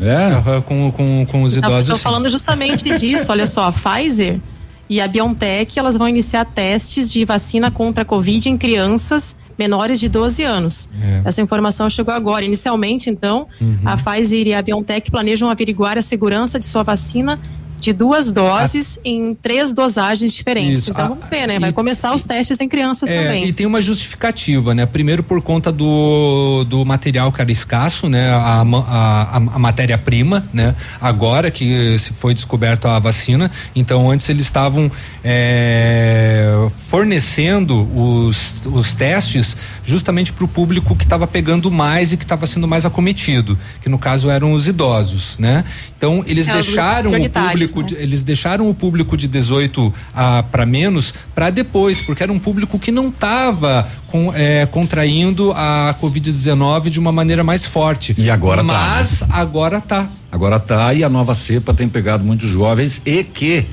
É, com, com, com os idosos. Estou falando justamente disso. Olha só, a Pfizer e a BioNTech elas vão iniciar testes de vacina contra a Covid em crianças menores de 12 anos. É. Essa informação chegou agora. Inicialmente, então, uhum. a Pfizer e a BioNTech planejam averiguar a segurança de sua vacina de duas doses a... em três dosagens diferentes. Isso. Então vamos ver, né? Vai e, começar os testes em crianças é, também. E tem uma justificativa, né? Primeiro por conta do, do material que era escasso, né? A, a, a matéria-prima, né? Agora que se foi descoberta a vacina, então antes eles estavam é, fornecendo os, os testes justamente para o público que estava pegando mais e que estava sendo mais acometido, que no caso eram os idosos, né? Então eles é, deixaram o público, né? de, eles deixaram o público de 18 a para menos para depois, porque era um público que não estava com, é, contraindo a covid-19 de uma maneira mais forte. E agora Mas tá. Mas né? agora tá. Agora tá e a nova cepa tem pegado muitos jovens e que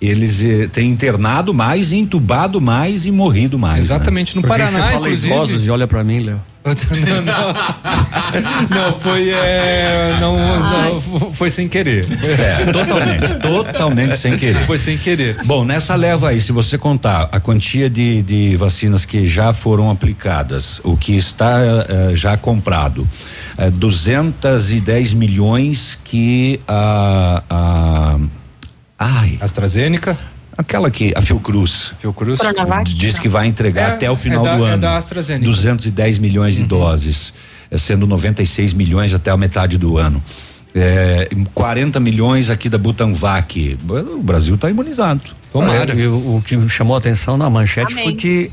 eles eh, têm internado mais, entubado mais e morrido mais. Né? Exatamente, né? no Paraná, você inclusive. Idosos e olha para mim, Léo. não, não, não, foi é, não, não, foi sem querer. É, totalmente, totalmente sem querer. Foi sem querer. Bom, nessa leva aí, se você contar a quantia de, de vacinas que já foram aplicadas, o que está uh, já comprado, uh, eh, 210 milhões que a, a Ai. AstraZeneca? Aquela que a Fiocruz. Fiocruz. Diz que vai entregar é, até o final é da, do é ano. É da AstraZeneca. 210 milhões de uhum. doses, é, sendo 96 milhões até a metade do ano. É, 40 milhões aqui da Butanvac. O Brasil está imunizado. Tomara. É, o, o, que chamou a atenção na manchete Amém. foi que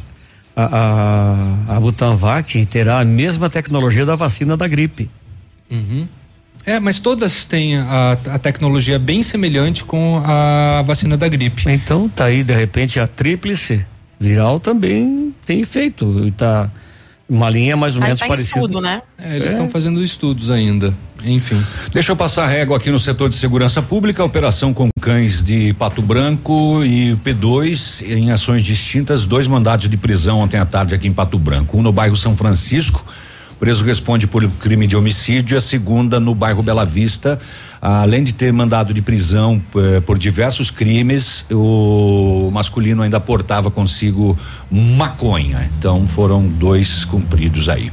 a, a, a Butanvac terá a mesma tecnologia da vacina da gripe. Uhum. É, mas todas têm a, a, tecnologia bem semelhante com a vacina da gripe. Então tá aí, de repente, a tríplice viral também tem efeito. Tá uma linha mais ou menos tá parecida. Estudo, né? É, eles estão é. fazendo estudos ainda. Enfim. Deixa eu passar a régua aqui no setor de segurança pública, operação com cães de Pato Branco e P2 em ações distintas, dois mandados de prisão ontem à tarde aqui em Pato Branco, um no bairro São Francisco preso responde por crime de homicídio, a segunda no bairro Bela Vista. Além de ter mandado de prisão eh, por diversos crimes, o masculino ainda portava consigo maconha. Então foram dois cumpridos aí.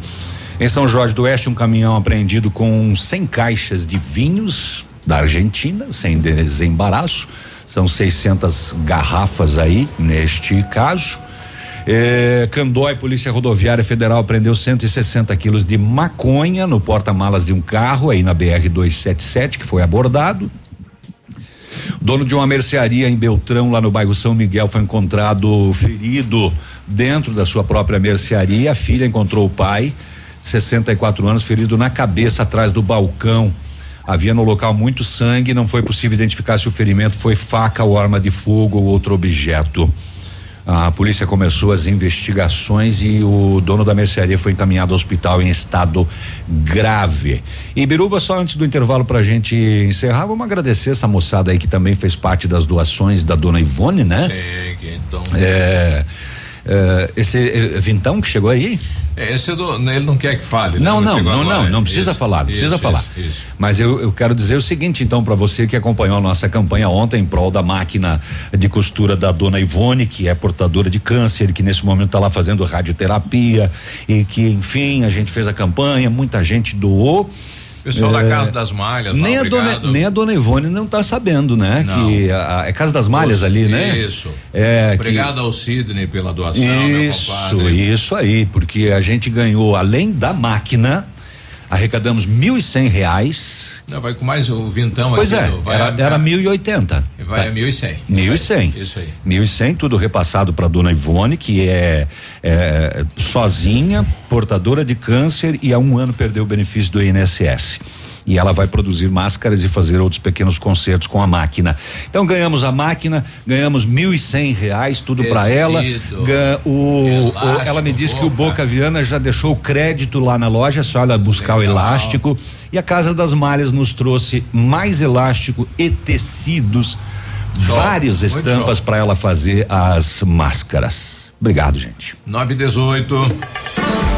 Em São Jorge do Oeste, um caminhão apreendido com 100 caixas de vinhos da Argentina, sem desembaraço. São 600 garrafas aí neste caso. É, Candói, Polícia Rodoviária Federal, prendeu 160 quilos de maconha no porta-malas de um carro aí na BR 277, que foi abordado. Dono de uma mercearia em Beltrão, lá no bairro São Miguel, foi encontrado ferido dentro da sua própria mercearia. A filha encontrou o pai, 64 anos, ferido na cabeça atrás do balcão. Havia no local muito sangue, não foi possível identificar se o ferimento foi faca ou arma de fogo ou outro objeto. A polícia começou as investigações e o dono da mercearia foi encaminhado ao hospital em estado grave. E Biruba, só antes do intervalo para a gente encerrar, vamos agradecer essa moçada aí que também fez parte das doações da dona Ivone, né? Sim, então. É, é, esse é, Vintão que chegou aí? É, esse do, ele não quer que fale. Não, né? não, não, não, não, não precisa isso, falar, não precisa isso, falar. Isso, Mas eu, eu quero dizer o seguinte, então, para você que acompanhou a nossa campanha ontem em prol da máquina de costura da dona Ivone, que é portadora de câncer, que nesse momento está lá fazendo radioterapia e que, enfim, a gente fez a campanha, muita gente doou. Pessoal é, da Casa das Malhas. Nem, lá, a dona, nem a dona Ivone não está sabendo, né? Não. Que a, a, é Casa das Malhas Os, ali, né? Isso. É, obrigado que, ao Sidney pela doação. Isso, isso aí, porque a gente ganhou, além da máquina, arrecadamos mil e cem reais não, vai com mais o vintão Pois é, era, a, era 1080. Vai tá. a 1100. 1100. Isso aí. 1100, tudo repassado para dona Ivone, que é, é, sozinha, portadora de câncer e há um ano perdeu o benefício do INSS e ela vai produzir máscaras e fazer outros pequenos concertos com a máquina. Então ganhamos a máquina, ganhamos mil e cem reais, tudo para ela. O, o, ela me disse que o Boca Viana já deixou o crédito lá na loja, só ela buscar Legal. o elástico. E a Casa das Malhas nos trouxe mais elástico e tecidos, show. várias estampas para ela fazer as máscaras. Obrigado, gente. 9 e 18.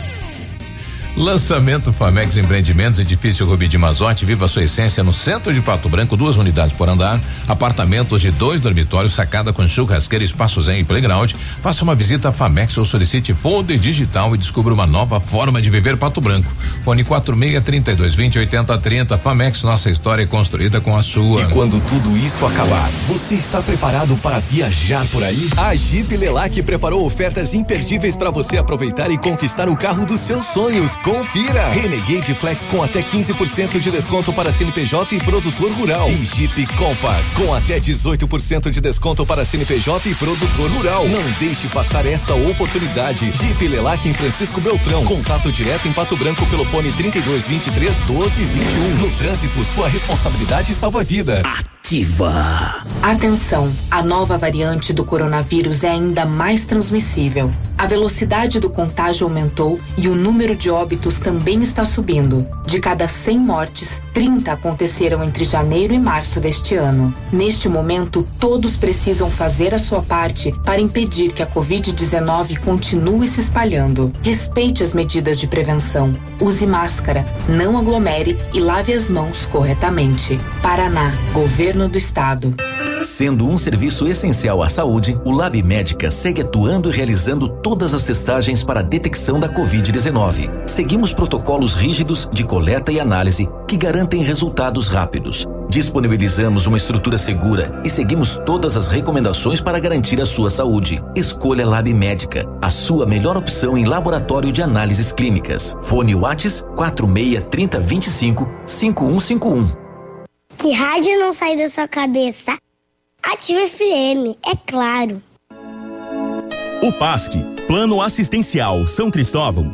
Lançamento Famex Empreendimentos, edifício Rubi de Mazote, viva sua essência no centro de Pato Branco, duas unidades por andar, apartamentos de dois dormitórios, sacada com churrasqueira, espaços em playground. Faça uma visita à Famex ou solicite folder digital e descubra uma nova forma de viver Pato Branco. Fone 46 32 20 80 30. Famex, nossa história é construída com a sua. E quando tudo isso acabar, você está preparado para viajar por aí? A Jeep Lelac preparou ofertas imperdíveis para você aproveitar e conquistar o carro dos seus sonhos. Confira! Renegade Flex com até 15% de desconto para CNPJ e produtor rural. E Jeep Compass com até 18% de desconto para CNPJ e produtor rural. Não deixe passar essa oportunidade. Jeep Lelac em Francisco Beltrão. Contato direto em Pato Branco pelo fone 32 23 12 21. No trânsito, sua responsabilidade salva vidas. Ativa. Atenção, a nova variante do coronavírus é ainda mais transmissível. A velocidade do contágio aumentou e o número de óbitos também está subindo. De cada 100 mortes, 30 aconteceram entre janeiro e março deste ano. Neste momento, todos precisam fazer a sua parte para impedir que a Covid-19 continue se espalhando. Respeite as medidas de prevenção. Use máscara, não aglomere e lave as mãos corretamente. Paraná, Governo do Estado. Sendo um serviço essencial à saúde, o Lab Médica segue atuando e realizando todas as testagens para a detecção da Covid-19. Seguimos protocolos rígidos de coleta e análise que garantem resultados rápidos. Disponibilizamos uma estrutura segura e seguimos todas as recomendações para garantir a sua saúde. Escolha Lab Médica, a sua melhor opção em laboratório de análises clínicas. Fone Whats 46 30 25 5151. Que rádio não sai da sua cabeça? Ativa FM, é claro. O PASC, Plano Assistencial São Cristóvão,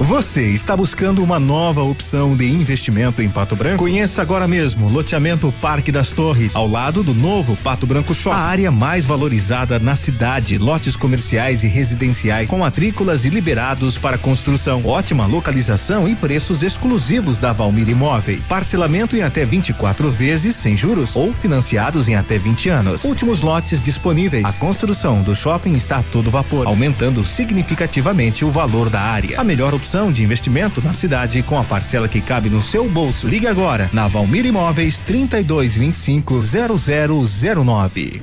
Você está buscando uma nova opção de investimento em Pato Branco? Conheça agora mesmo loteamento Parque das Torres, ao lado do novo Pato Branco Shopping. A área mais valorizada na cidade, lotes comerciais e residenciais com matrículas e liberados para construção. Ótima localização e preços exclusivos da Valmir Imóveis. Parcelamento em até 24 vezes sem juros ou financiados em até 20 anos. Últimos lotes disponíveis. A construção do shopping está a todo vapor, aumentando significativamente o valor da área. A melhor opção opção de investimento na cidade com a parcela que cabe no seu bolso. Ligue agora na Valmir Imóveis 3225 0009.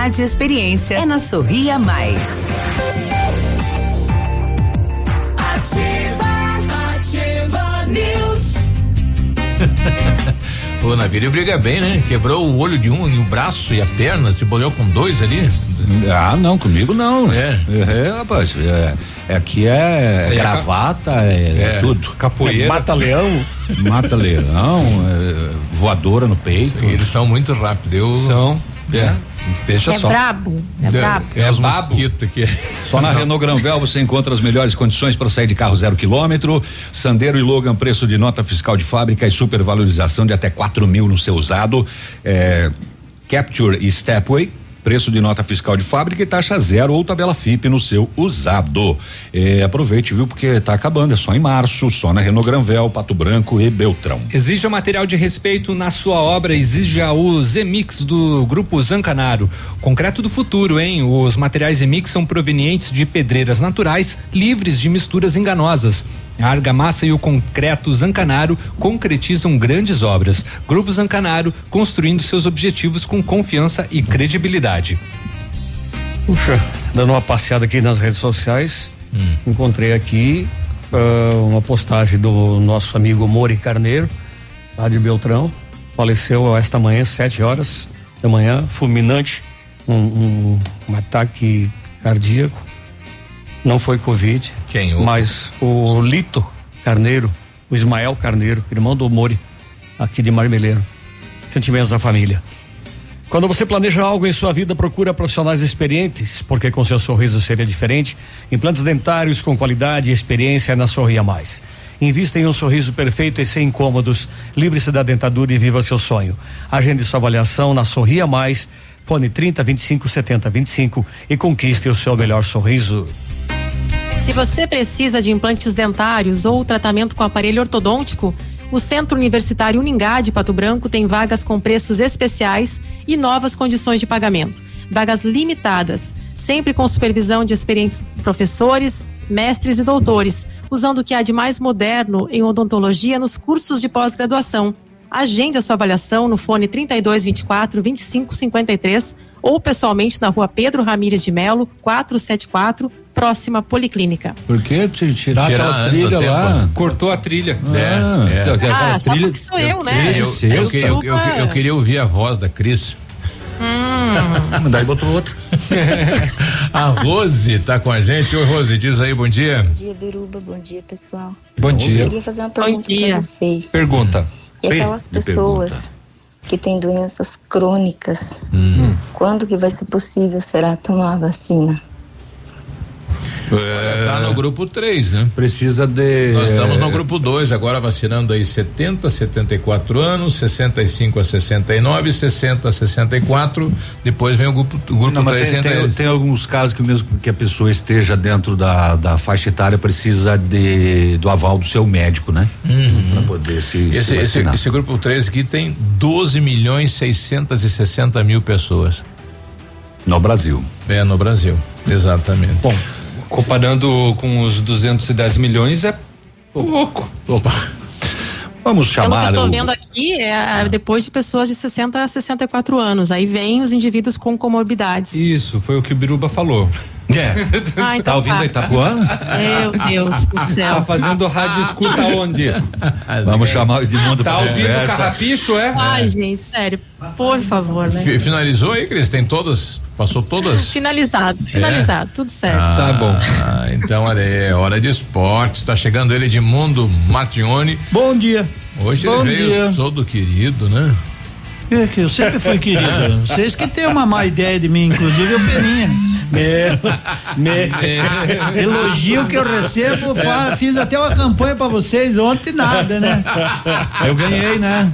e experiência é na Sorria Mais. Ativa, ativa News. o Navírio briga bem, né? Quebrou o olho de um e o braço e a perna, se bolhou com dois ali. Ah, não, comigo não. É. É, rapaz. É, é aqui é, é gravata, é, é, tudo. Capoeira. Mata leão. Mata leão, voadora no peito. Sim, eles são muito rápidos. Eu, são. É. Veja é só. Brabo, é, é brabo. É, é babo. Aqui. Só na Renault Granvel você encontra as melhores condições para sair de carro zero quilômetro. Sandero e Logan, preço de nota fiscal de fábrica e supervalorização de até 4 mil no seu usado. É, Capture e Stepway preço de nota fiscal de fábrica e taxa zero ou tabela FIP no seu usado. É, aproveite, viu? Porque está acabando, é só em março, só na Renault Granvel, Pato Branco e Beltrão. Exija material de respeito na sua obra, exija o Zemix do Grupo Zancanaro. Concreto do futuro, hein? Os materiais Zemix são provenientes de pedreiras naturais, livres de misturas enganosas. A argamassa e o concreto Zancanaro concretizam grandes obras. Grupo Zancanaro construindo seus objetivos com confiança e credibilidade. Puxa, dando uma passeada aqui nas redes sociais, hum. encontrei aqui uh, uma postagem do nosso amigo Mori Carneiro, lá de Beltrão. Faleceu esta manhã, sete horas da manhã, fulminante, um, um, um ataque cardíaco. Não foi Covid. Quem? O... Mas o Lito Carneiro, o Ismael Carneiro, irmão do Mori, aqui de Marmeleiro. Sentimentos da família. Quando você planeja algo em sua vida, procura profissionais experientes, porque com seu sorriso seria diferente. Implantes dentários com qualidade e experiência na Sorria Mais. Invista em um sorriso perfeito e sem incômodos. Livre-se da dentadura e viva seu sonho. Agende sua avaliação na Sorria Mais. Fone 30 25 70 25 e conquiste o seu melhor sorriso. Se você precisa de implantes dentários ou tratamento com aparelho ortodôntico, o Centro Universitário Uningá de Pato Branco tem vagas com preços especiais e novas condições de pagamento. Vagas limitadas, sempre com supervisão de experientes professores, mestres e doutores, usando o que há de mais moderno em odontologia nos cursos de pós-graduação. Agende a sua avaliação no fone 3224 2553 ou pessoalmente na rua Pedro Ramires de Melo, 474, próxima Policlínica. Por que tirar, tirar a trilha lá? Tempo. Cortou a trilha. Ah, é, é. Então, ah, só trilha, porque sou eu, né? Eu, eu, eu, eu, eu queria ouvir a voz da Cris. Hum. Daí botou outro. a Rose tá com a gente. Oi, Rose, diz aí, bom dia. Bom dia, Biruba. Bom dia, pessoal. Bom dia. Eu queria fazer uma pergunta para vocês. Pergunta. E aquelas pessoas que têm doenças crônicas, hum. quando que vai ser possível será tomar a vacina? É, tá no grupo 3, né? Precisa de. Nós estamos no grupo 2, agora vacinando aí 70, 74 anos, 65 a 69, 60 a 64. Depois vem o grupo, o grupo Não, 3. Tem, tem, tem, alguns casos que mesmo que a pessoa esteja dentro da, da faixa etária precisa de do aval do seu médico, né? Uhum. Para poder se, esse, se esse, esse, grupo 3 aqui tem 12 milhões 660 mil pessoas. No Brasil. É, no Brasil. Exatamente. Bom, Comparando com os 210 milhões é pouco. Opa. Vamos chamar. Pelo que eu tô vendo aqui, é depois de pessoas de 60 a 64 anos. Aí vem os indivíduos com comorbidades. Isso, foi o que o Biruba falou. É. Ah, então tá ouvindo tá. Itapuã? Meu Deus do céu. Tá fazendo rádio escuta onde? Vamos chamar o Edmundo Tá ouvindo carrapicho, é? Ai, gente, sério. Por favor, né? Finalizou aí, Cris? Tem todas? Passou todas? Finalizado, é? finalizado, é? tudo certo. Ah, tá bom. então, olha, é hora de esporte. Está chegando ele, Edmundo Martione. Bom dia. Hoje bom ele veio dia. todo querido, né? É que eu sempre fui querido. Vocês que têm uma má ideia de mim, inclusive o Peninha. Meu, meu. Elogio que eu recebo, é. fiz até uma campanha para vocês ontem nada, né? Eu ganhei, né?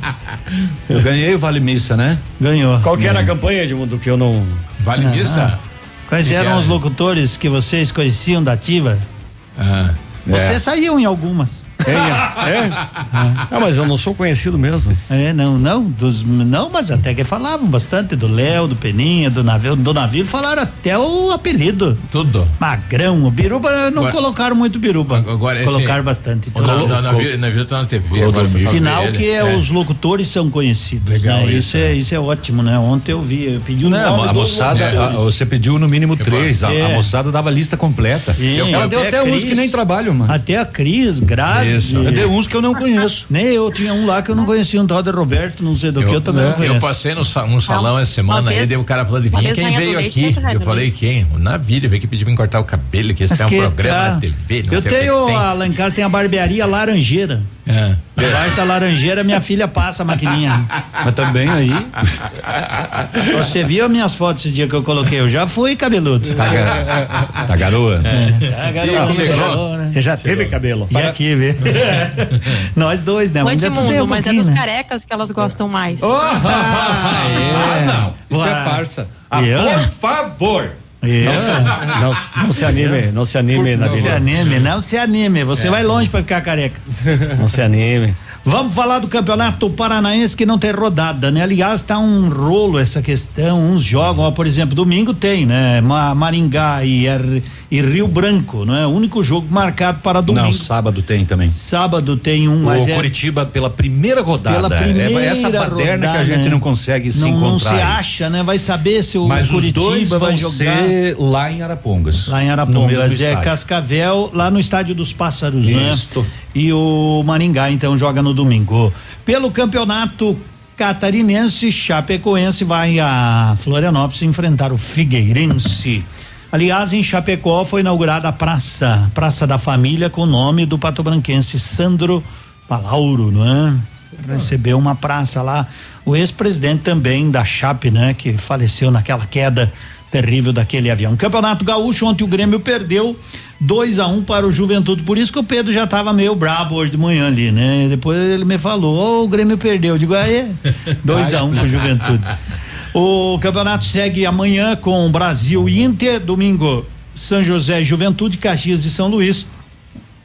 Eu ganhei o Vale Missa, né? Ganhou. Qual que era a campanha, Edmundo, que eu não. Vale ah, Missa? Quais eram os locutores que vocês conheciam da Ativa? Ah, Você é. saiu em algumas. É, é? Ah, mas eu não sou conhecido mesmo. É, não, não, dos, não, mas até que falavam bastante do Léo, do Peninha, do navio, do navio falaram até o apelido. Tudo. Magrão, o Biruba não agora, colocaram muito Biruba. Agora colocaram esse, bastante. O então, navio, navio tá na TV. Agora, final que é, é, os locutores são conhecidos. Legal, né? isso, é, isso é ótimo, né? Ontem eu vi, eu pedi o não, a moçada, a, você pediu no mínimo três, a, a, é. moçada dava lista completa. Sim, ela deu até, uns que nem trabalham, mano. Até a Cris, Grazi, isso. Eu dei uns que eu não conheço. Nem eu tinha um lá que eu não conhecia, um tal de Roberto, não sei do eu, que, eu também não conheço. Eu passei no, no salão essa semana aí, daí o cara falou de vinha, quem veio aqui? Eu falei, quem? O Navilho, veio aqui pedir pra me cortar o cabelo, que esse é um programa tá, na TV. eu tenho, lá em casa tem a barbearia Laranjeira. É. Debaixo da laranjeira, minha filha passa a maquininha. Mas também aí. Você viu minhas fotos esse dia que eu coloquei? Eu já fui cabeludo. Tá, ga... tá garoa? É, tá garoa. Você já teve cabelo? Já tive. Nós dois, né? Tem um mas é dos né? carecas que elas gostam mais. Ah, não. Isso é farsa. Ah, por favor. Eu? Não, se- não, não se anime, não se anime, Não se anime, não se anime. Você vai longe pra ficar careca. Não se anime. Vamos falar do campeonato paranaense que não tem rodada, né? Aliás, tá um rolo essa questão. Uns jogam, ó, por exemplo, domingo tem, né? Ma- Maringá e, R- e Rio Branco, não é? O único jogo marcado para domingo. Não, sábado tem também. Sábado tem um, mas o é Curitiba pela primeira rodada. pela primeira é essa baderna que a rodada, gente né? não consegue se não, encontrar. Não se acha, né? Vai saber se o Mas Curitiba os dois vai vão jogar ser lá em Arapongas. lá em Arapongas. É estádio. Cascavel, lá no Estádio dos Pássaros, Isto. né? E o Maringá, então, joga no domingo. Pelo campeonato catarinense, Chapecoense vai a Florianópolis enfrentar o Figueirense. Aliás, em Chapecó foi inaugurada a praça, Praça da Família, com o nome do patobranquense Sandro Palauro, não é? Recebeu uma praça lá. O ex-presidente também da Chape, né? Que faleceu naquela queda terrível daquele avião. Campeonato Gaúcho, ontem o Grêmio perdeu 2 a 1 um para o Juventude. Por isso que o Pedro já estava meio brabo hoje de manhã ali, né? Depois ele me falou: "Ô, o Grêmio perdeu". Eu digo: "Aí, 2 a 1 um para o Juventude". O campeonato segue amanhã com Brasil e Inter, domingo São José Juventude, Caxias e São Luís.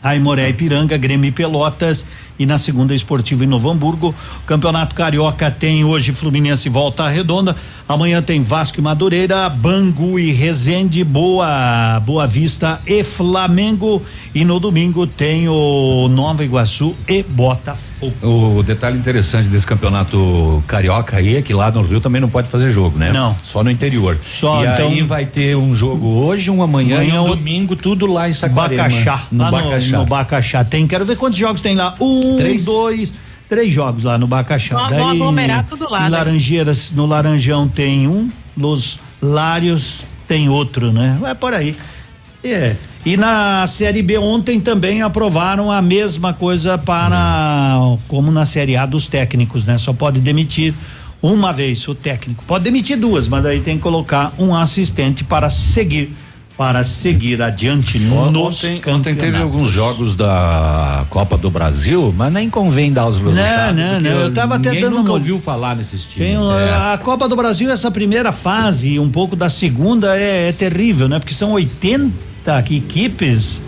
Aimoré e Piranga, Grêmio e Pelotas e na segunda Esportivo em Novo Hamburgo. Campeonato Carioca tem hoje Fluminense e Volta Redonda. Amanhã tem Vasco e Madureira, Bangu e Resende, Boa, Boa Vista e Flamengo. E no domingo tem o Nova Iguaçu e Botafogo. O detalhe interessante desse campeonato carioca aí é que lá no Rio também não pode fazer jogo, né? Não. Só no interior. Só, e então- aí vai ter um jogo hoje, um amanhã, Amanhã e um domingo, tudo lá em Saquarema. Bacaxá. No lá Bacaxá. No, no Bacaxá. Tem, quero ver quantos jogos tem lá. Um, Três. dois, três jogos lá no Bacaxá. Vão- aglomerar tudo lá, em né? Laranjeiras, no Laranjão tem um, Los Lários tem outro, né? É por aí. É. E na Série B ontem também aprovaram a mesma coisa para como na Série A dos técnicos, né? Só pode demitir uma vez o técnico. Pode demitir duas, mas aí tem que colocar um assistente para seguir para seguir adiante nos Ontem, ontem teve alguns jogos da Copa do Brasil, mas nem convém dar os resultados. não, porque não, eu tava até dando nunca uma- ouviu falar nesses times. Tem, É. A Copa do Brasil, essa primeira fase, um pouco da segunda, é, é terrível, né? Porque são 80 equipes.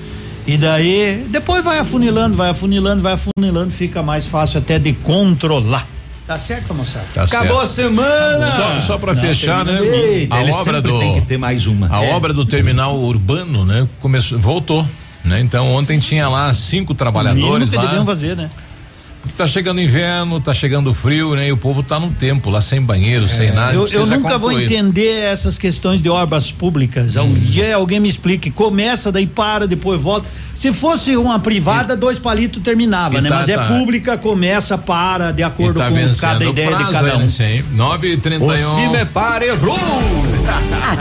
E daí, depois vai afunilando, vai afunilando, vai afunilando, fica mais fácil até de controlar. Tá certo, moçada? Tá Acabou a semana. Só, só para Não, fechar, né? bem. A Ele obra do tem que ter mais uma. a É. obra do terminal urbano, né? Começou, voltou, né? Então ontem tinha lá cinco trabalhadores que lá. deviam fazer, né? Tá chegando inverno, tá chegando frio, né? E o povo tá no tempo lá sem banheiro, sem nada. Eu, eu nunca vou concluir. entender essas questões de obras públicas. Um dia alguém me explique. Começa, daí para, depois volta. Se fosse uma privada, dois palitos terminava, e né? tá- Mas é tá. pública, começa, para, de acordo tá com cada ideia de prazo cada aí, um. né, sim. 9 e 31 Se me pare, errou!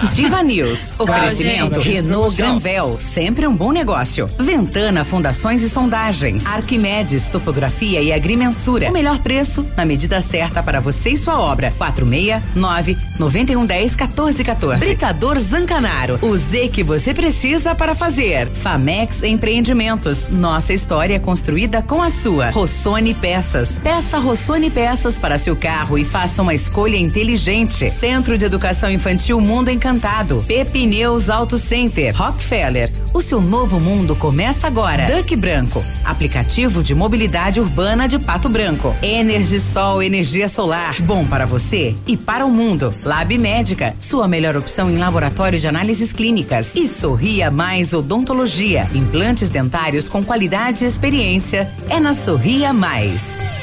Ativa News. Oferecimento. Renault Granvel. Sempre um bom negócio. Ventana Fundações e Sondagens. Arquimedes Topografia e Agrimensura. O melhor preço na medida certa para você e sua obra. 469 9110 1414. Britador Zancanaro. O Z que você precisa para fazer. Famex Empreendimentos. Nossa história construída com a sua. Rossoni Peças. Peça Rossoni Peças para seu carro e faça uma escolha inteligente. Centro de Educação Infantil Mundo Encantado. Pepineus Auto Center. Rockefeller. O seu novo mundo começa agora. Duck Branco. Aplicativo de mobilidade urbana de Pato Branco. Energisol energia solar. Bom para você e para o mundo. Lab Médica. Sua melhor opção em laboratório de análises clínicas. E Sorria Mais Odontologia. Implantes dentários com qualidade e experiência. É na Sorria Mais.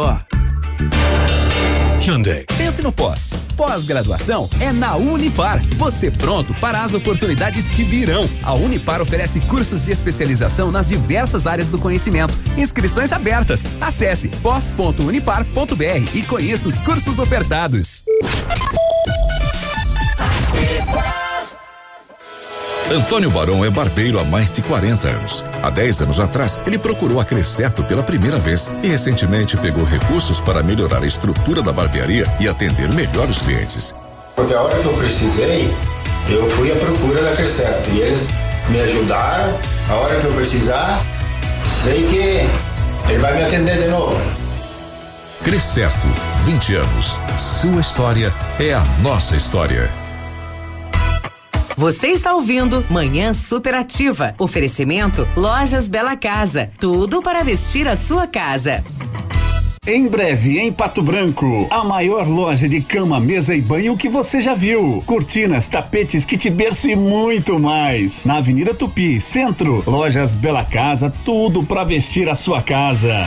melhor. Hyundai. Pense no pós. Pós-graduação é na Unipar. Você pronto para as oportunidades que virão. A Unipar oferece cursos de especialização nas diversas áreas do conhecimento. Inscrições abertas. Acesse pós.unipar.br e conheça os cursos ofertados. Antônio Barão é barbeiro há mais de 40 anos. Há 10 anos atrás, ele procurou a Crescerto pela primeira vez e recentemente pegou recursos para melhorar a estrutura da barbearia e atender melhor os clientes. Porque a hora que eu precisei, eu fui à procura da Crescerto e eles me ajudaram. A hora que eu precisar, sei que ele vai me atender de novo. Crescerto, 20 anos. Sua história é a nossa história. Você está ouvindo Manhã Superativa. Oferecimento Lojas Bela Casa. Tudo para vestir a sua casa. Em breve, em Pato Branco, a maior loja de cama, mesa e banho que você já viu. Cortinas, tapetes, kit berço e muito mais. Na Avenida Tupi, Centro. Lojas Bela Casa, tudo para vestir a sua casa.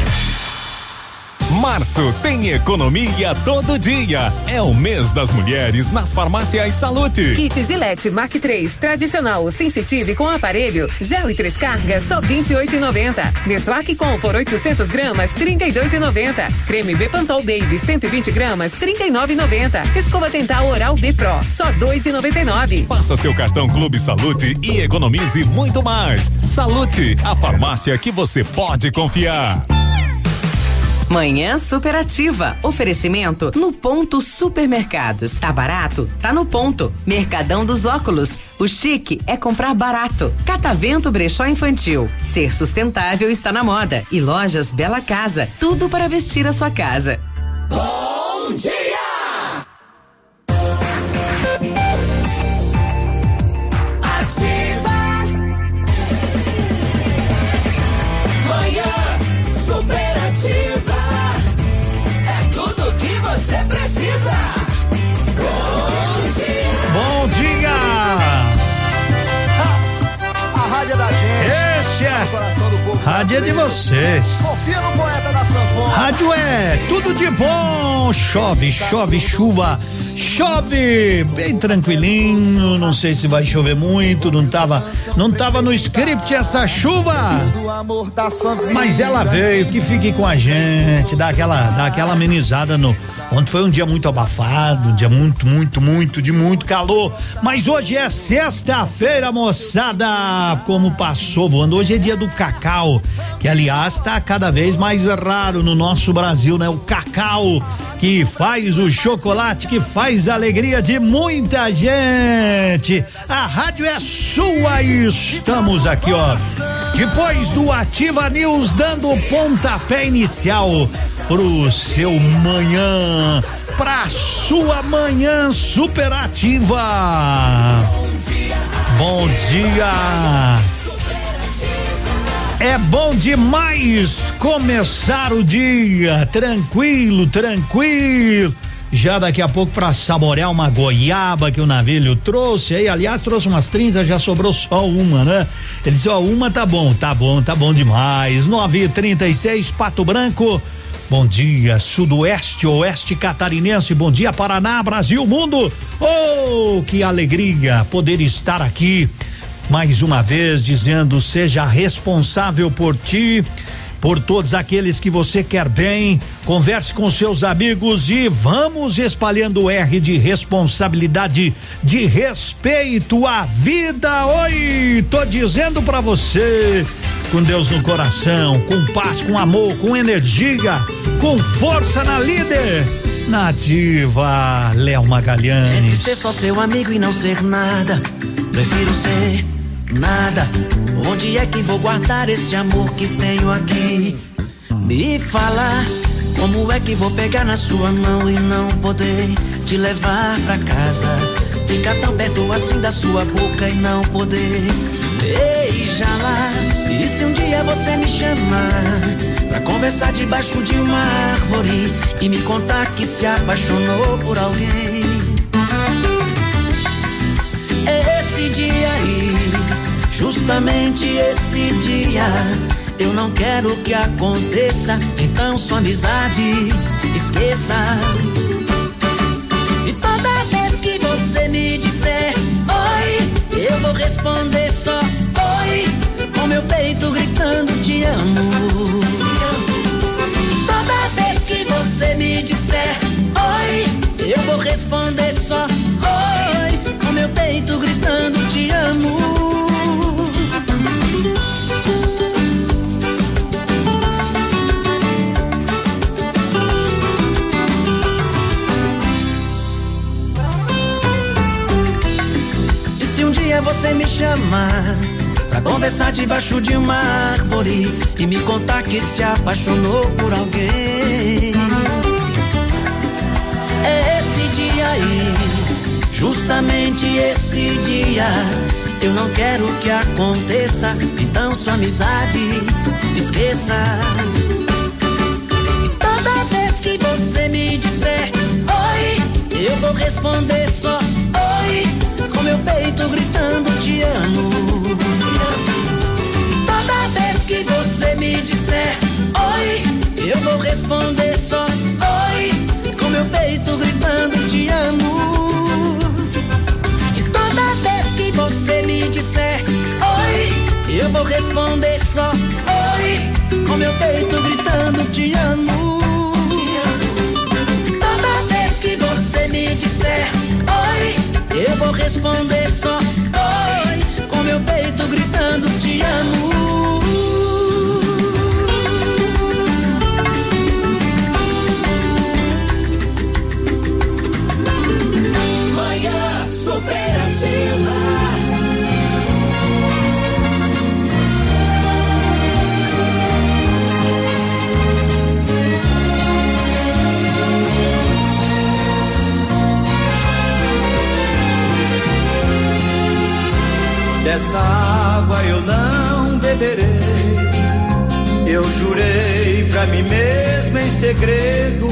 Março tem economia todo dia. É o mês das mulheres nas farmácias Salute. Kit Gillette Mark 3 tradicional sensitive com aparelho, gel e três cargas só 28,90. Neslac Comfort 800 gramas 32,90. Creme Bepantol Baby 120 gramas 39,90. Escova dental Oral B Pro só 2,99. Passa seu cartão Clube Salute e economize muito mais. Salute, a farmácia que você pode confiar. Manhã superativa. Oferecimento no ponto supermercados. Tá barato? Tá no ponto. Mercadão dos óculos. O chique é comprar barato. Catavento Brechó Infantil. Ser sustentável está na moda. E lojas Bela Casa. Tudo para vestir a sua casa. Bom dia! Rádio é de vocês. Confia no poeta da sanfona. Rádio é tudo de bom. Chove, chove, chuva. Chove bem tranquilinho, não sei se vai chover muito, não tava, não tava no script essa chuva. Mas ela veio, que fique com a gente, dá aquela, dá aquela amenizada no Ontem foi um dia muito abafado, um dia muito, muito, muito, de muito calor. Mas hoje é sexta-feira, moçada. Como passou voando. Hoje é dia do cacau, que aliás está cada vez mais raro no nosso Brasil, né? O cacau que faz o chocolate, que faz a alegria de muita gente. A rádio é sua e estamos aqui, ó. Depois do Ativa News dando pontapé inicial pro seu manhã, pra sua manhã superativa. Bom dia. É bom demais começar o dia tranquilo, tranquilo. Já daqui a pouco para saborear uma goiaba que o navio trouxe aí, aliás, trouxe umas 30, já sobrou só uma, né? Ele disse, ó, uma tá bom, tá bom, tá bom demais. 9:36 Pato Branco. Bom dia, Sudoeste, Oeste Catarinense. Bom dia, Paraná, Brasil, mundo. Oh, que alegria poder estar aqui mais uma vez dizendo: seja responsável por ti por todos aqueles que você quer bem. Converse com seus amigos e vamos espalhando o R de responsabilidade, de respeito à vida. Oi, tô dizendo para você, com Deus no coração, com paz, com amor, com energia, com força na líder. Nativa, Léo Magalhães. Entre ser só seu amigo e não ser nada, prefiro ser nada. Onde é que vou guardar esse amor que tenho aqui? Me fala, como é que vou pegar na sua mão e não poder te levar pra casa? Ficar tão perto assim da sua boca e não poder beijá-la. E se um dia você me chamar? Pra conversar debaixo de uma árvore e me contar que se apaixonou por alguém. Esse dia aí, justamente esse dia, eu não quero que aconteça, então sua amizade esqueça. E toda vez que você me disser oi, eu vou responder só oi, com meu peito gritando te amo você me disser oi, eu vou responder só oi, com meu peito gritando te amo. Você me chamar Pra conversar debaixo de uma árvore e me contar que se apaixonou por alguém. É esse dia aí, justamente esse dia. Eu não quero que aconteça, então sua amizade esqueça. E toda vez que você me disser oi, eu vou responder só peito gritando te amo que você me disser oi, eu vou responder só oi, com meu peito gritando te amo. E toda vez que você me disser oi, eu vou responder só oi, com meu peito gritando te amo. Vou responder só oi, com meu peito gritando te amo. Dessa água eu não beberei. Eu jurei pra mim mesmo em segredo.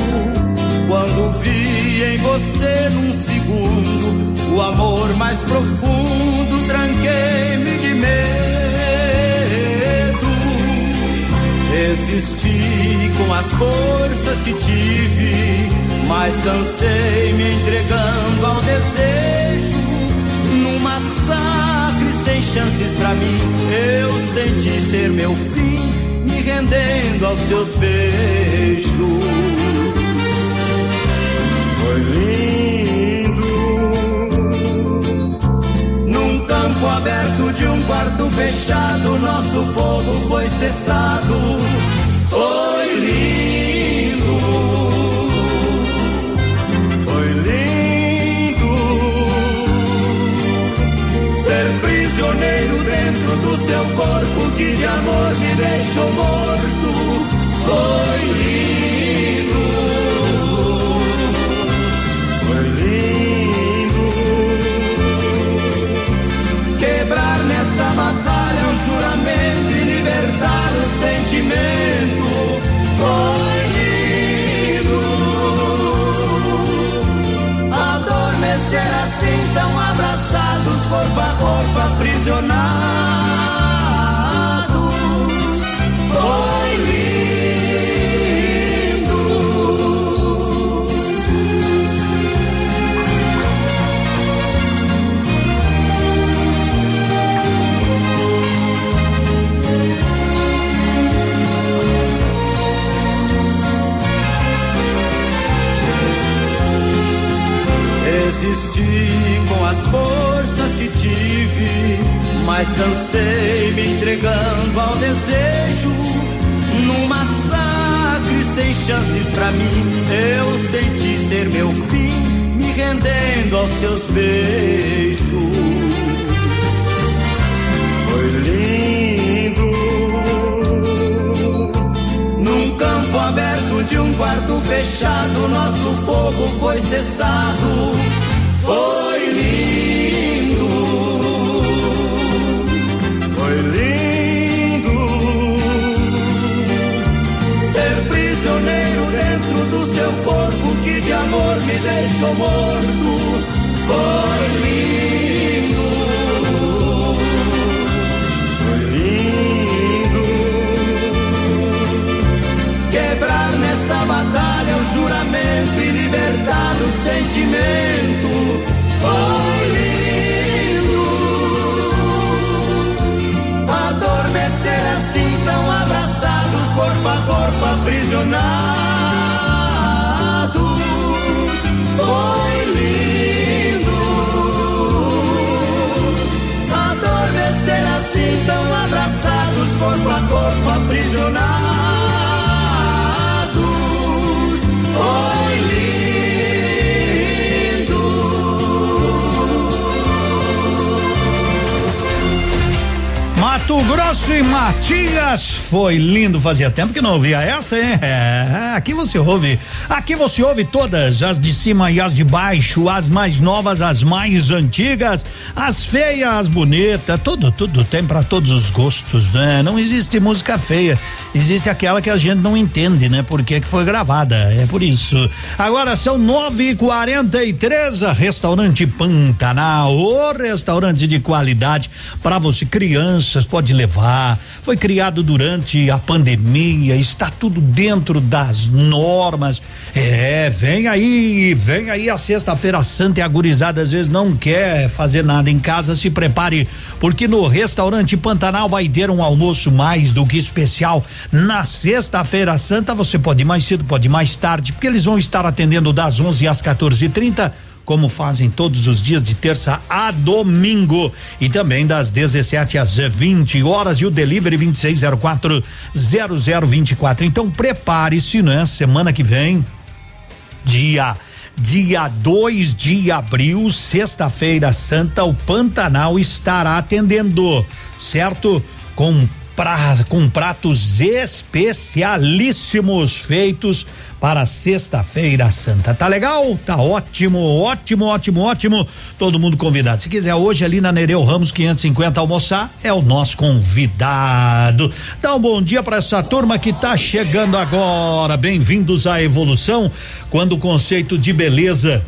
Quando vi em você num segundo o amor mais profundo, tranquei-me de medo. Resisti com as forças que tive, mas cansei me entregando ao desejo chances pra mim. Eu senti ser meu fim, me rendendo aos seus beijos. Foi lindo. Num campo aberto de um quarto fechado, nosso fogo foi cessado. Do seu corpo que de amor me deixou morto. Foi lindo, foi lindo. Quebrar nessa batalha o juramento e libertar o sentimento. Corpo a corpo aprisionados. Foi lindo. Resisti com as forças mas cansei me entregando ao desejo, num massacre sem chances pra mim. Eu senti ser meu fim, me rendendo aos seus beijos. Foi lindo. Num campo aberto de um quarto fechado, nosso fogo foi cessado. Foi lindo. Prisioneiro dentro do seu corpo que de amor me deixou morto. Foi lindo. Foi lindo. Quebrar nesta batalha o juramento e libertar o sentimento. Foi lindo. Corpo a corpo aprisionados. Foi lindo. Adormecer assim tão abraçados, corpo a corpo aprisionados. Foi Mato Grosso e Matias, foi lindo, fazia tempo que não ouvia essa, hein? É, aqui você ouve, aqui você ouve todas, as de cima e as de baixo, as mais novas, as mais antigas, as feias, as bonitas, tudo, tudo tem para todos os gostos, né? Não existe música feia, existe aquela que a gente não entende, né? Porque que foi gravada, é por isso. Agora são nove e quarenta e três, restaurante Pantanal, o restaurante de qualidade para você crianças pode levar. Foi criado durante a pandemia, está tudo dentro das normas. É, vem aí, vem aí a sexta-feira santa e a gurizada às vezes não quer fazer nada em casa, se prepare, porque no restaurante Pantanal vai ter um almoço mais do que especial. Na sexta-feira santa você pode ir mais cedo, pode ir mais tarde, porque eles vão estar atendendo das 11 às 14h30 como fazem todos os dias de terça a domingo e também das 17 às 20 horas e o delivery 2604 0024. Então prepare-se, né? Semana que vem, dia dia 2 de abril, sexta-feira santa, o Pantanal estará atendendo, certo? Com pra, com pratos especialíssimos feitos para sexta-feira santa. Tá legal? Tá ótimo, ótimo, ótimo, ótimo. Todo mundo convidado. Se quiser hoje ali na Nereu Ramos 550 almoçar, é o nosso convidado. Dá um bom dia para essa turma que tá chegando agora. Bem-vindos à evolução, quando o conceito de beleza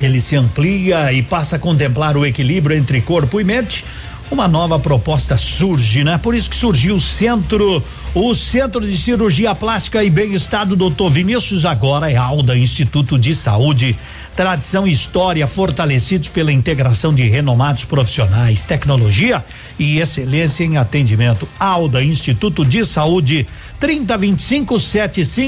ele se amplia e passa a contemplar o equilíbrio entre corpo e mente uma nova proposta surge, né? Por isso que surgiu o centro, o Centro de Cirurgia Plástica e Bem-Estar do Dr. Vinícius, agora é Alda Instituto de Saúde. Tradição e história fortalecidos pela integração de renomados profissionais, tecnologia e excelência em atendimento. Alda Instituto de Saúde, 3025 75